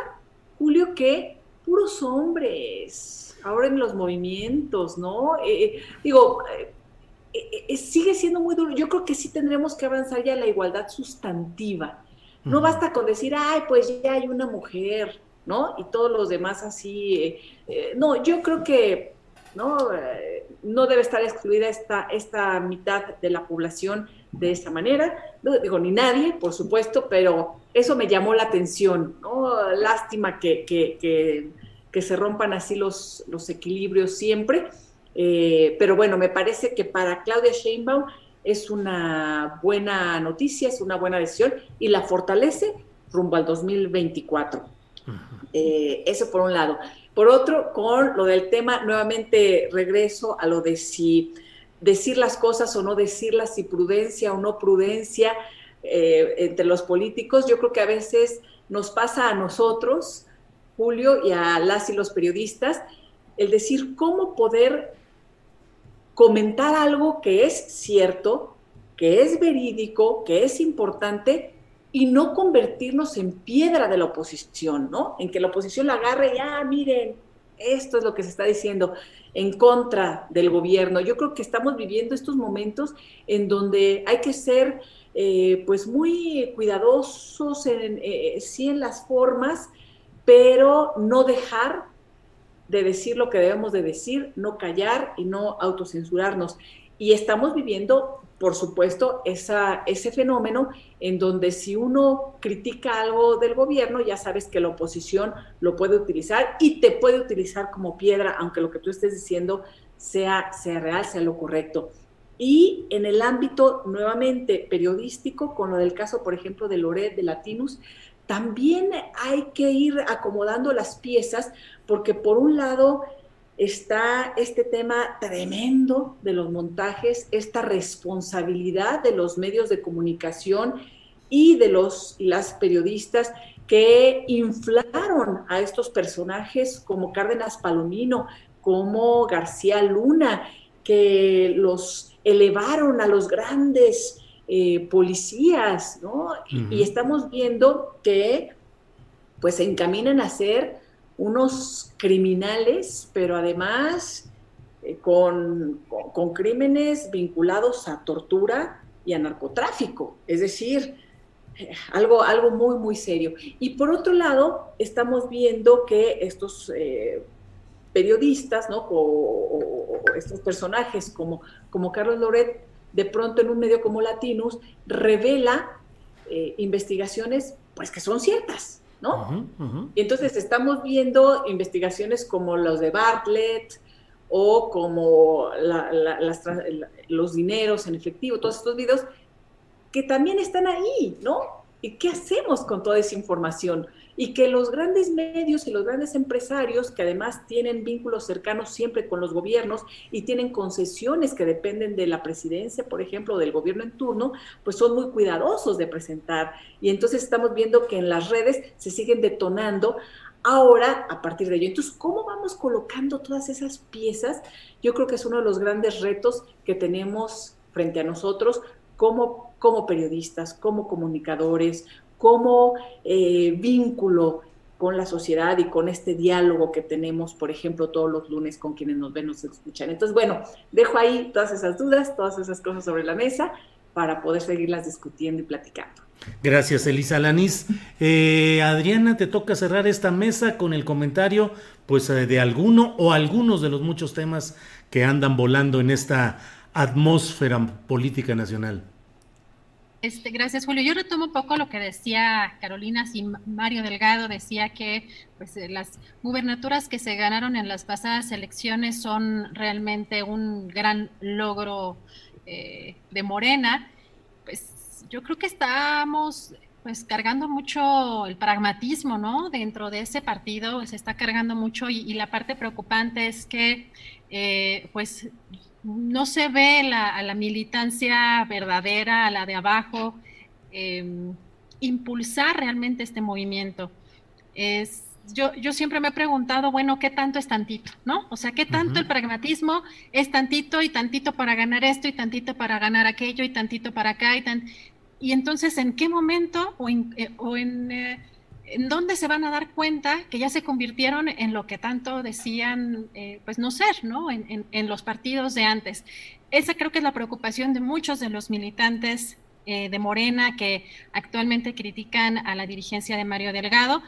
Julio, que puros hombres, ahora en los movimientos, ¿no? Eh, eh, digo, eh, sigue siendo muy duro. Yo creo que sí tendremos que avanzar ya en la igualdad sustantiva. No basta con decir, ay, pues ya hay una mujer, ¿no? Y todos los demás así. no, yo creo que no, no debe estar excluida esta, esta mitad de la población de esa manera, no digo ni nadie, por supuesto, pero eso me llamó la atención, ¿no? Lástima que, que, se rompan así los, los equilibrios siempre, eh, pero bueno, me parece que para Claudia Sheinbaum es una buena noticia, es una buena decisión y la fortalece rumbo al 2024. Eh, eso por un lado. Por otro, con lo del tema, nuevamente regreso a lo de si decir las cosas o no decirlas, si prudencia o no prudencia eh, entre los políticos. Yo creo que a veces nos pasa a nosotros, Julio, y a las y los periodistas, el decir cómo poder comentar algo que es cierto, que es verídico, que es importante, y no convertirnos en piedra de la oposición, ¿no? En que la oposición la agarre y, ah, miren, esto es lo que se está diciendo en contra del gobierno. Yo creo que estamos viviendo estos momentos en donde hay que ser eh, pues muy cuidadosos en, eh, sí en las formas, pero no dejar de decir lo que debemos de decir, no callar y no autocensurarnos. Y estamos viviendo por supuesto, ese fenómeno en donde si uno critica algo del gobierno, ya sabes que la oposición lo puede utilizar y te puede utilizar como piedra, aunque lo que tú estés diciendo sea, sea real, sea lo correcto. Y en el ámbito nuevamente periodístico, con lo del caso, por ejemplo, de Loret, de Latinus, también hay que ir acomodando las piezas, porque por un lado, está este tema tremendo de los montajes, esta responsabilidad de los medios de comunicación y de los las periodistas que inflaron a estos personajes como Cárdenas Palomino, como García Luna, que los elevaron a los grandes eh, policías, ¿no? y, estamos viendo que pues se encaminan a ser unos criminales, pero además eh, con, crímenes vinculados a tortura y a narcotráfico, es decir, eh, algo, algo muy, muy serio. Y por otro lado, estamos viendo que estos eh, periodistas, ¿no? O, estos personajes como, como Carlos Loret, de pronto en un medio como Latinus, revela investigaciones pues que son ciertas, ¿no? Y entonces estamos viendo investigaciones como los de Bartlett o como los dineros en efectivo, todos estos videos que también están ahí, ¿no? ¿Y qué hacemos con toda esa información? Y que los grandes medios y los grandes empresarios, que además tienen vínculos cercanos siempre con los gobiernos y tienen concesiones que dependen de la presidencia, por ejemplo, del gobierno en turno, pues son muy cuidadosos de presentar. Y entonces estamos viendo que en las redes se siguen detonando ahora a partir de ello. Entonces, ¿cómo vamos colocando todas esas piezas? Yo creo que es uno de los grandes retos que tenemos frente a nosotros como, como periodistas, como comunicadores, como eh, vínculo con la sociedad y con este diálogo que tenemos, por ejemplo, todos los lunes con quienes nos ven, nos escuchan. Entonces, bueno, dejo ahí todas esas dudas, todas esas cosas sobre la mesa para poder seguirlas discutiendo y platicando. Gracias, Elisa Lanís. Eh, Adriana, te toca cerrar esta mesa con el comentario pues, eh, de alguno o algunos de los muchos temas que andan volando en esta atmósfera política nacional. Este, gracias, Julio. Yo retomo un poco lo que decía Carolina, si Mario Delgado decía que pues, eh, las gubernaturas que se ganaron en las pasadas elecciones son realmente un gran logro eh, de Morena. Pues yo creo que estamos pues cargando mucho el pragmatismo, ¿no? Dentro de ese partido se está cargando mucho y, la parte preocupante es que eh, pues no se ve la, a la militancia verdadera, a la de abajo, em, impulsar realmente este movimiento. Es, yo, yo, siempre me he preguntado, bueno, ¿qué tanto es tantito? ¿No? O sea, ¿qué tanto el pragmatismo es tantito y tantito para ganar esto y tantito para ganar aquello y tantito para acá y tan... Y entonces, ¿en qué momento o en, eh, o en eh, en dónde se van a dar cuenta que ya se convirtieron en lo que tanto decían, eh, pues no ser, ¿no? En, los partidos de antes. Esa creo que es la preocupación de muchos de los militantes eh, de Morena que actualmente critican a la dirigencia de Mario Delgado.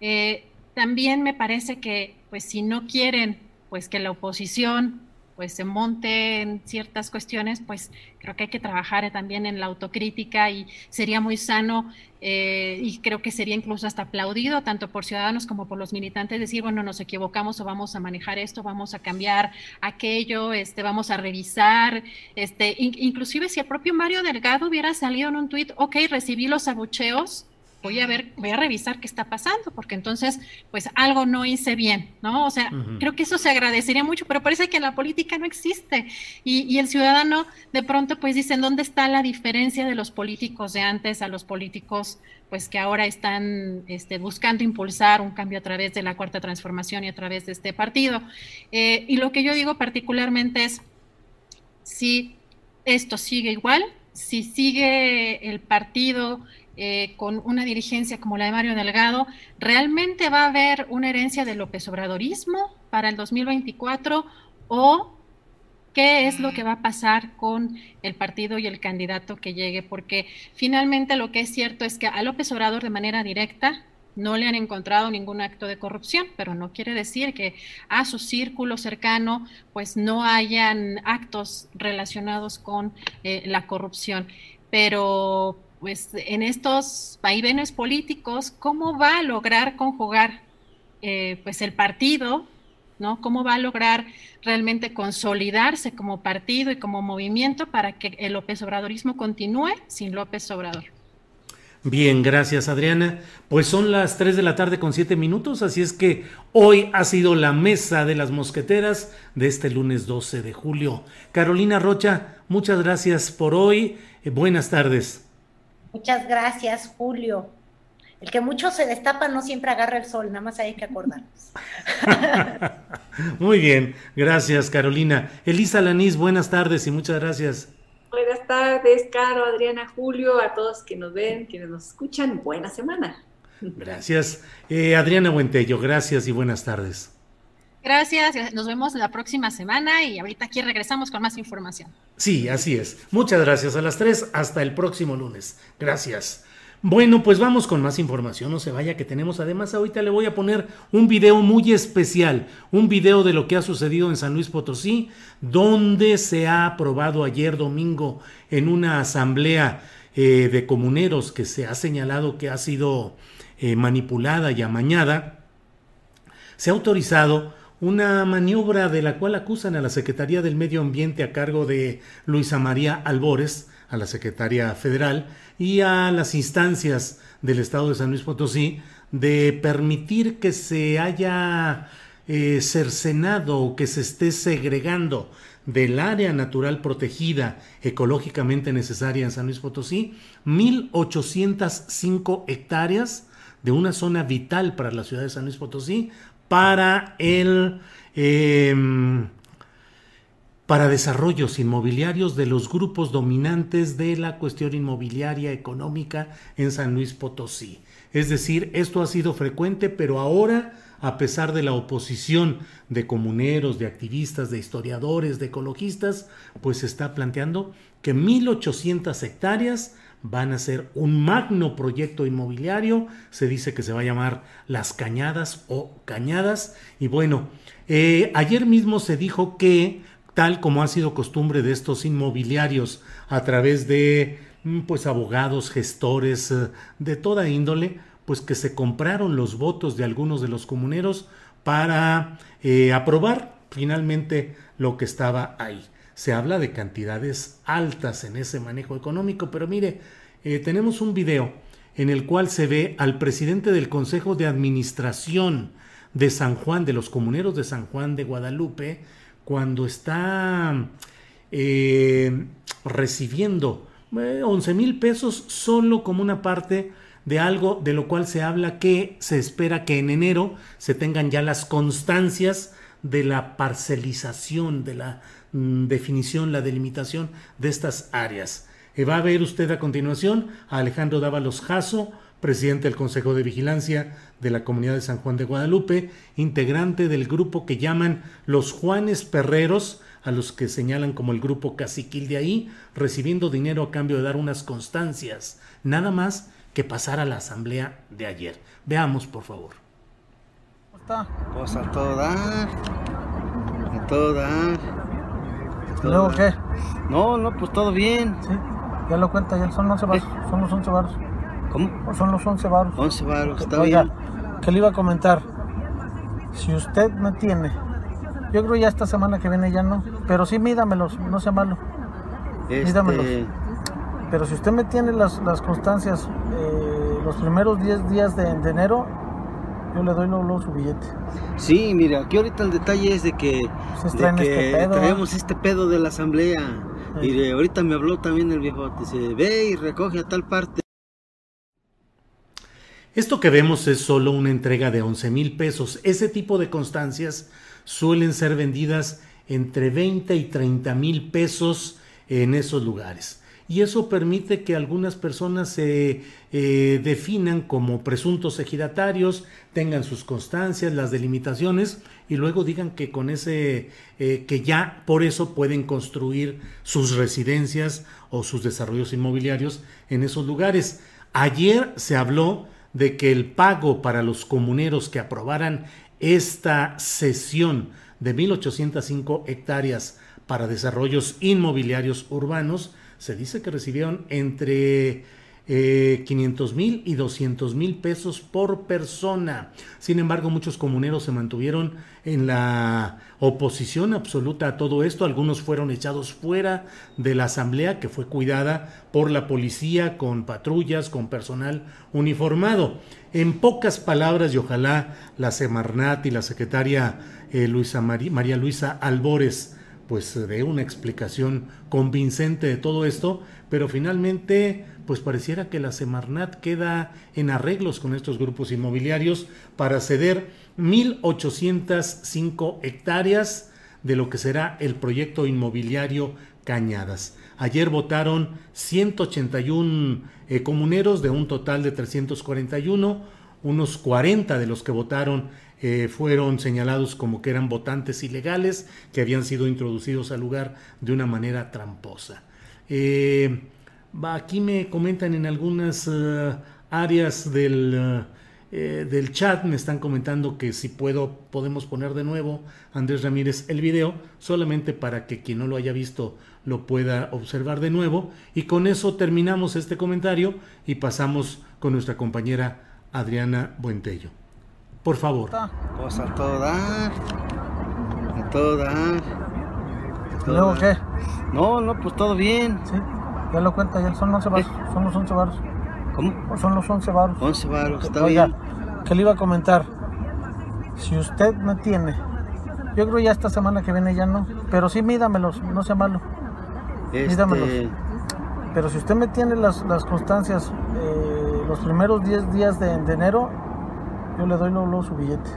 Eh, también me parece que, pues si no quieren, pues que la oposición pues se monte en ciertas cuestiones, pues creo que hay que trabajar también en la autocrítica y sería muy sano eh, y creo que sería incluso hasta aplaudido tanto por ciudadanos como por los militantes decir, bueno, nos equivocamos o vamos a manejar esto, vamos a cambiar aquello, este, vamos a revisar, este, inclusive si el propio Mario Delgado hubiera salido en un tuit, ok, recibí los abucheos, voy a ver, voy a revisar qué está pasando, porque entonces, pues algo no hice bien, ¿no? O sea, creo que eso se agradecería mucho, pero parece que la política no existe. Y, el ciudadano de pronto, pues dicen, ¿dónde está la diferencia de los políticos de antes a los políticos, pues que ahora están este, buscando impulsar un cambio a través de la cuarta transformación y a través de este partido? Eh, y lo que yo digo particularmente es, si esto sigue igual, si sigue el partido eh, con una dirigencia como la de Mario Delgado, ¿realmente va a haber una herencia de López Obradorismo para el 2024 o qué es lo que va a pasar con el partido y el candidato que llegue? Porque finalmente lo que es cierto es que a López Obrador de manera directa no le han encontrado ningún acto de corrupción, pero no quiere decir que a su círculo cercano pues no hayan actos relacionados con eh, la corrupción. Pero pues en estos vaivenes políticos, ¿cómo va a lograr conjugar eh, pues el partido, ¿no? ¿Cómo va a lograr realmente consolidarse como partido y como movimiento para que el López Obradorismo continúe sin López Obrador? Bien, gracias Adriana. Pues son las 3 de la tarde con 7 minutos, así es que hoy ha sido la mesa de las mosqueteras de este lunes 12 de julio. Carolina Rocha, muchas gracias por hoy. Eh, buenas tardes. Muchas gracias, Julio. El que mucho se destapa no siempre agarra el sol, nada más hay que acordarnos. (laughs) Muy bien, gracias Carolina. Elisa Lanís, buenas tardes y muchas gracias. Buenas tardes, Caro, Adriana, Julio, a todos que nos ven, quienes nos escuchan, buena semana. Gracias. Eh, Adriana Buentello, gracias y buenas tardes. Gracias, nos vemos la próxima semana y ahorita aquí regresamos con más información. Sí, así es. Muchas gracias a las tres. Hasta el próximo lunes. Gracias. Bueno, pues vamos con más información, no se vaya que tenemos además ahorita le voy a poner un video muy especial, un video de lo que ha sucedido en San Luis Potosí, donde se ha aprobado ayer domingo en una asamblea eh, de comuneros que se ha señalado que ha sido eh, manipulada y amañada, se ha autorizado una maniobra de la cual acusan a la Secretaría del Medio Ambiente a cargo de Luisa María Albores, a la Secretaría Federal y a las instancias del Estado de San Luis Potosí de permitir que se haya eh, cercenado o que se esté segregando del área natural protegida ecológicamente necesaria en San Luis Potosí 1.805 hectáreas de una zona vital para la ciudad de San Luis Potosí para el em, para desarrollos inmobiliarios de los grupos dominantes de la cuestión inmobiliaria económica en San Luis Potosí. Es decir, esto ha sido frecuente, pero ahora, a pesar de la oposición de comuneros, de activistas, de historiadores, de ecologistas, pues se está planteando que 1.800 hectáreas van a ser un magno proyecto inmobiliario, se dice que se va a llamar Las Cañadas o Cañadas, y bueno, eh, ayer mismo se dijo que, tal como ha sido costumbre de estos inmobiliarios a través de mm, pues abogados, gestores eh, de toda índole, pues que se compraron los votos de algunos de los comuneros para eh, aprobar finalmente lo que estaba ahí se habla de cantidades altas en ese manejo económico, pero mire, eh, tenemos un video en el cual se ve al presidente del Consejo de Administración de San Juan, de los comuneros de San Juan de Guadalupe, cuando está eh, recibiendo 11 eh, mil pesos solo como una parte de algo de lo cual se habla que se espera que en enero se tengan ya las constancias de la parcelización, de la Mm, definición, la delimitación de estas áreas. Eh, va a ver usted a continuación a Alejandro Dávalos Jasso, presidente del Consejo de Vigilancia de la Comunidad de San Juan de Guadalupe, integrante del grupo que llaman los Juanes Perreros, a los que señalan como el grupo caciquil de ahí, recibiendo dinero a cambio de dar unas constancias, nada más que pasar a la asamblea de ayer. Veamos, por favor. ¿Cómo está? Pues a todo dar, a todo dar. ¿Luego qué? No, no, pues todo bien. Sí, ya lo cuenta, ya son 11 baros, son los 11 baros. ¿Cómo? Son los 11 baros. 11 baros, está Oiga, bien. ¿qué le iba a comentar? Si usted me tiene, yo creo ya esta semana que viene ya no, pero sí mídamelos, no sea malo. Este, Mídamelos. Pero si usted me tiene las, las constancias eh, los primeros 10 días de, de enero, yo le doy luego, luego su billete. Sí, mira, aquí ahorita el detalle es de que, Ustedes de traen que este pedo. traemos este pedo de la asamblea. Sí. Y de- ahorita me habló también el viejo, dice, ve y recoge a tal parte. Esto que vemos es solo una entrega de 11 mil pesos. Ese tipo de constancias suelen ser vendidas entre 20 y 30 mil pesos en esos lugares. Y eso permite que algunas personas se eh, definan como presuntos ejidatarios, tengan sus constancias, las delimitaciones y luego digan que con ese, eh, que ya por eso pueden construir sus residencias o sus desarrollos inmobiliarios en esos lugares. Ayer se habló de que el pago para los comuneros que aprobaran esta sesión de 1.805 hectáreas para desarrollos inmobiliarios urbanos, se dice que recibieron entre eh, 500 mil y 200 mil pesos por persona. Sin embargo, muchos comuneros se mantuvieron en la oposición absoluta a todo esto. Algunos fueron echados fuera de la asamblea que fue cuidada por la policía con patrullas, con personal uniformado. En pocas palabras, y ojalá la Semarnat y la secretaria eh, Luisa Mari- María Luisa Albores pues de una explicación convincente de todo esto, pero finalmente pues pareciera que la Semarnat queda en arreglos con estos grupos inmobiliarios para ceder 1.805 hectáreas de lo que será el proyecto inmobiliario Cañadas. Ayer votaron 181 eh, comuneros de un total de 341, unos 40 de los que votaron eh, fueron señalados como que eran votantes ilegales que habían sido introducidos al lugar de una manera tramposa. Eh, aquí me comentan en algunas eh, áreas del, del chat, me están comentando que si puedo, podemos poner de nuevo, Andrés Ramírez, el video, solamente para que quien no lo haya visto lo pueda observar de nuevo. Y con eso terminamos este comentario y pasamos con nuestra compañera Adriana Buentello. Por favor. Pues a todo dar. A todo dar. ¿Luego qué? No, no, pues todo bien. Sí, ya lo cuenta, ya son 11 baros, son los 11 baros. ¿Cómo? Son los 11 baros. 11 baros, está Oiga, bien. ¿qué le iba a comentar? Si usted me tiene, yo creo ya esta semana que viene ya no, pero sí mídamelos, no sea malo. Mídamelos. Este, Pero si usted me tiene las, las constancias eh, los primeros 10 días de, de enero, yo le doy luego, su billete.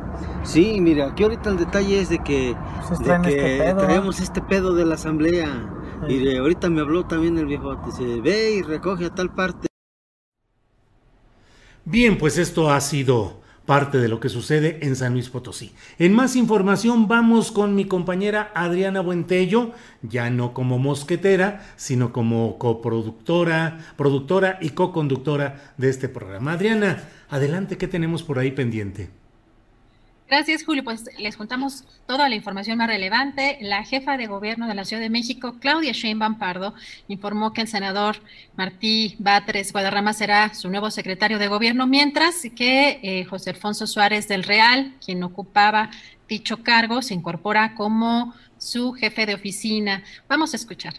sí, mira, aquí ahorita el detalle es de que, Ustedes de que este pedo. traemos este pedo de la asamblea. Sí. Y de ahorita me habló también el viejo, dice, ve y recoge a tal parte. Bien, pues esto ha sido parte de lo que sucede en San Luis Potosí. En más información vamos con mi compañera Adriana Buentello, ya no como mosquetera, sino como coproductora, productora y co-conductora de este programa. Adriana, adelante, ¿qué tenemos por ahí pendiente? Gracias, Julio. Pues les contamos toda la información más relevante. La jefa de gobierno de la Ciudad de México, Claudia Sheinbaum Pardo, informó que el senador Martí Batres Guadarrama será su nuevo secretario de gobierno, mientras que eh, José Alfonso Suárez del Real, quien ocupaba dicho cargo, se incorpora como su jefe de oficina. Vamos a escuchar.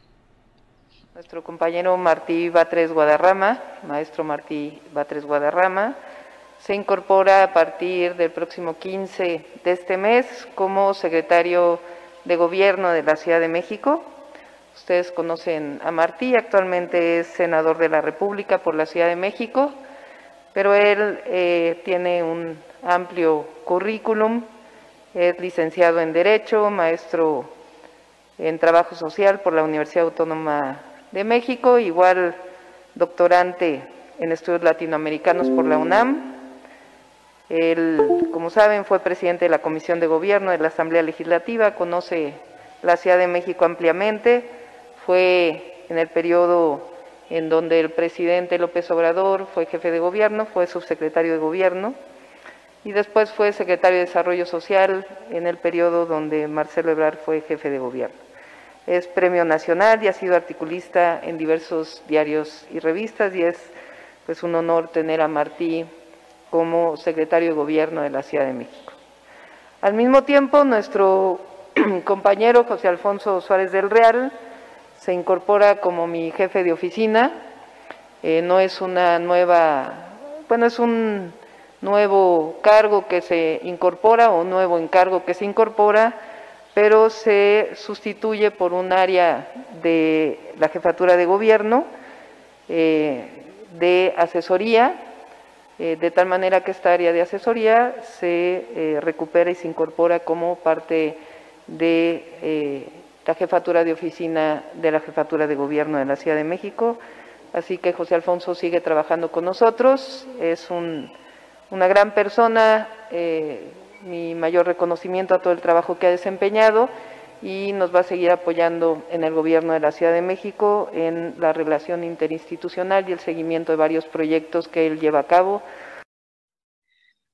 Nuestro compañero Martí Batres Guadarrama, maestro Martí Batres Guadarrama, se incorpora a partir del próximo 15 de este mes como secretario de Gobierno de la Ciudad de México. Ustedes conocen a Martí, actualmente es senador de la República por la Ciudad de México, pero él eh, tiene un amplio currículum, es licenciado en Derecho, maestro en Trabajo Social por la Universidad Autónoma de México, igual doctorante en estudios latinoamericanos por la UNAM. Él, como saben, fue presidente de la Comisión de Gobierno de la Asamblea Legislativa, conoce la Ciudad de México ampliamente, fue en el periodo en donde el presidente López Obrador fue jefe de gobierno, fue subsecretario de gobierno y después fue secretario de Desarrollo Social en el periodo donde Marcelo Ebrard fue jefe de gobierno. es premio nacional y ha sido articulista en diversos diarios y revistas y es pues un honor tener a Martí como secretario de gobierno de la Ciudad de México. Al mismo tiempo, nuestro (clears throat) compañero José Alfonso Suárez del Real se incorpora como mi jefe de oficina. Eh, no es una nueva, bueno, es un nuevo cargo que se incorpora o nuevo encargo que se incorpora, pero se sustituye por un área de la jefatura de gobierno eh, de asesoría, eh, de tal manera que esta área de asesoría se recupera y se incorpora como parte de la jefatura de oficina de la jefatura de gobierno de la Ciudad de México. Así que José Alfonso sigue trabajando con nosotros, es una gran persona, eh, mi mayor reconocimiento a todo el trabajo que ha desempeñado y nos va a seguir apoyando en el gobierno de la Ciudad de México en la relación interinstitucional y el seguimiento de varios proyectos que él lleva a cabo.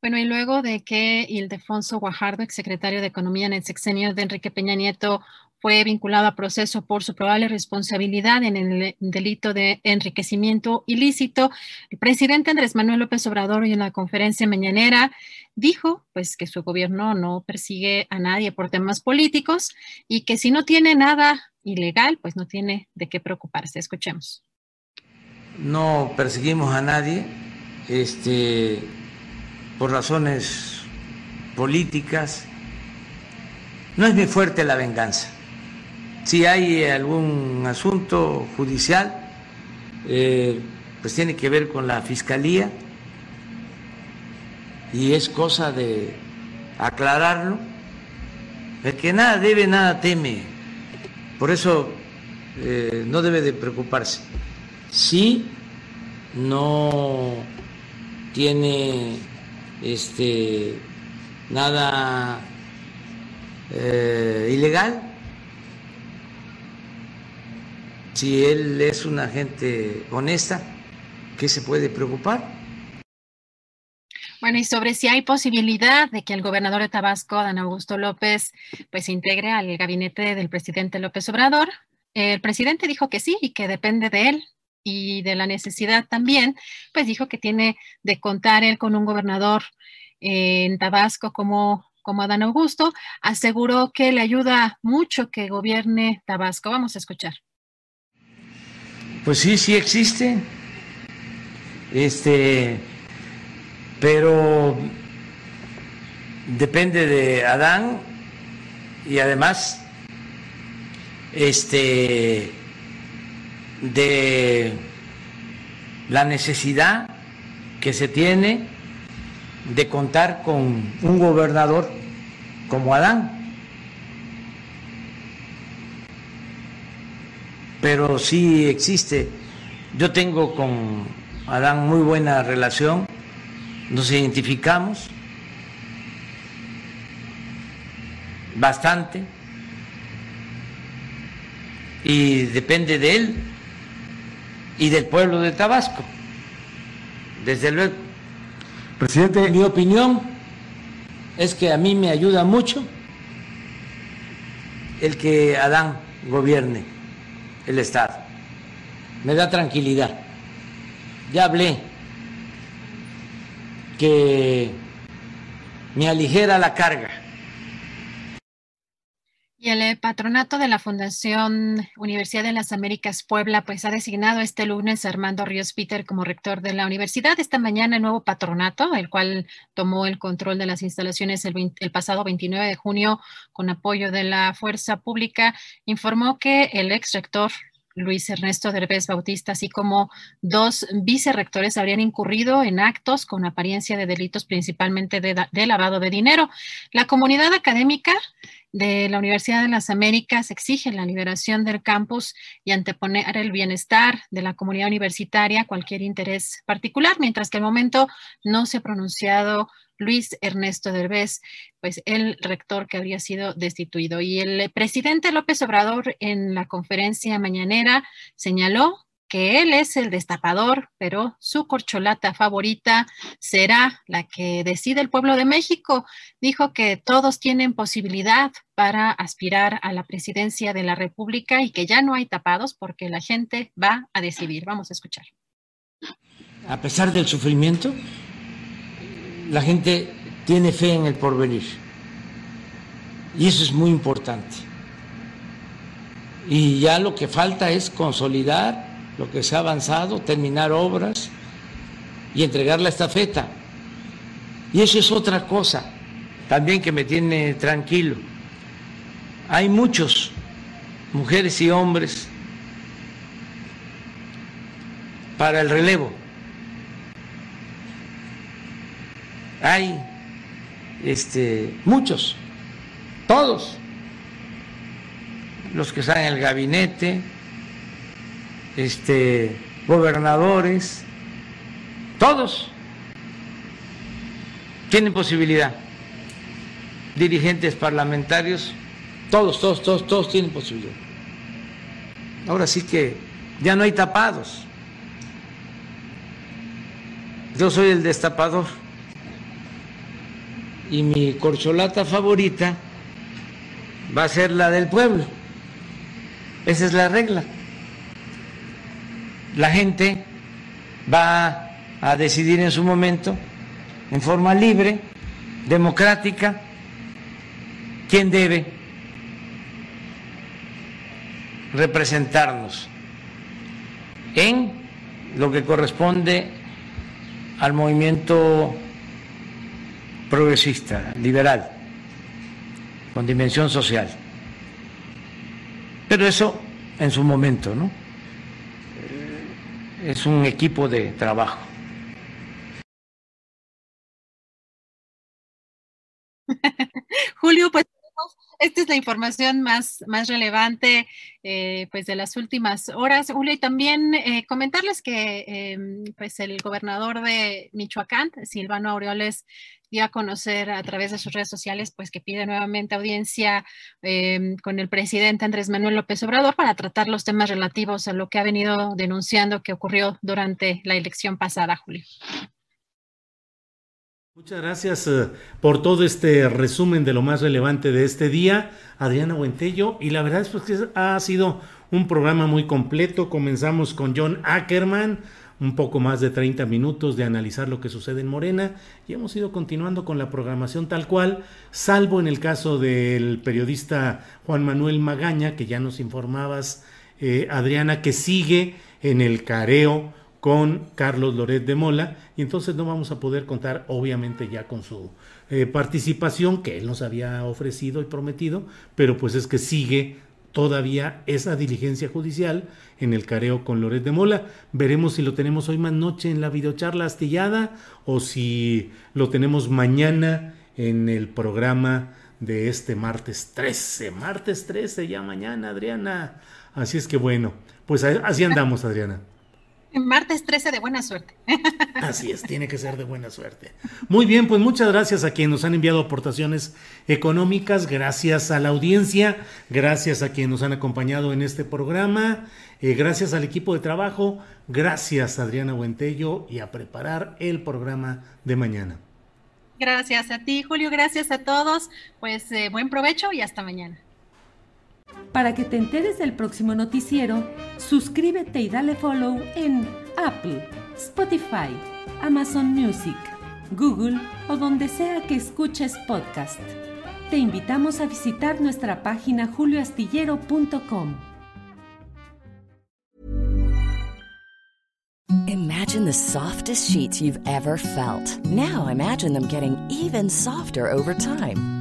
Bueno, y luego de que Ildefonso Guajardo, exsecretario de Economía en el sexenio de Enrique Peña Nieto, fue vinculado a proceso por su probable responsabilidad en el delito de enriquecimiento ilícito. El presidente Andrés Manuel López Obrador hoy en la conferencia mañanera dijo pues que su gobierno no persigue a nadie por temas políticos y que si no tiene nada ilegal, pues no tiene de qué preocuparse. Escuchemos. No perseguimos a nadie este por razones políticas. No es muy fuerte la venganza si hay algún asunto judicial, eh, pues tiene que ver con la fiscalía y es cosa de aclararlo. El que nada debe, nada teme. Por eso eh, no debe de preocuparse. Si no tiene este nada eh, ilegal, si él es una gente honesta, ¿qué se puede preocupar? Bueno, y sobre si hay posibilidad de que el gobernador de Tabasco, Dan Augusto López, pues integre al gabinete del presidente López Obrador. El presidente dijo que sí y que depende de él y de la necesidad también, pues dijo que tiene de contar él con un gobernador en Tabasco como, como Adán Augusto. Aseguró que le ayuda mucho que gobierne Tabasco. Vamos a escuchar. Pues sí, sí existe. Este, pero depende de Adán y además este de la necesidad que se tiene de contar con un gobernador como Adán. Pero sí existe. Yo tengo con Adán muy buena relación, nos identificamos bastante y depende de él y del pueblo de Tabasco. Desde luego. Presidente. Mi opinión es que a mí me ayuda mucho el que Adán gobierne el Estado. Me da tranquilidad. Ya hablé que me aligera la carga. Y el eh, patronato de la Fundación Universidad de las Américas Puebla, pues ha designado este lunes a Armando Ríos Peter como rector de la universidad. Esta mañana el nuevo patronato, el cual tomó el control de las instalaciones el, pasado 29 de junio con apoyo de la Fuerza Pública, informó que el ex rector Luis Ernesto Derbez Bautista, así como dos vicerrectores habrían incurrido en actos con apariencia de delitos principalmente de, lavado de dinero. La comunidad académica de la Universidad de las Américas exige la liberación del campus y anteponer el bienestar de la comunidad universitaria a cualquier interés particular, mientras que al momento no se ha pronunciado Luis Ernesto Derbez, pues el rector que habría sido destituido. Y el presidente López Obrador en la conferencia mañanera señaló que él es el destapador, pero su corcholata favorita será la que decide el pueblo de México. Dijo que todos tienen posibilidad para aspirar a la presidencia de la República y que ya no hay tapados porque la gente va a decidir. Vamos a escuchar. A pesar del sufrimiento, la gente tiene fe en el porvenir. Y eso es muy importante. Y ya lo que falta es consolidar lo que se ha avanzado, terminar obras y entregar la estafeta. Y eso es otra cosa también que me tiene tranquilo. Hay muchos, mujeres y hombres, para el relevo. Hay este, muchos, todos, los que están en el gabinete, este, gobernadores, todos tienen posibilidad. Dirigentes parlamentarios, todos, todos, todos, todos tienen posibilidad. Ahora sí que ya no hay tapados. Yo soy el destapador y mi corcholata favorita va a ser la del pueblo. Esa es la regla la gente va a decidir en su momento, en forma libre, democrática, quién debe representarnos en lo que corresponde al movimiento progresista, liberal, con dimensión social. Pero eso en su momento, ¿no? Es un equipo de trabajo. (laughs) Julio, pues esta es la información más, más relevante eh, pues de las últimas horas. Julio, y también eh, comentarles que em, pues el gobernador de Michoacán, Silvano Aureoles, dio a conocer a través de sus redes sociales, pues que pide nuevamente audiencia em, con el presidente Andrés Manuel López Obrador para tratar los temas relativos a lo que ha venido denunciando que ocurrió durante la elección pasada, Julio. Muchas gracias eh, por todo este resumen de lo más relevante de este día, Adriana Buentello. Y la verdad es pues, que ha sido un programa muy completo. Comenzamos con John Ackerman, un poco más de 30 minutos de analizar lo que sucede en Morena y hemos ido continuando con la programación tal cual, salvo en el caso del periodista Juan Manuel Magaña, que ya nos informabas, eh, Adriana, que sigue en el careo con Carlos Loret de Mola. Y entonces no vamos a poder contar obviamente ya con su eh, participación que él nos había ofrecido y prometido, pero pues es que sigue todavía esa diligencia judicial en el careo con Loret de Mola. Veremos si lo tenemos hoy más noche en la videocharla astillada o si lo tenemos mañana en el programa de este martes 13. Martes 13 ya mañana, Adriana. Así es que bueno, pues así andamos, Adriana. Martes 13 de buena suerte. (laughs) Así es, tiene que ser de buena suerte. Muy bien, pues muchas gracias a quienes nos han enviado aportaciones económicas, gracias a la audiencia, gracias a quienes nos han acompañado en este programa, eh, gracias al equipo de trabajo, gracias Adriana Buentello y a preparar el programa de mañana. Gracias a ti, Julio, gracias a todos, pues eh, buen provecho y hasta mañana. Para que te enteres del próximo noticiero, suscríbete y dale follow en Apple, Spotify, Amazon Music, Google o donde sea que escuches podcast. Te invitamos a visitar nuestra página julioastillero.com. Imagine the softest sheets you've ever felt. Now imagine them getting even softer over time.